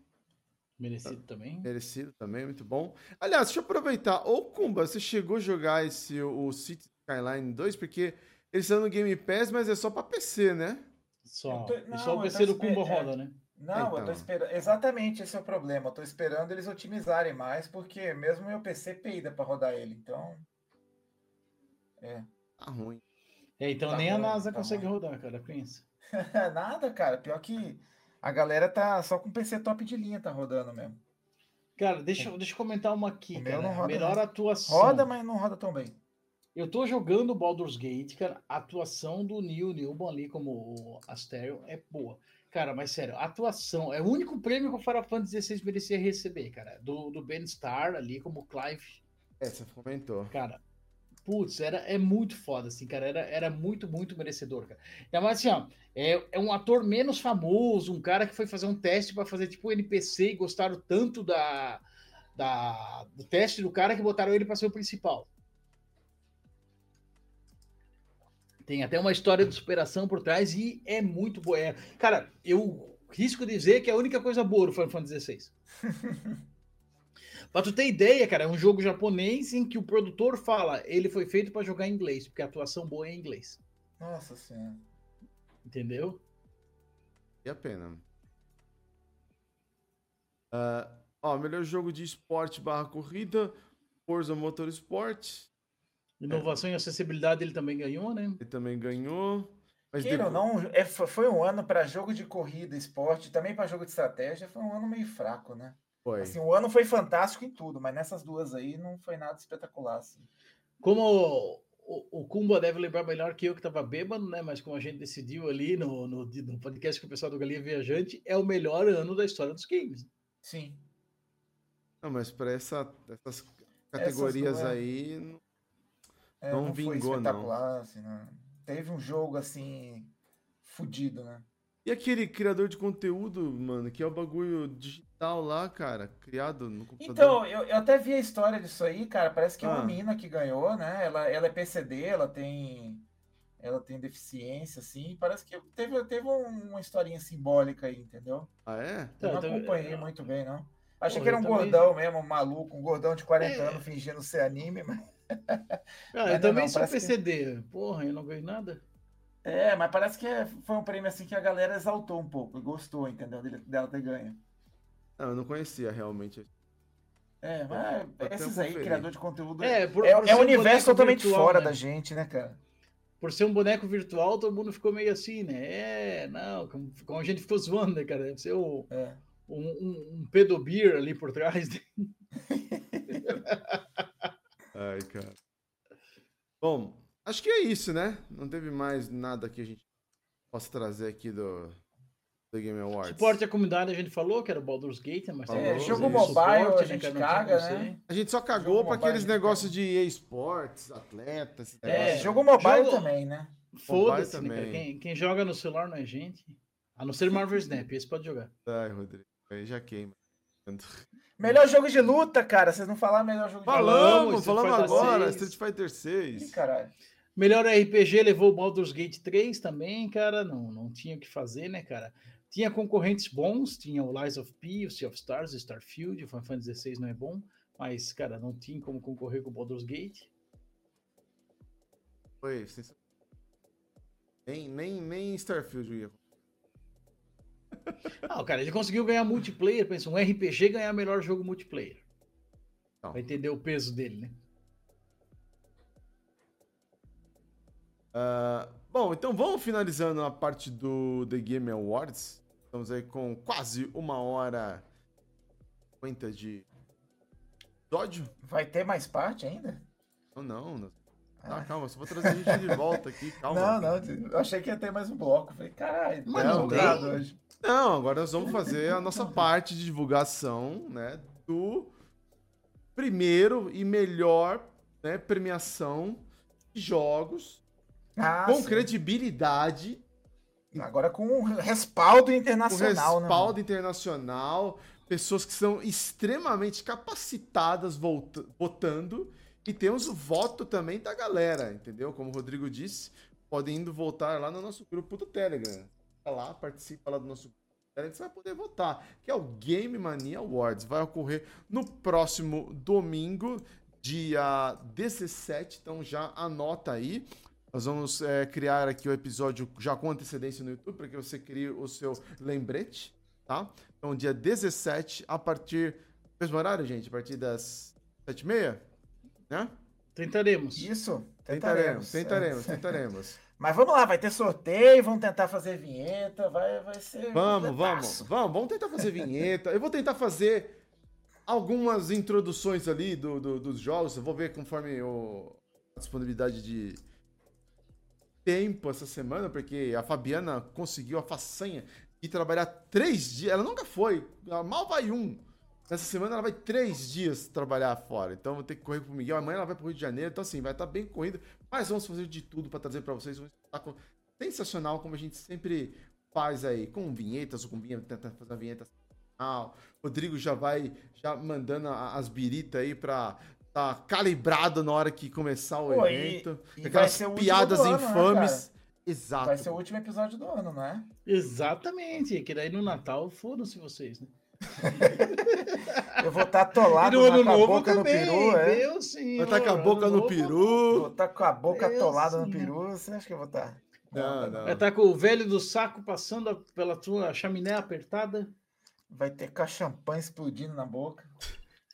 Merecido também. Merecido também, muito bom. Aliás, deixa eu aproveitar. Ô, Kumba, você chegou a jogar esse, o City Skyline 2? Porque eles estão no Game Pass, mas é só pra PC, né? Só. Tô... Não, só o PC do Kumba roda, é... né? Não, então. eu tô então. esperando. Exatamente esse é o problema. Eu tô esperando eles otimizarem mais, porque mesmo meu PC peida para rodar ele. Então. É. Tá ruim. É, então tá nem a NASA tá consegue rodar, cara, pensa. (laughs) Nada, cara. Pior que a galera tá só com PC top de linha, tá rodando mesmo. Cara, deixa, deixa eu comentar uma aqui, cara. Não roda Melhor atuação. Roda, mas não roda tão bem. Eu tô jogando Baldur's Gate, cara. A atuação do Neil Newman ali como o Asterion é boa. Cara, mas sério, a atuação é o único prêmio que o Final Fantasy XVI merecia receber, cara. Do, do Ben Starr ali como Clive. É, você comentou. Cara, putz, era, é muito foda, assim, cara. Era, era muito, muito merecedor, cara. É, mas assim, ó, é, é um ator menos famoso, um cara que foi fazer um teste para fazer tipo NPC e gostaram tanto da, da, do teste do cara que botaram ele para ser o principal. Tem até uma história de superação por trás e é muito boa. É, cara, eu risco dizer que é a única coisa boa do Final Fantasy XVI. (laughs) Pra tu ter ideia, cara, é um jogo japonês em que o produtor fala ele foi feito para jogar em inglês, porque a atuação boa é em inglês. Nossa senhora. Entendeu? E a pena. Uh, ó, melhor jogo de esporte barra corrida, Forza Motorsport. Inovação é. e acessibilidade ele também ganhou, né? Ele também ganhou. Mas depois... não, é, foi um ano para jogo de corrida, esporte, também para jogo de estratégia, foi um ano meio fraco, né? Foi. Assim, o ano foi fantástico em tudo, mas nessas duas aí não foi nada espetacular. Assim. Como o, o Kumba deve lembrar melhor que eu que estava bêbado, né? Mas como a gente decidiu ali no, no, no podcast com o pessoal do Galinha Viajante, é o melhor ano da história dos games. Sim. Não, mas para essa, essas categorias essas aí não, é, não, não vingou, não. Assim, não. teve um jogo assim fudido, né? E aquele criador de conteúdo, mano, que é o bagulho digital lá, cara, criado no computador. Então, eu, eu até vi a história disso aí, cara. Parece que é uma ah. mina que ganhou, né? Ela, ela é PCD, ela tem. Ela tem deficiência, assim. Parece que teve, teve uma historinha simbólica aí, entendeu? Ah, é? Eu não acompanhei muito bem, não. Achei que era um gordão também... mesmo, um maluco, um gordão de 40 é. anos fingindo ser anime, mas. (laughs) Ah, eu também não, sou PCD. Que... Porra, eu não ganhei nada. É, mas parece que é, foi um prêmio assim que a galera exaltou um pouco, gostou, entendeu? Dela ter ganho. Não, eu não conhecia realmente. É, mas esses aí, criador de conteúdo. É, por, é, por é um universo totalmente virtual, fora né? da gente, né, cara? Por ser um boneco virtual, todo mundo ficou meio assim, né? É, não, como, como a gente ficou zoando, né, cara? Deve ser o, é. um, um, um pedobir ali por trás. (laughs) Ai, cara. Bom, Acho que é isso, né? Não teve mais nada que a gente possa trazer aqui do, do Game Awards. Suporte à comunidade a gente falou, que era o Baldur's Gate, mas é, jogo mobile suporte, a gente caga, né? A gente só cagou para aqueles negócios de esportes, atletas. É, jogo mobile jogo... também, né? Foda-se, né, quem, quem joga no celular não é gente. A não ser Marvel Snap, esse pode jogar. Ai, Rodrigo, aí já queima. (laughs) Melhor jogo de luta, cara. Vocês não falaram melhor jogo de luta. Falamos, falamos agora. Street Fighter 6. Ih, caralho. Melhor RPG levou o Baldur's Gate 3 também, cara. Não, não tinha o que fazer, né, cara? Tinha concorrentes bons, tinha o Lies of P, o Sea of Stars, o Starfield, o Final Fantasy XVI não é bom, mas, cara, não tinha como concorrer com o Baldur's Gate. Foi, nem, nem, nem Starfield ia. (laughs) Não, cara, ele conseguiu ganhar multiplayer, pensa, um RPG ganhar melhor jogo multiplayer. Não. Vai entender o peso dele, né? Uh, bom, então vamos finalizando a parte do The Game Awards. Estamos aí com quase uma hora 50 de episódio. Vai ter mais parte ainda? Não, não. não. Ah, calma, só vou trazer a gente de (laughs) volta aqui, calma. Não, não, eu achei que ia ter mais um bloco. Falei, caralho, não, não, hoje. Não, agora nós vamos fazer a nossa parte de divulgação, né, do primeiro e melhor né, premiação de jogos ah, com sim. credibilidade. Agora com respaldo internacional. Com né, respaldo né, internacional, pessoas que são extremamente capacitadas votando. E temos o voto também da galera, entendeu? Como o Rodrigo disse, podem indo votar lá no nosso grupo do Telegram. Tá lá, participa lá do nosso grupo você vai poder votar, que é o Game Mania Awards. Vai ocorrer no próximo domingo, dia 17. Então já anota aí. Nós vamos é, criar aqui o episódio já com antecedência no YouTube, para que você crie o seu lembrete, tá? Então, dia 17, a partir. Mesmo horário, gente? A partir das 7h30? Né? Tentaremos. Isso. Tentaremos, tentaremos, tentaremos. (laughs) Mas vamos lá, vai ter sorteio, vamos tentar fazer vinheta, vai, vai ser. Vamos, vamos, vamos, vamos tentar fazer vinheta. Eu vou tentar fazer algumas introduções ali do, do dos jogos. Eu vou ver conforme o, a disponibilidade de, tempo essa semana, porque a Fabiana conseguiu a façanha de trabalhar três dias. Ela nunca foi, ela mal vai um. Nessa semana ela vai três dias trabalhar fora. Então vou ter que correr pro Miguel. Amanhã ela vai pro Rio de Janeiro. Então, assim, vai estar tá bem corrida. Mas vamos fazer de tudo para trazer para vocês um espetáculo sensacional, como a gente sempre faz aí, com vinhetas ou com vinheta, tentando fazer uma vinheta. Rodrigo já vai já mandando as biritas aí para tá calibrado na hora que começar o Pô, evento. E, e Aquelas piadas ano, né, infames. Né, Exato. Vai ser o último episódio do ano, né? Exatamente. Que daí no Natal, foram-se vocês, né? Eu vou estar tá atolado (laughs) no com a boca também, no peru, é? Deus, sim, vou estar tá com a boca no peru. Vou estar tá com a boca Deus atolada no peru. Você acha que eu vou estar? Não, não. Vai estar com o velho do saco passando pela tua chaminé apertada. Vai ter com a champanhe explodindo na boca.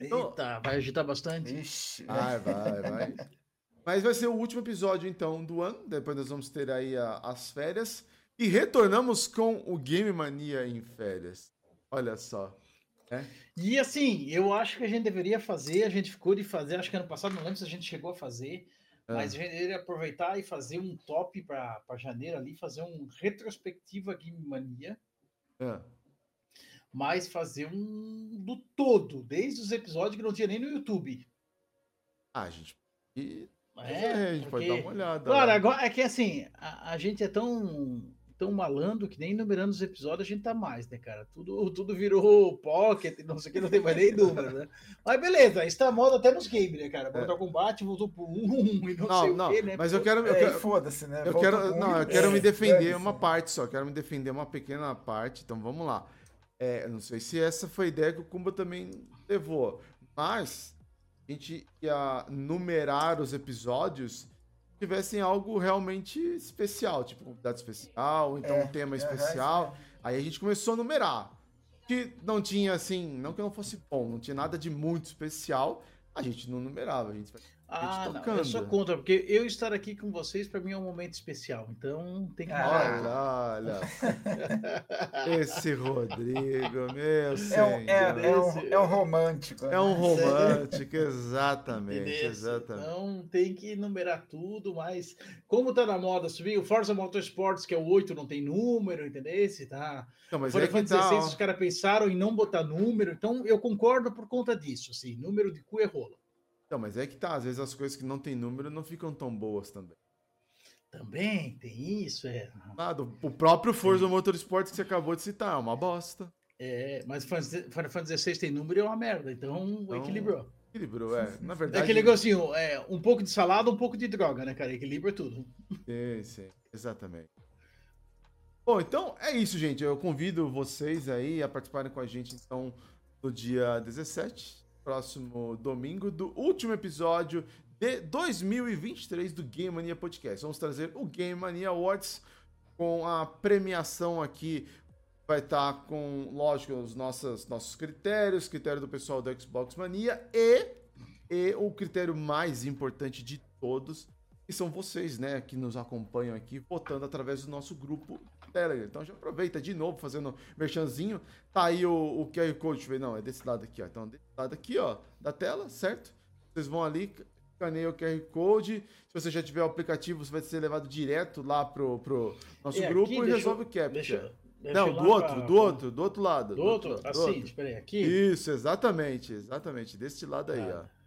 Eita, vai agitar bastante. Ixi. Vai, vai, vai. (laughs) Mas vai ser o último episódio, então, do ano. Depois nós vamos ter aí a, as férias. E retornamos com o Game Mania em férias. Olha só. É. E assim, eu acho que a gente deveria fazer, a gente ficou de fazer, acho que ano passado, não lembro se a gente chegou a fazer, é. mas a gente deveria aproveitar e fazer um top para janeiro ali, fazer um retrospectiva Game Mania. É mas fazer um do todo, desde os episódios que não tinha nem no YouTube. Ah, gente. E... É, é a gente porque... pode dar uma olhada. Claro, lá. agora é que assim, a, a gente é tão tão malando que nem numerando os episódios a gente tá mais, né, cara? Tudo, tudo virou pocket, não sei o que, não tem mais nem número, né? Mas beleza, isso tá moda até nos games, né, cara? Mortal é. Kombat voltou pro 1 e não, não sei não, o quê, né? Mas eu quero. Eu é, quero Foda-se, né? Eu quero, não, eu quero é, me defender uma parte só, quero me defender uma pequena parte, então vamos lá. É, não sei se essa foi a ideia que o Kumba também levou, mas a gente ia numerar os episódios tivessem algo realmente especial, tipo convidado especial, então é, um tema especial. É, Aí a gente começou a numerar. Que não tinha assim, não que não fosse bom, não tinha nada de muito especial, a gente não numerava, a gente ah, não, eu sou contra, porque eu estar aqui com vocês para mim é um momento especial, então tem que. Ah, olha, olha. (laughs) Esse Rodrigo, meu é um, é, é, um, é um romântico. É um né? romântico, exatamente, exatamente. Então tem que numerar tudo, mas como tá na moda subir, o Forza Motorsports, que é o 8, não tem número, entendeu? Esse tá. Não, mas Foi é que 16, tá, os caras pensaram em não botar número, então eu concordo por conta disso, assim, número de cu é rola. Então, mas é que tá, às vezes as coisas que não tem número não ficam tão boas também. Também tem isso, é. Nada, o próprio Forza Motorsport que você acabou de citar, é uma bosta. É, mas Final Fantasy XVI tem número e é uma merda, então, então equilibrou. Equilibrou, é. Na verdade. É aquele negocinho, é, um pouco de salada, um pouco de droga, né, cara? Equilibra tudo. Sim, sim, exatamente. Bom, então é isso, gente. Eu convido vocês aí a participarem com a gente, então, no dia 17 próximo domingo do último episódio de 2023 do Game Mania Podcast. Vamos trazer o Game Mania Awards com a premiação aqui. Vai estar tá com, lógico, os nossos, nossos critérios, critério do pessoal do Xbox Mania e, e o critério mais importante de todos, que são vocês, né, que nos acompanham aqui, votando através do nosso grupo Telegram. Então já aproveita de novo, fazendo merchanzinho. Tá aí o, o QR Code, deixa eu ver, não, é desse lado aqui, ó. Então, desse lado aqui, ó, da tela, certo? Vocês vão ali, escaneia o QR Code. Se você já tiver o aplicativo, você vai ser levado direto lá pro, pro nosso é grupo e resolve eu, o captcha. Deixa, deixa não, do outro, pra... do outro, do outro lado. Do, do outro, outro, assim, espera aí, aqui? Isso, exatamente, exatamente, desse lado aí, ah. ó.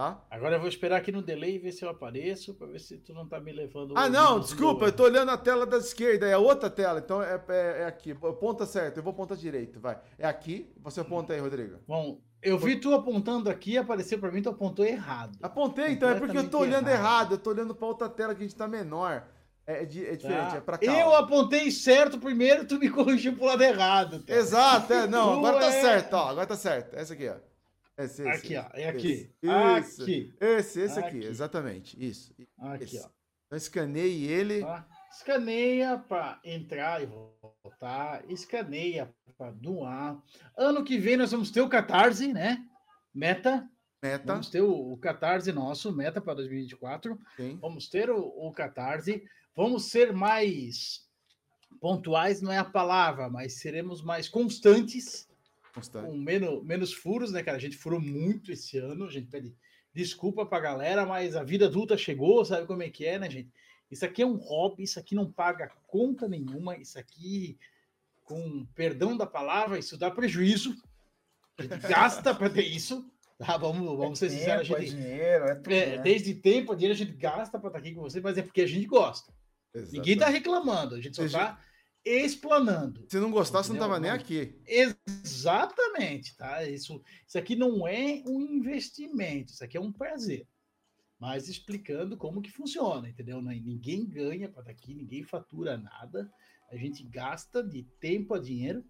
Tá? Agora eu vou esperar aqui no delay e ver se eu apareço, para ver se tu não tá me levando. Ah, não, desculpa, eu tô olhando a tela da esquerda, é outra tela, então é, é, é aqui. Ponta certo, eu vou ponta direito, vai. É aqui, você aponta aí, Rodrigo. Bom, eu vi tu apontando aqui, apareceu para mim, tu apontou errado. Apontei, então, é porque eu tô olhando errado. errado, eu tô olhando para outra tela que a gente tá menor. É, é, é diferente, tá. é pra cá. Eu apontei certo primeiro, tu me (laughs) corrigiu pro lado errado. Tá? Exato, é, não, agora tá é... certo, ó, agora tá certo. Essa aqui, ó. Esse, esse, aqui, ó. É aqui. Esse, aqui. Esse, esse aqui. aqui, exatamente. Isso. Aqui, esse. ó. Então escaneie ele. Tá? Escaneia para entrar e voltar. Escaneia para doar. Ano que vem nós vamos ter o Catarse, né? Meta. Meta. Vamos ter o, o Catarse nosso, meta para 2024. Sim. Vamos ter o, o Catarse. Vamos ser mais pontuais, não é a palavra, mas seremos mais constantes Constante. com menos, menos furos, né, cara? A gente furou muito esse ano, a gente pede desculpa pra galera, mas a vida adulta chegou, sabe como é que é, né, gente? Isso aqui é um hobby, isso aqui não paga conta nenhuma, isso aqui, com perdão da palavra, isso dá prejuízo. A gente gasta para ter isso. Tá, vamos, vamos ser sinceros. Tempo, gente, é dinheiro, é tudo, é, né? Desde tempo, dinheiro a gente gasta para estar aqui com você, mas é porque a gente gosta. Exatamente. Ninguém tá reclamando, a gente só está explanando. Se não gostasse, não estava nem aqui. Exatamente, tá? Isso, isso aqui não é um investimento, isso aqui é um prazer. Mas explicando como que funciona, entendeu? Ninguém ganha para estar aqui, ninguém fatura nada. A gente gasta de tempo a dinheiro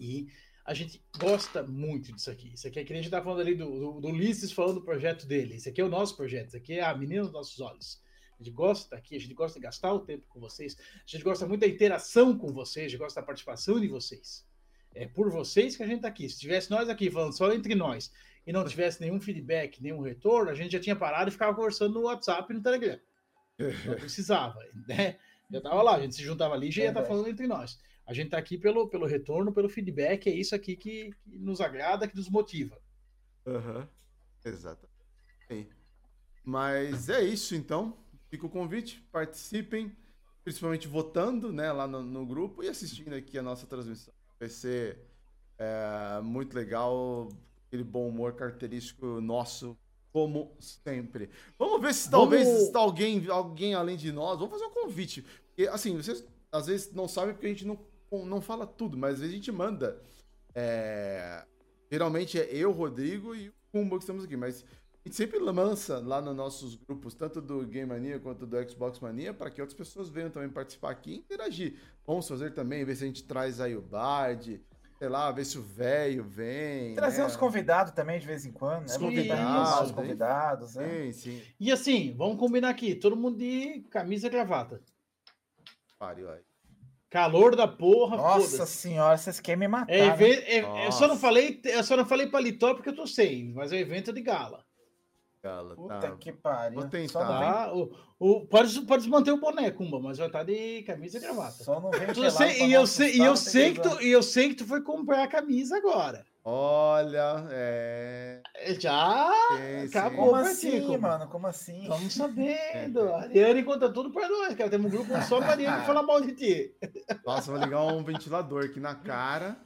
e a gente gosta muito disso aqui. Isso aqui é que a gente está falando ali do, do, do Ulisses falando do projeto dele. Isso aqui é o nosso projeto, isso aqui é a menina dos nossos olhos. A gente gosta aqui, a gente gosta de gastar o tempo com vocês, a gente gosta muito da interação com vocês, a gente gosta da participação de vocês. É por vocês que a gente está aqui. Se tivesse nós aqui falando só entre nós e não tivesse nenhum feedback, nenhum retorno, a gente já tinha parado e ficava conversando no WhatsApp e no Telegram. Não (laughs) precisava, né? Já estava lá, a gente se juntava ali e já ia estar tá falando entre nós. A gente está aqui pelo, pelo retorno, pelo feedback, é isso aqui que, que nos agrada, que nos motiva. Uhum. Exato. Mas é isso então. Fica o convite, participem, principalmente votando né, lá no, no grupo e assistindo aqui a nossa transmissão. Vai ser é, muito legal, aquele bom humor característico nosso como sempre. Vamos ver se talvez está alguém, alguém além de nós. Vamos fazer um convite. Porque, assim, vocês às vezes não sabem porque a gente não, não fala tudo, mas às vezes a gente manda. É... Geralmente é eu, Rodrigo e o Kumba que estamos aqui, mas gente sempre lança lá nos nossos grupos, tanto do Game Mania quanto do Xbox Mania, para que outras pessoas venham também participar aqui e interagir. Vamos fazer também, ver se a gente traz aí o Bard, sei lá, ver se o velho vem. Trazer né? uns convidados também de vez em quando, né? Os convidados, os convidados. Sim, sim. E assim, vamos combinar aqui, todo mundo de camisa e gravata. Pariu aí. Calor da porra, Nossa senhora, vocês querem me matar. É, né? é, eu só não falei, eu só não falei paletó porque eu tô sem, mas é evento de gala. Gala, Puta tá. que pariu. Vou tentar. Tá? O, o, pode, pode manter o boné, Kumba, mas vai estar de camisa e gravata. só não vem Eu sei- pra e eu sei, e eu sei que tu, e eu sei que tu foi comprar a camisa agora. Olha, é. Já Sim, acabou. Como assim, Kumba. mano? Como assim? Estamos sabendo. A (laughs) Ariane conta tudo pra nós, cara. Temos um grupo só pra Ariane falar mal de ti. Nossa, vou ligar um ventilador aqui na cara.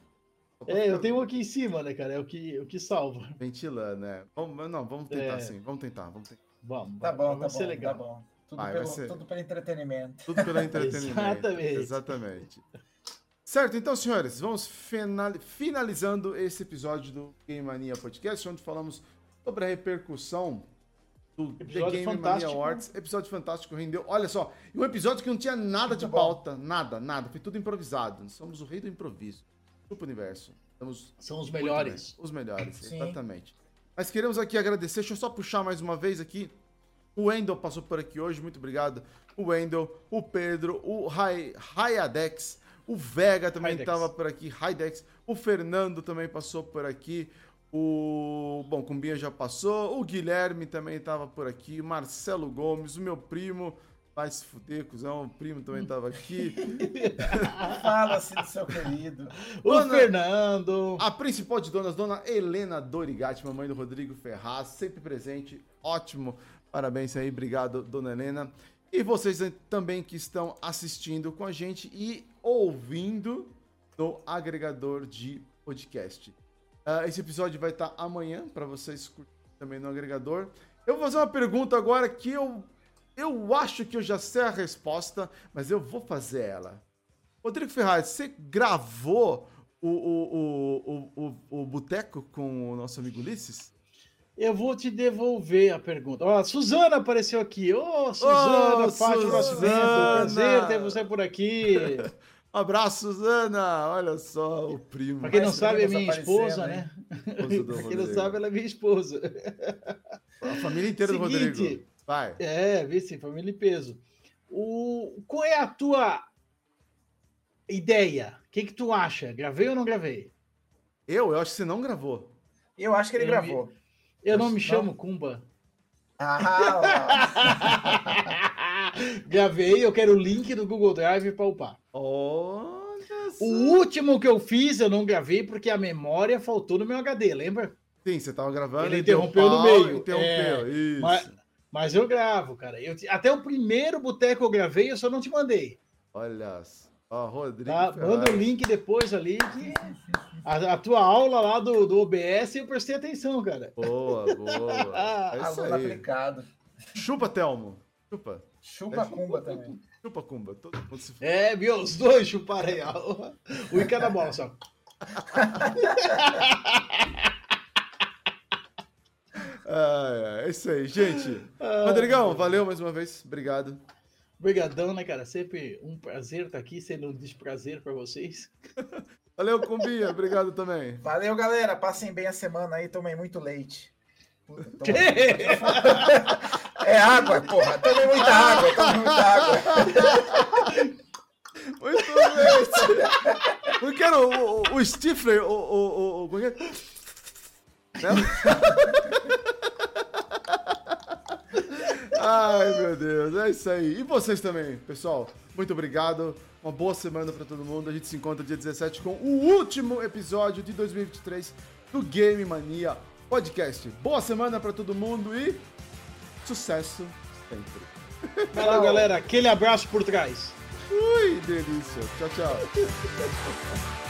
É, eu tenho um aqui em cima, né, cara? É o que, o que salva. Ventilando, né? Vamos, não, vamos tentar É. sim. Vamos tentar, vamos tentar. Vamos, Tá bom, tá vai ser bom, legal. tá bom. Tudo, Vai, pelo, vai ser. tudo pelo entretenimento. Tudo pelo entretenimento. Exatamente. Exatamente. Certo, então, senhores, vamos final- finalizando esse episódio do Game Mania Podcast, onde falamos sobre a repercussão do The Episódio Game Mania fantástico. Awards. Episódio fantástico, rendeu. Olha só, e um episódio que não tinha nada de bom. pauta, nada, nada. Foi tudo improvisado. Somos o rei do improviso. Grupo Universo. Estamos São os melhores. bem. Os melhores, Sim. exatamente. Mas queremos aqui agradecer. Deixa eu só puxar mais uma vez aqui. O Wendel passou por aqui hoje, muito obrigado. O Wendel, o Pedro, o Ray- Rayadex, o Vega também estava por aqui, Raidex. O Fernando também passou por aqui. O. Bom, Cumbinha já passou. O Guilherme também estava por aqui. O Marcelo Gomes, o meu primo. Vai se fuder, cuzão. O primo também estava aqui. (laughs) Fala-se do seu querido. O Dona- Fernando. A principal de donas, dona Helena Dorigatti, mamãe do Rodrigo Ferraz, sempre presente, ótimo. Parabéns aí, obrigado, dona Helena. E vocês também que estão assistindo com a gente e ouvindo no agregador de podcast. Ah, esse episódio vai estar amanhã para vocês curtirem também no agregador. Eu vou fazer uma pergunta agora que eu, eu acho que eu já sei a resposta, mas eu vou fazer ela. Rodrigo Ferraz, você gravou o, o, o, o, o, o Boteco com o nosso amigo Ulisses? Eu vou te devolver a pergunta. Ó, a Suzana apareceu aqui. Ô, Suzana, Ô, Pátio Suzana! Nascimento. Prazer ter você por aqui. Um (laughs) abraço, Suzana! Olha só o primo. Pra quem não sabe, é minha esposa, né? Do (laughs) Pra quem não sabe, ela é minha esposa. A família inteira do Seguinte. Rodrigo. Vai. É, vice, família em peso. O, qual é a tua ideia? O que, que tu acha? Gravei ou não gravei? Eu? Eu acho que você não gravou. Eu acho que ele Eu gravou. Eu não me Não. chamo Kumba. Ah, (laughs) Gravei, eu quero o link do Google Drive para upar. Olha. O último que eu fiz, eu não gravei porque a memória faltou no meu HD, lembra? Sim, você tava gravando. Ele deu interrompeu no meio. Interrompeu, É, isso. Mas, mas eu gravo, cara. Eu, até o primeiro boteco eu gravei, eu só não te mandei. Olha. Ó, Rodrigo Tá? Manda o link depois ali que a, a tua aula lá do, do OBS eu prestei atenção, cara. Boa, (laughs) boa. É isso aluno aí. aplicado. Chupa, Telmo. Chupa. Chupa Cumba também. Chupa, Cumba. Todo mundo se É, viu? Os dois chuparam aí. ó. O em cada bola só. (laughs) Ah, é isso aí, gente. Ah, Rodrigão, valeu mais uma vez. Obrigado. Obrigadão, né, cara? Sempre um prazer estar aqui, sendo um desprazer para vocês. (laughs) Valeu, Cumbinha. Obrigado também. Valeu, galera. Passem bem a semana aí. Tomem muito leite. Puta, Que? (laughs) É água, porra. Tomem muita água. Tomem muita água. Muito bem. Não quero o, o, o Stifler, o. o, o, o como é que é? Né? (laughs) Ai, meu Deus, é isso aí. E vocês também, pessoal. Muito obrigado. Uma boa semana pra todo mundo. A gente se encontra dia 17 com o último episódio de 2023 do Game Mania Podcast. Boa semana pra todo mundo e sucesso sempre. Valeu, galera. Aquele abraço por trás. Ui, delícia. Tchau, tchau. (laughs)